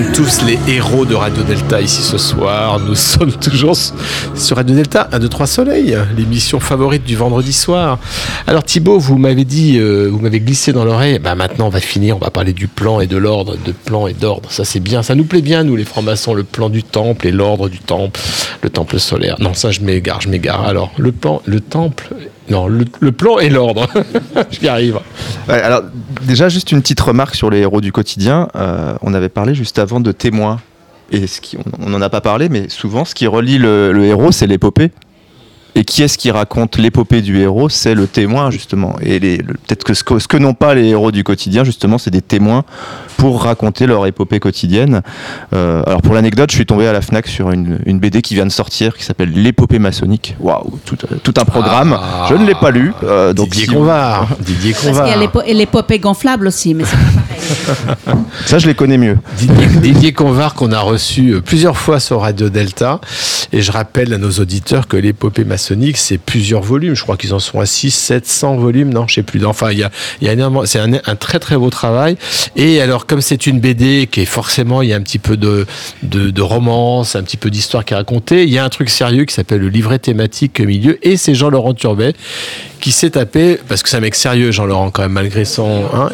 Sommes tous les héros de Radio Delta ici ce soir. Nous [laughs] sommes toujours sur Radio Delta 1, 2, 3 Soleil, l'émission favorite du vendredi soir. Alors Thibaut, vous m'avez dit, euh, vous m'avez glissé dans l'oreille, bah maintenant on va finir, on va parler du plan et de l'ordre, de plan et d'ordre. Ça c'est bien, ça nous plaît bien nous les francs-maçons, le plan du temple et l'ordre du temple, le temple solaire. Non ça je m'égare, je m'égare. Alors le plan, le temple, non le, plan et l'ordre. [laughs] J'y arrive. Alors, déjà, juste une petite remarque sur les héros du quotidien. Euh, on avait parlé juste avant de témoins. Et ce qui, on n'en a pas parlé, mais souvent, ce qui relie le héros, c'est l'épopée. Et qui est-ce qui raconte l'épopée du héros? C'est le témoin, justement. Et le- peut-être que ce que, ce que n'ont pas les héros du quotidien, justement, c'est des témoins pour raconter leur épopée quotidienne. Euh, alors, pour l'anecdote, je suis tombé à la Fnac sur une, une BD qui vient de sortir, qui s'appelle L'épopée maçonnique. Waouh, tout, tout un programme. Ah. je ne l'ai pas lu. euh, donc Didier si- Convard. [laughs] Didier Parce qu'il y a Convard. et l'épopée gonflable aussi, mais c'est pas pareil. Ça, je les connais mieux. Didier, Convard qu'on a reçu euh, plusieurs fois sur Radio Delta. Et je rappelle à nos auditeurs que l'épopée maçonnique, c'est plusieurs volumes. Je crois qu'ils en sont à 6, 700 volumes. Non, je sais plus. Enfin, il y a, y a. C'est un, très très beau travail. Et alors, comme c'est une BD qui est forcément, il y a un petit peu de, de, romance, un petit peu d'histoire qui est racontée, il y a un truc sérieux qui s'appelle le livret thématique milieu. Et c'est Jean-Laurent Turbet qui s'est tapé, parce que c'est un mec sérieux, Jean-Laurent, quand même, malgré son. Hein,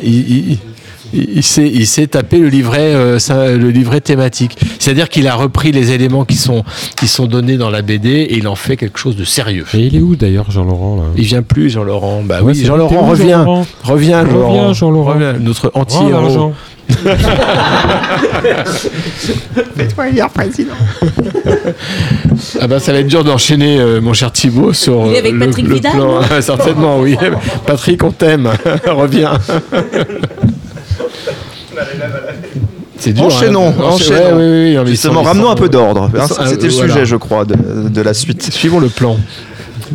il, s'est, il s'est tapé le livret, euh, ça- le livret thématique. C'est-à-dire qu'il a repris les éléments qui sont, qui sont donnés dans la BD et il en fait quelque chose de sérieux. Et il est où d'ailleurs, Jean-Laurent là? Il vient plus, Jean-Laurent. Bah Ouais, oui, c'est Jean-Laurent, vrai, t'es où, reviens. Jean-Laurent? Reviens, Laurent. Reviens, Jean-Laurent. Reviens, notre Rends anti-héros. l'argent. [laughs] Ah bah ça va être dur d'enchaîner, euh, mon cher Thibaut, sur est avec euh, Patrick le Vidal, plan. non? [laughs] Certainement, oui. Patrick, on t'aime. [laughs] Reviens. C'est dur. Enchaînons, hein. enchaînons. Ouais, oui, oui, Justement, ramenons un peu d'ordre. hein, C'était le euh, voilà. sujet, je crois, de, de la suite. Suivons le plan.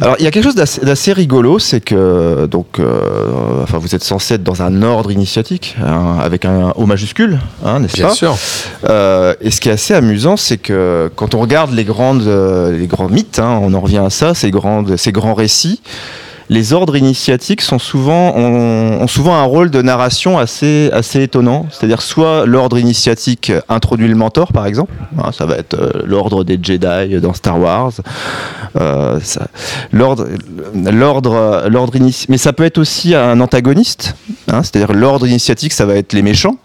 Alors, il y a quelque chose d'assez rigolo, c'est que donc, euh, enfin, vous êtes censé être dans un ordre initiatique, hein, avec un O majuscule, hein, n'est-ce Bien pas sûr. Euh, Et ce qui est assez amusant, c'est que quand on regarde les grandes, les grands mythes, hein, on en revient à ça, ces grandes, ces grands récits. Les ordres initiatiques ont, souvent un rôle de narration assez, étonnant. C'est-à-dire soit l'ordre initiatique introduit le mentor, par exemple. Hein, ça va être euh, l'ordre des Jedi dans Star Wars. Euh, l'ordre, Mais ça peut être aussi un antagoniste. hein, c'est-à-dire l'ordre initiatique, ça va être les méchants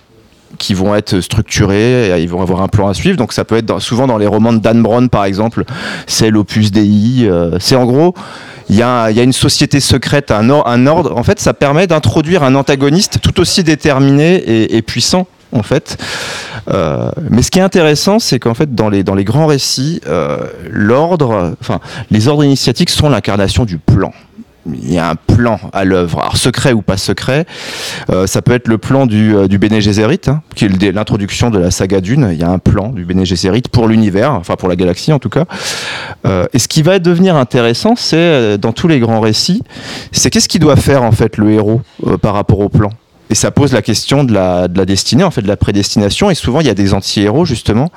qui vont être structurés, et ils vont avoir un plan à suivre. Donc ça peut être souvent dans les romans de Dan Brown, par exemple, c'est l'opus Dei. euh, c'est en gros, il y, a, une société secrète, un, or- un ordre. En fait, ça permet d'introduire un antagoniste tout aussi déterminé et, puissant. En fait, Euh, mais ce qui est intéressant, c'est qu'en fait, dans les, grands récits, euh, les ordres initiatiques sont l'incarnation du plan. Il y a un plan à l'œuvre, secret ou pas secret. Euh, ça peut être le plan du, euh, du Bene Gesserit, hein, qui est l'introduction de la saga Dune. Il y a un plan du Bene Gesserit pour l'univers, enfin pour la galaxie en tout cas. Euh, et ce qui va devenir intéressant, c'est dans tous les grands récits, c'est qu'est-ce qu'il doit faire en fait le héros par rapport au plan? Et ça pose la question de la, de la destinée, en fait, de la prédestination. Et souvent, il y a des anti-héros, justement,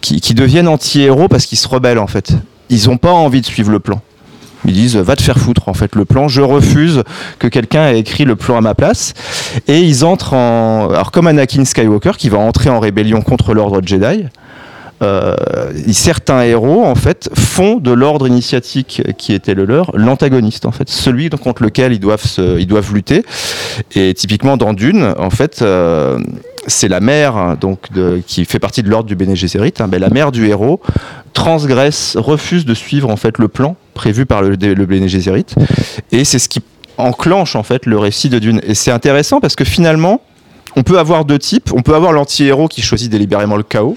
qui, qui deviennent anti-héros parce qu'ils se rebellent, en fait. Ils n'ont pas envie de suivre le plan. Ils disent, va te faire foutre, en fait, le plan. Je refuse que quelqu'un ait écrit le plan à ma place. Et ils entrent en. Alors, comme Anakin Skywalker, qui va entrer en rébellion contre l'ordre Jedi. euh, certains héros en fait font de l'ordre initiatique qui était le leur l'antagoniste en fait celui contre lequel ils doivent ils doivent lutter et typiquement dans Dune en fait euh, c'est la mère hein, donc qui fait partie de l'ordre du Bene Gesserit hein, ben, la mère du héros transgresse refuse de suivre en fait le plan prévu par le, le Bene et c'est ce qui enclenche en fait le récit de Dune. Et c'est intéressant parce que finalement on peut avoir deux types. On peut avoir l'anti-héros qui choisit délibérément le chaos.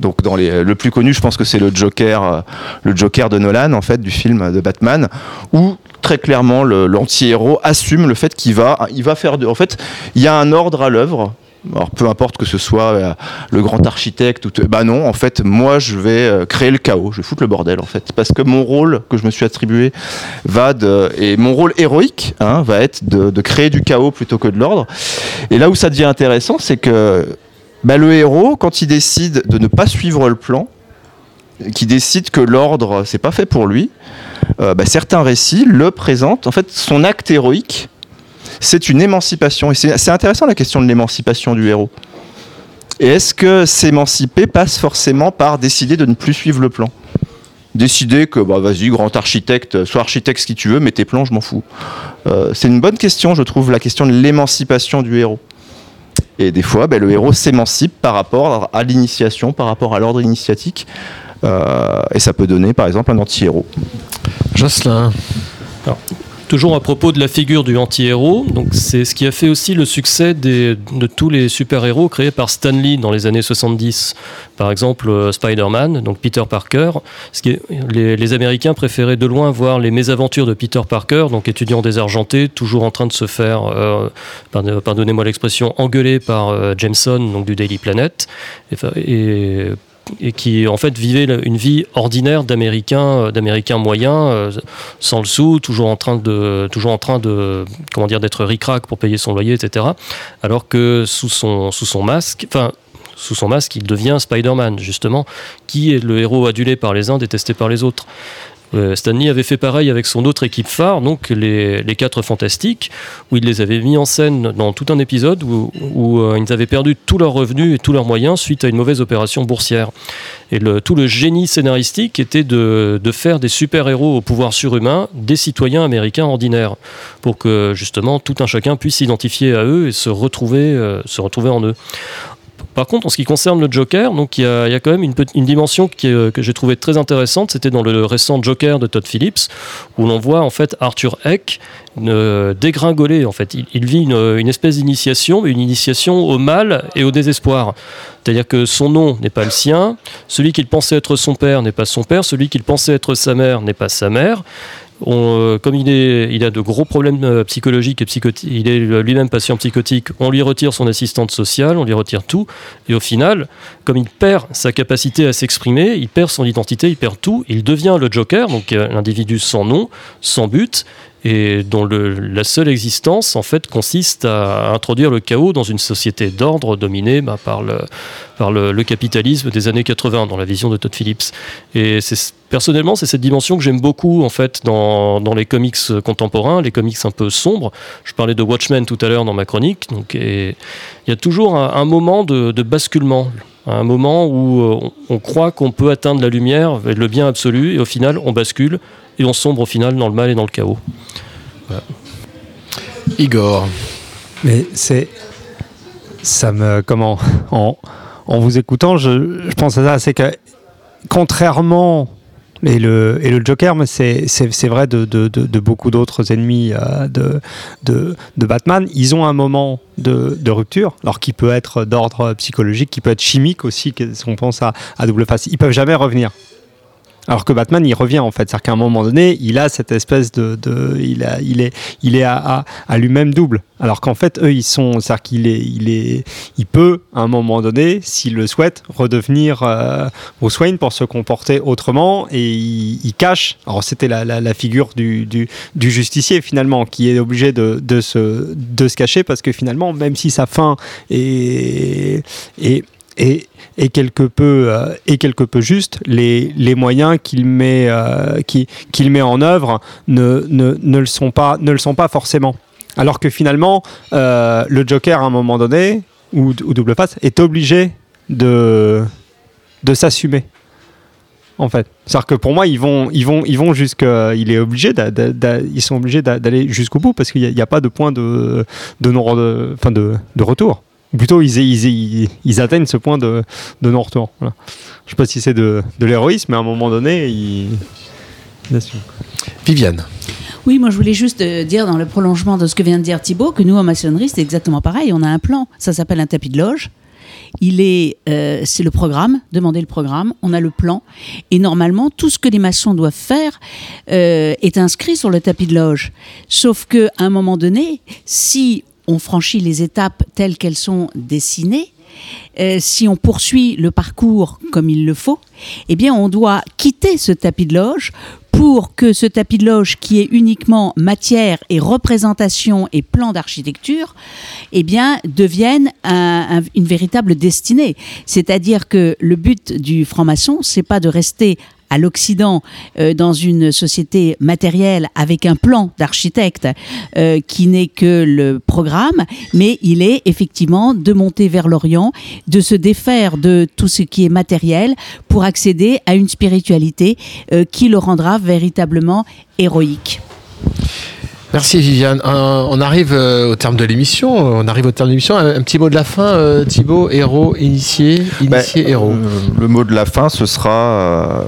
Donc dans les, le plus connu, je pense que c'est le Joker, euh, le Joker de Nolan en fait du film de Batman, où très clairement l'anti-héros assume le fait qu'il va, il va faire de, en fait, il y a un ordre à l'œuvre. Alors peu importe que ce soit euh, le grand architecte ou bah non, en fait, moi je vais euh, créer le chaos, je vais foutre le bordel en fait, parce que mon rôle que je me suis attribué va de et mon rôle héroïque hein, va être de, de créer du chaos plutôt que de l'ordre. Et là où ça devient intéressant, c'est que bah, le héros, quand il décide de ne pas suivre le plan, qui décide que l'ordre, c'est pas fait pour lui, euh, bah, certains récits le présentent. En fait, son acte héroïque, c'est une émancipation. Et c'est intéressant la question de l'émancipation du héros. Et est-ce que s'émanciper passe forcément par décider de ne plus suivre le plan? Décider que, bah, vas-y, grand architecte, sois architecte ce qui tu veux, mais tes plans, je m'en fous. Euh, c'est une bonne question, je trouve, la question de l'émancipation du héros. Et des fois, ben, le héros s'émancipe par rapport à l'initiation, par rapport à l'ordre initiatique. Euh, et ça peut donner, par exemple, un anti-héros. Jocelyn. Toujours à propos de la figure du anti-héros, donc c'est ce qui a fait aussi le succès de tous les super-héros créés par Stan Lee dans les années 70. Par exemple, euh, Spider-Man, donc Peter Parker. Ce qui est- les, Américains préféraient de loin voir les mésaventures de Peter Parker, donc étudiant désargenté, toujours en train de se faire, euh, pardon- pardonnez-moi l'expression, engueuler par euh, Jameson, donc du Daily Planet. Et et qui en fait vivait une vie ordinaire d'américain euh, d'américain moyen euh, sans le sou toujours en train de toujours en train de comment dire d'être ric-rac pour payer son loyer etc alors que sous son sous son masque enfin sous son masque, il devient Spider-Man, justement, qui est le héros adulé par les uns, détesté par les autres. Euh, Stanley avait fait pareil avec son autre équipe phare, donc les, les quatre fantastiques, où il les avait mis en scène dans tout un épisode où, où, euh, ils avaient perdu tous leurs revenus et tous leurs moyens suite à une mauvaise opération boursière. Et tout le génie scénaristique était de, de faire des super-héros au pouvoir surhumain des citoyens américains ordinaires, pour que justement tout un chacun puisse s'identifier à eux et se retrouver, euh, se retrouver en eux. Par contre, en ce qui concerne le Joker, donc il y a, quand même une, dimension que j'ai trouvé très intéressante. C'était dans le récent Joker de Todd Phillips, où l'on voit en fait Arthur Heck euh, dégringoler. En fait, il, vit une, espèce d'initiation, une initiation au mal et au désespoir. C'est-à-dire que son nom n'est pas le sien, celui qu'il pensait être son père n'est pas son père, celui qu'il pensait être sa mère n'est pas sa mère. Euh, comme il, est, il a de gros problèmes euh, psychologiques et psychotiques, il est lui-même patient psychotique, on lui retire son assistante sociale, on lui retire tout, et au final, comme il perd sa capacité à s'exprimer, il perd son identité, il perd tout, il devient le Joker, donc euh, l'individu sans nom, sans but, et dont la seule existence en fait consiste à introduire le chaos dans une société d'ordre dominée bah, par, le, par le, capitalisme des années 80 dans la vision de Todd Phillips. Et personnellement c'est cette dimension que j'aime beaucoup en fait dans, dans les comics contemporains, les comics un peu sombres. Je parlais de Watchmen tout à l'heure dans ma chronique, donc il y a toujours un, moment de basculement. Un moment où euh, on, on croit qu'on peut atteindre la lumière, le bien absolu, et au final on bascule et on sombre au final dans le mal et dans le chaos. Igor. Mais c'est. Ça me. Comment En, en vous écoutant, je, je pense à ça, c'est que contrairement Et le, et le Joker, c'est vrai de, de, de, beaucoup d'autres ennemis euh, de, de, Batman. Ils ont un moment de, rupture, alors qui peut être d'ordre psychologique, qui peut être chimique aussi, si on pense à, à double face. Ils peuvent jamais revenir. Alors que Batman, il revient en fait. C'est-à-dire qu'à un moment donné, il a cette espèce de. de- il, a, il est, il est à, à, à lui-même double. Alors qu'en fait, eux, ils sont. C'est-à-dire qu'il est, il est, il peut, à un moment donné, s'il le souhaite, redevenir euh, Bruce Wayne pour se comporter autrement et il, il cache. Alors, c'était la, la, la figure du, du, du justicier finalement qui est obligé de, de, se, de se cacher parce que finalement, même si sa fin est. est et, et quelque peu euh, et quelque peu juste les, moyens qu'il met euh, qui- qu'il met en œuvre ne, le sont pas ne le sont pas forcément. Alors que finalement euh, le Joker à un moment donné ou, ou double face est obligé de s'assumer en fait. C'est à dire que pour moi ils vont jusqu'à il est obligé ils sont obligés d'a- d'aller jusqu'au bout parce qu'il n'y a, pas de point de retour. ou plutôt ils, ils, ils, ils atteignent ce point de, de non-retour. Voilà. Je sais pas si c'est de, de l'héroïsme, mais à un moment donné, ils. Viviane. Oui, moi je voulais juste euh, dire dans le prolongement de ce que vient de dire Thibaut que nous en maçonnerie c'est exactement pareil. On a un plan, ça s'appelle un tapis de loge. Il est, euh, c'est le programme. Demandez le programme. On a le plan et normalement tout ce que les maçons doivent faire euh, est inscrit sur le tapis de loge. Sauf que à un moment donné, si on franchit les étapes telles qu'elles sont dessinées, euh, si on poursuit le parcours comme il le faut, eh bien, on doit quitter ce tapis de loge pour que ce tapis de loge, qui est uniquement matière et représentation et plan d'architecture, eh bien, devienne un- un- une véritable destinée. C'est-à-dire que le but du franc-maçon, c'est pas de rester à l'Occident, euh, dans une société matérielle avec un plan d'architecte euh, qui n'est que le programme, mais il est effectivement de monter vers l'Orient, de se défaire de tout ce qui est matériel pour accéder à une spiritualité euh, qui le rendra véritablement héroïque. Merci Viviane. On arrive au terme de l'émission. On arrive au terme de l'émission. Un, petit mot de la fin, Thibaut. Héros, initié, initié, Ben, héros. euh, le mot de la fin, ce sera.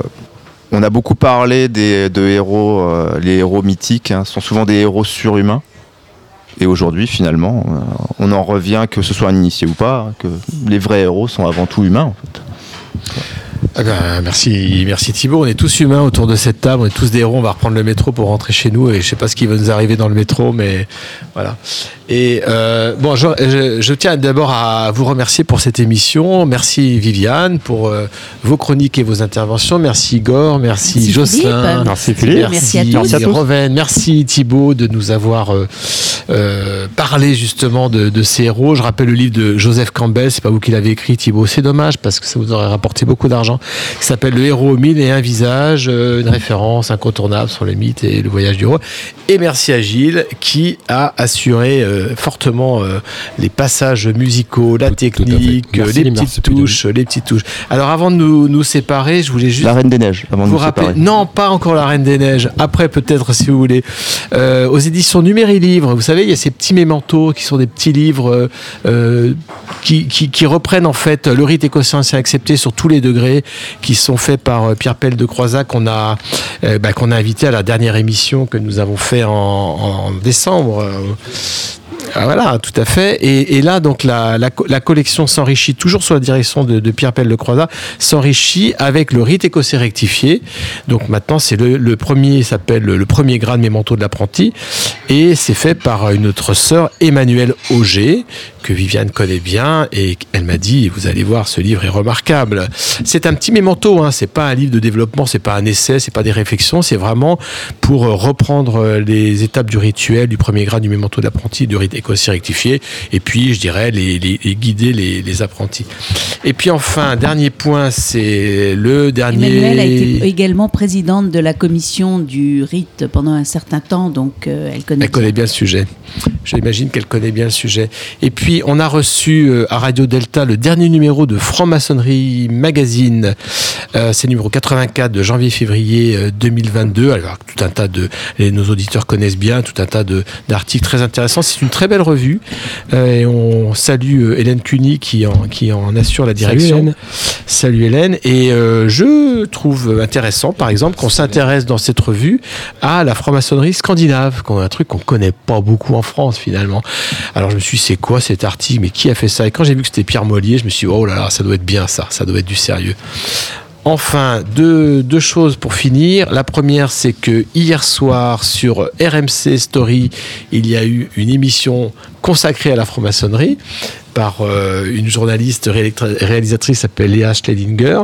On a beaucoup parlé des, de héros, euh, les héros mythiques hein, sont souvent des héros surhumains. Et aujourd'hui, finalement, euh, on en revient que ce soit un initié ou pas, hein, que les vrais héros sont avant tout humains. Ah ben, merci, merci Thibaut. On est tous humains autour de cette table. On est tous des héros. On va reprendre le métro pour rentrer chez nous. Et je sais pas ce qui va nous arriver dans le métro, mais voilà. Et euh, bon, je, je- je tiens d'abord à vous remercier pour cette émission. Merci Viviane pour euh, vos chroniques et vos interventions. Merci Igor. Merci, Merci Jocelyn. Philippe. Merci Philippe. Merci à tous. Merci à tous. Roven. Merci Thibaut de nous avoir euh, euh, parlé justement de, de ces héros. Je rappelle le livre de Joseph Campbell, c'est pas vous qui l'avez écrit Thibaut, c'est dommage parce que ça vous aurait rapporté beaucoup d'argent, qui s'appelle Le héros aux mille et un visage, euh, une référence incontournable sur le mythe et le voyage du héros. Et merci à Gilles qui a assuré euh, fortement euh, les passages musicaux, la Tout- technique, Merci, les petites touches, les petites touches. Alors avant de nous, nous séparer, je voulais juste La Reine des Neiges, avant de vous nous rappelez séparer. Non, pas encore la Reine des Neiges. Après, peut-être, si vous voulez. Euh, aux éditions Numérlivre, vous savez, il y a ces petits mémentos qui sont des petits livres qui, qui, qui reprennent en fait le rite écossais accepté sur tous les degrés, qui sont faits par euh, Pierre Pelle de Croisac, qu'on a, euh, bah, qu'on a invité à la dernière émission que nous avons fait en, en décembre. Ah, voilà, tout à fait. Et, là, donc, la, la, co- la collection s'enrichit toujours sous la direction de, Pierre Pelle de Croisat, s'enrichit avec le rite écossais rectifié. Donc maintenant, c'est le, le premier, s'appelle le premier grade mémento de l'apprenti. Et c'est fait par une autre sœur, Emmanuelle Auger, que Viviane connaît bien. Et elle m'a dit, vous allez voir, ce livre est remarquable. C'est un petit mémento, hein. c'est pas un livre de développement, c'est pas un essai, c'est pas des réflexions, c'est vraiment pour reprendre les étapes du rituel, du premier grade du mémento de l'apprenti, du rite écossais rectifié, et puis je dirais les, les- les guider les, les apprentis. Et puis enfin, dernier point, c'est le dernier. Emmanuelle a été également présidente de la commission du rite pendant un certain temps, donc euh, elle connaît. Elle connaît bien le sujet. J'imagine qu'elle connaît bien le sujet. Et puis, on a reçu euh, à Radio Delta le dernier numéro de Franc-Maçonnerie Magazine. Euh, c'est le numéro 84 de janvier-février euh, 2022. Alors, tout un tas de. et nos auditeurs connaissent bien, tout un tas de- d'articles très intéressants. C'est une très belle revue. Euh, et on salue euh, Hélène Cuny qui en, qui en assure la direction. Hélène. Salut Hélène. Et euh, je trouve intéressant, par exemple, qu'on s'intéresse dans cette revue à la franc-maçonnerie scandinave, qu'on- un truc qu'on connaît pas beaucoup en France finalement. Alors je me suis dit, c'est quoi cet article? Mais qui a fait ça? Et quand j'ai vu que c'était Pierre Mollier, je me suis dit, oh là là, ça doit être bien ça, ça doit être du sérieux. Enfin, deux, choses pour finir. La première, c'est que hier soir, sur RMC Story, il y a eu une émission consacrée à la franc-maçonnerie par euh, une journaliste réalisatrice s'appelle Léa Schledinger,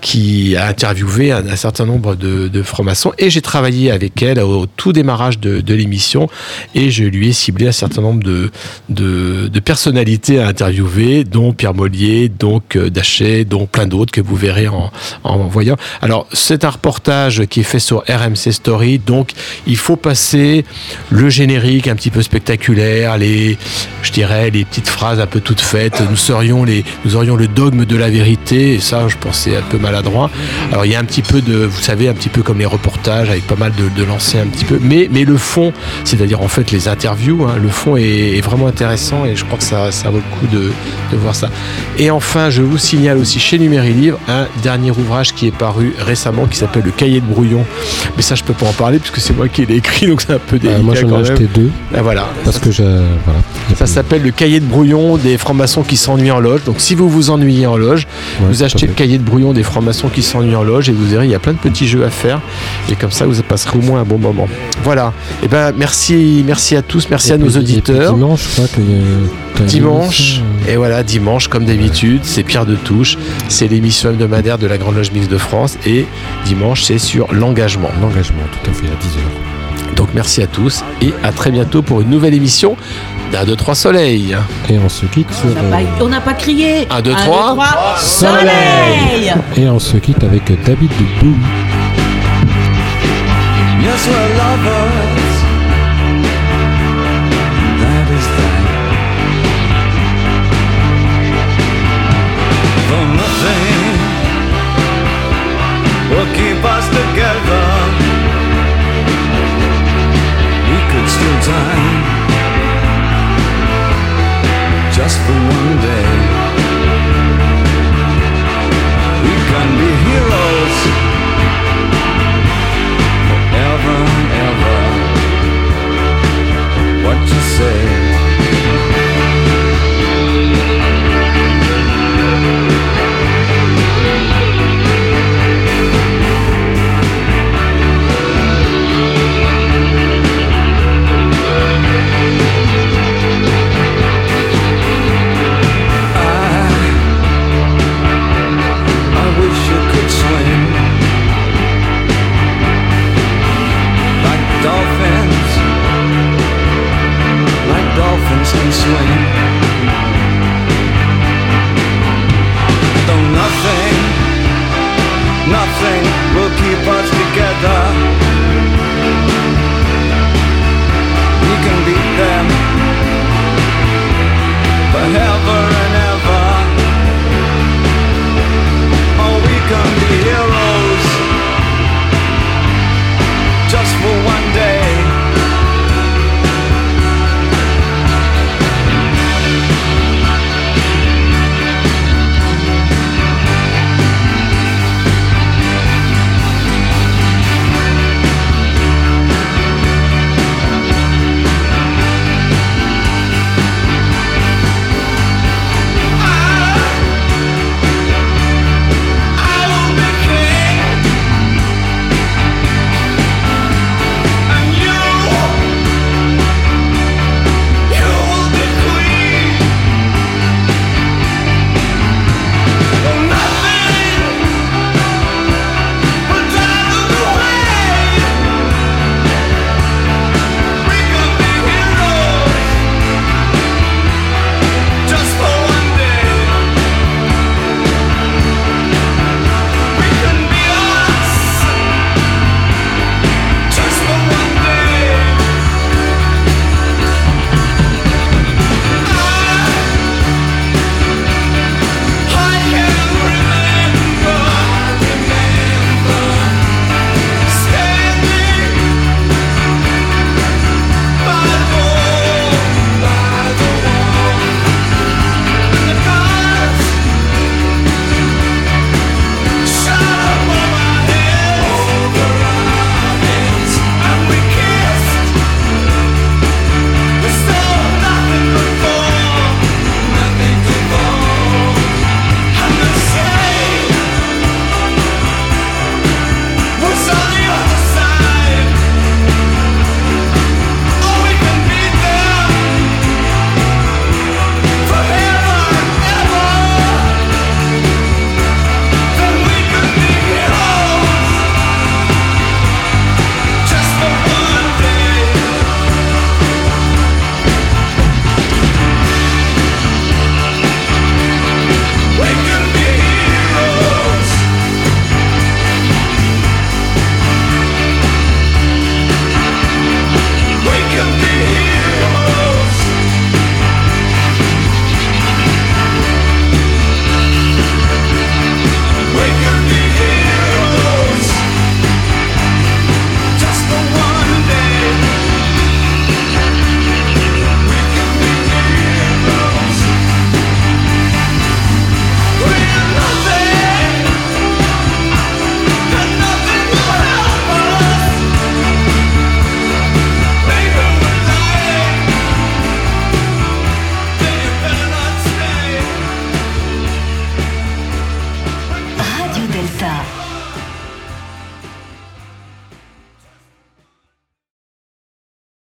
qui a interviewé un, certain nombre de, de francs-maçons. Et j'ai travaillé avec elle au, tout démarrage de, de l'émission et je lui ai ciblé un certain nombre de, de, de personnalités à interviewer, dont Pierre Mollier, donc euh, Dachet, dont plein d'autres que vous verrez en, en voyant. Alors, c'est un reportage qui est fait sur RMC Story, donc il faut passer le générique un petit peu spectaculaire, les, je dirais, les petites phrases un peu toutes faites. Nous serions les, nous aurions le dogme de la vérité, et ça, je pensais un peu maladroit. Alors, il y a un petit peu de, vous savez, un petit peu comme les reportages avec pas mal de, de lancers un petit peu, mais, mais le fond, c'est-à-dire en fait les interviews, hein, le fond est, est vraiment intéressant et je crois que ça, ça vaut le coup de, de voir ça. Et enfin, je vous signale aussi chez Numéri Livre un dernier ouvrage qui est paru récemment qui s'appelle Le Cahier de brouillon. Mais ça, je peux pas en parler puisque c'est moi qui l'ai écrit, donc c'est un peu délicat. Euh, moi j'en ai acheté deux Ben voilà. parce que j'ai. Voilà. Ça s'appelle le cahier de brouillon des francs-maçons qui s'ennuient en loge. Donc si vous vous ennuyez en loge, Ouais, vous achetez le cahier de brouillon des francs-maçons qui s'ennuient en loge et vous verrez, il y a plein de petits jeux à faire. Et comme ça, vous passerez au moins un bon moment. Voilà. Et ben merci, merci à tous, merci Et à nos auditeurs. Dimanche, je crois une Dimanche, euh, et voilà, dimanche, comme d'habitude, c'est Pierre de Touche, c'est l'émission hebdomadaire de la Grande Loge Mixte de France, et dimanche, c'est sur l'engagement. L'engagement, tout à fait, à 10h. Donc merci à tous, et à très bientôt pour une nouvelle émission d'un, deux, trois soleils. Et on se quitte sur. On n'a pas, euh, on n'a pas crié. Un, deux, Un, trois. deux, trois. Soleil. Soleil Et on se quitte avec David Boom. Yes, we're lovers. the one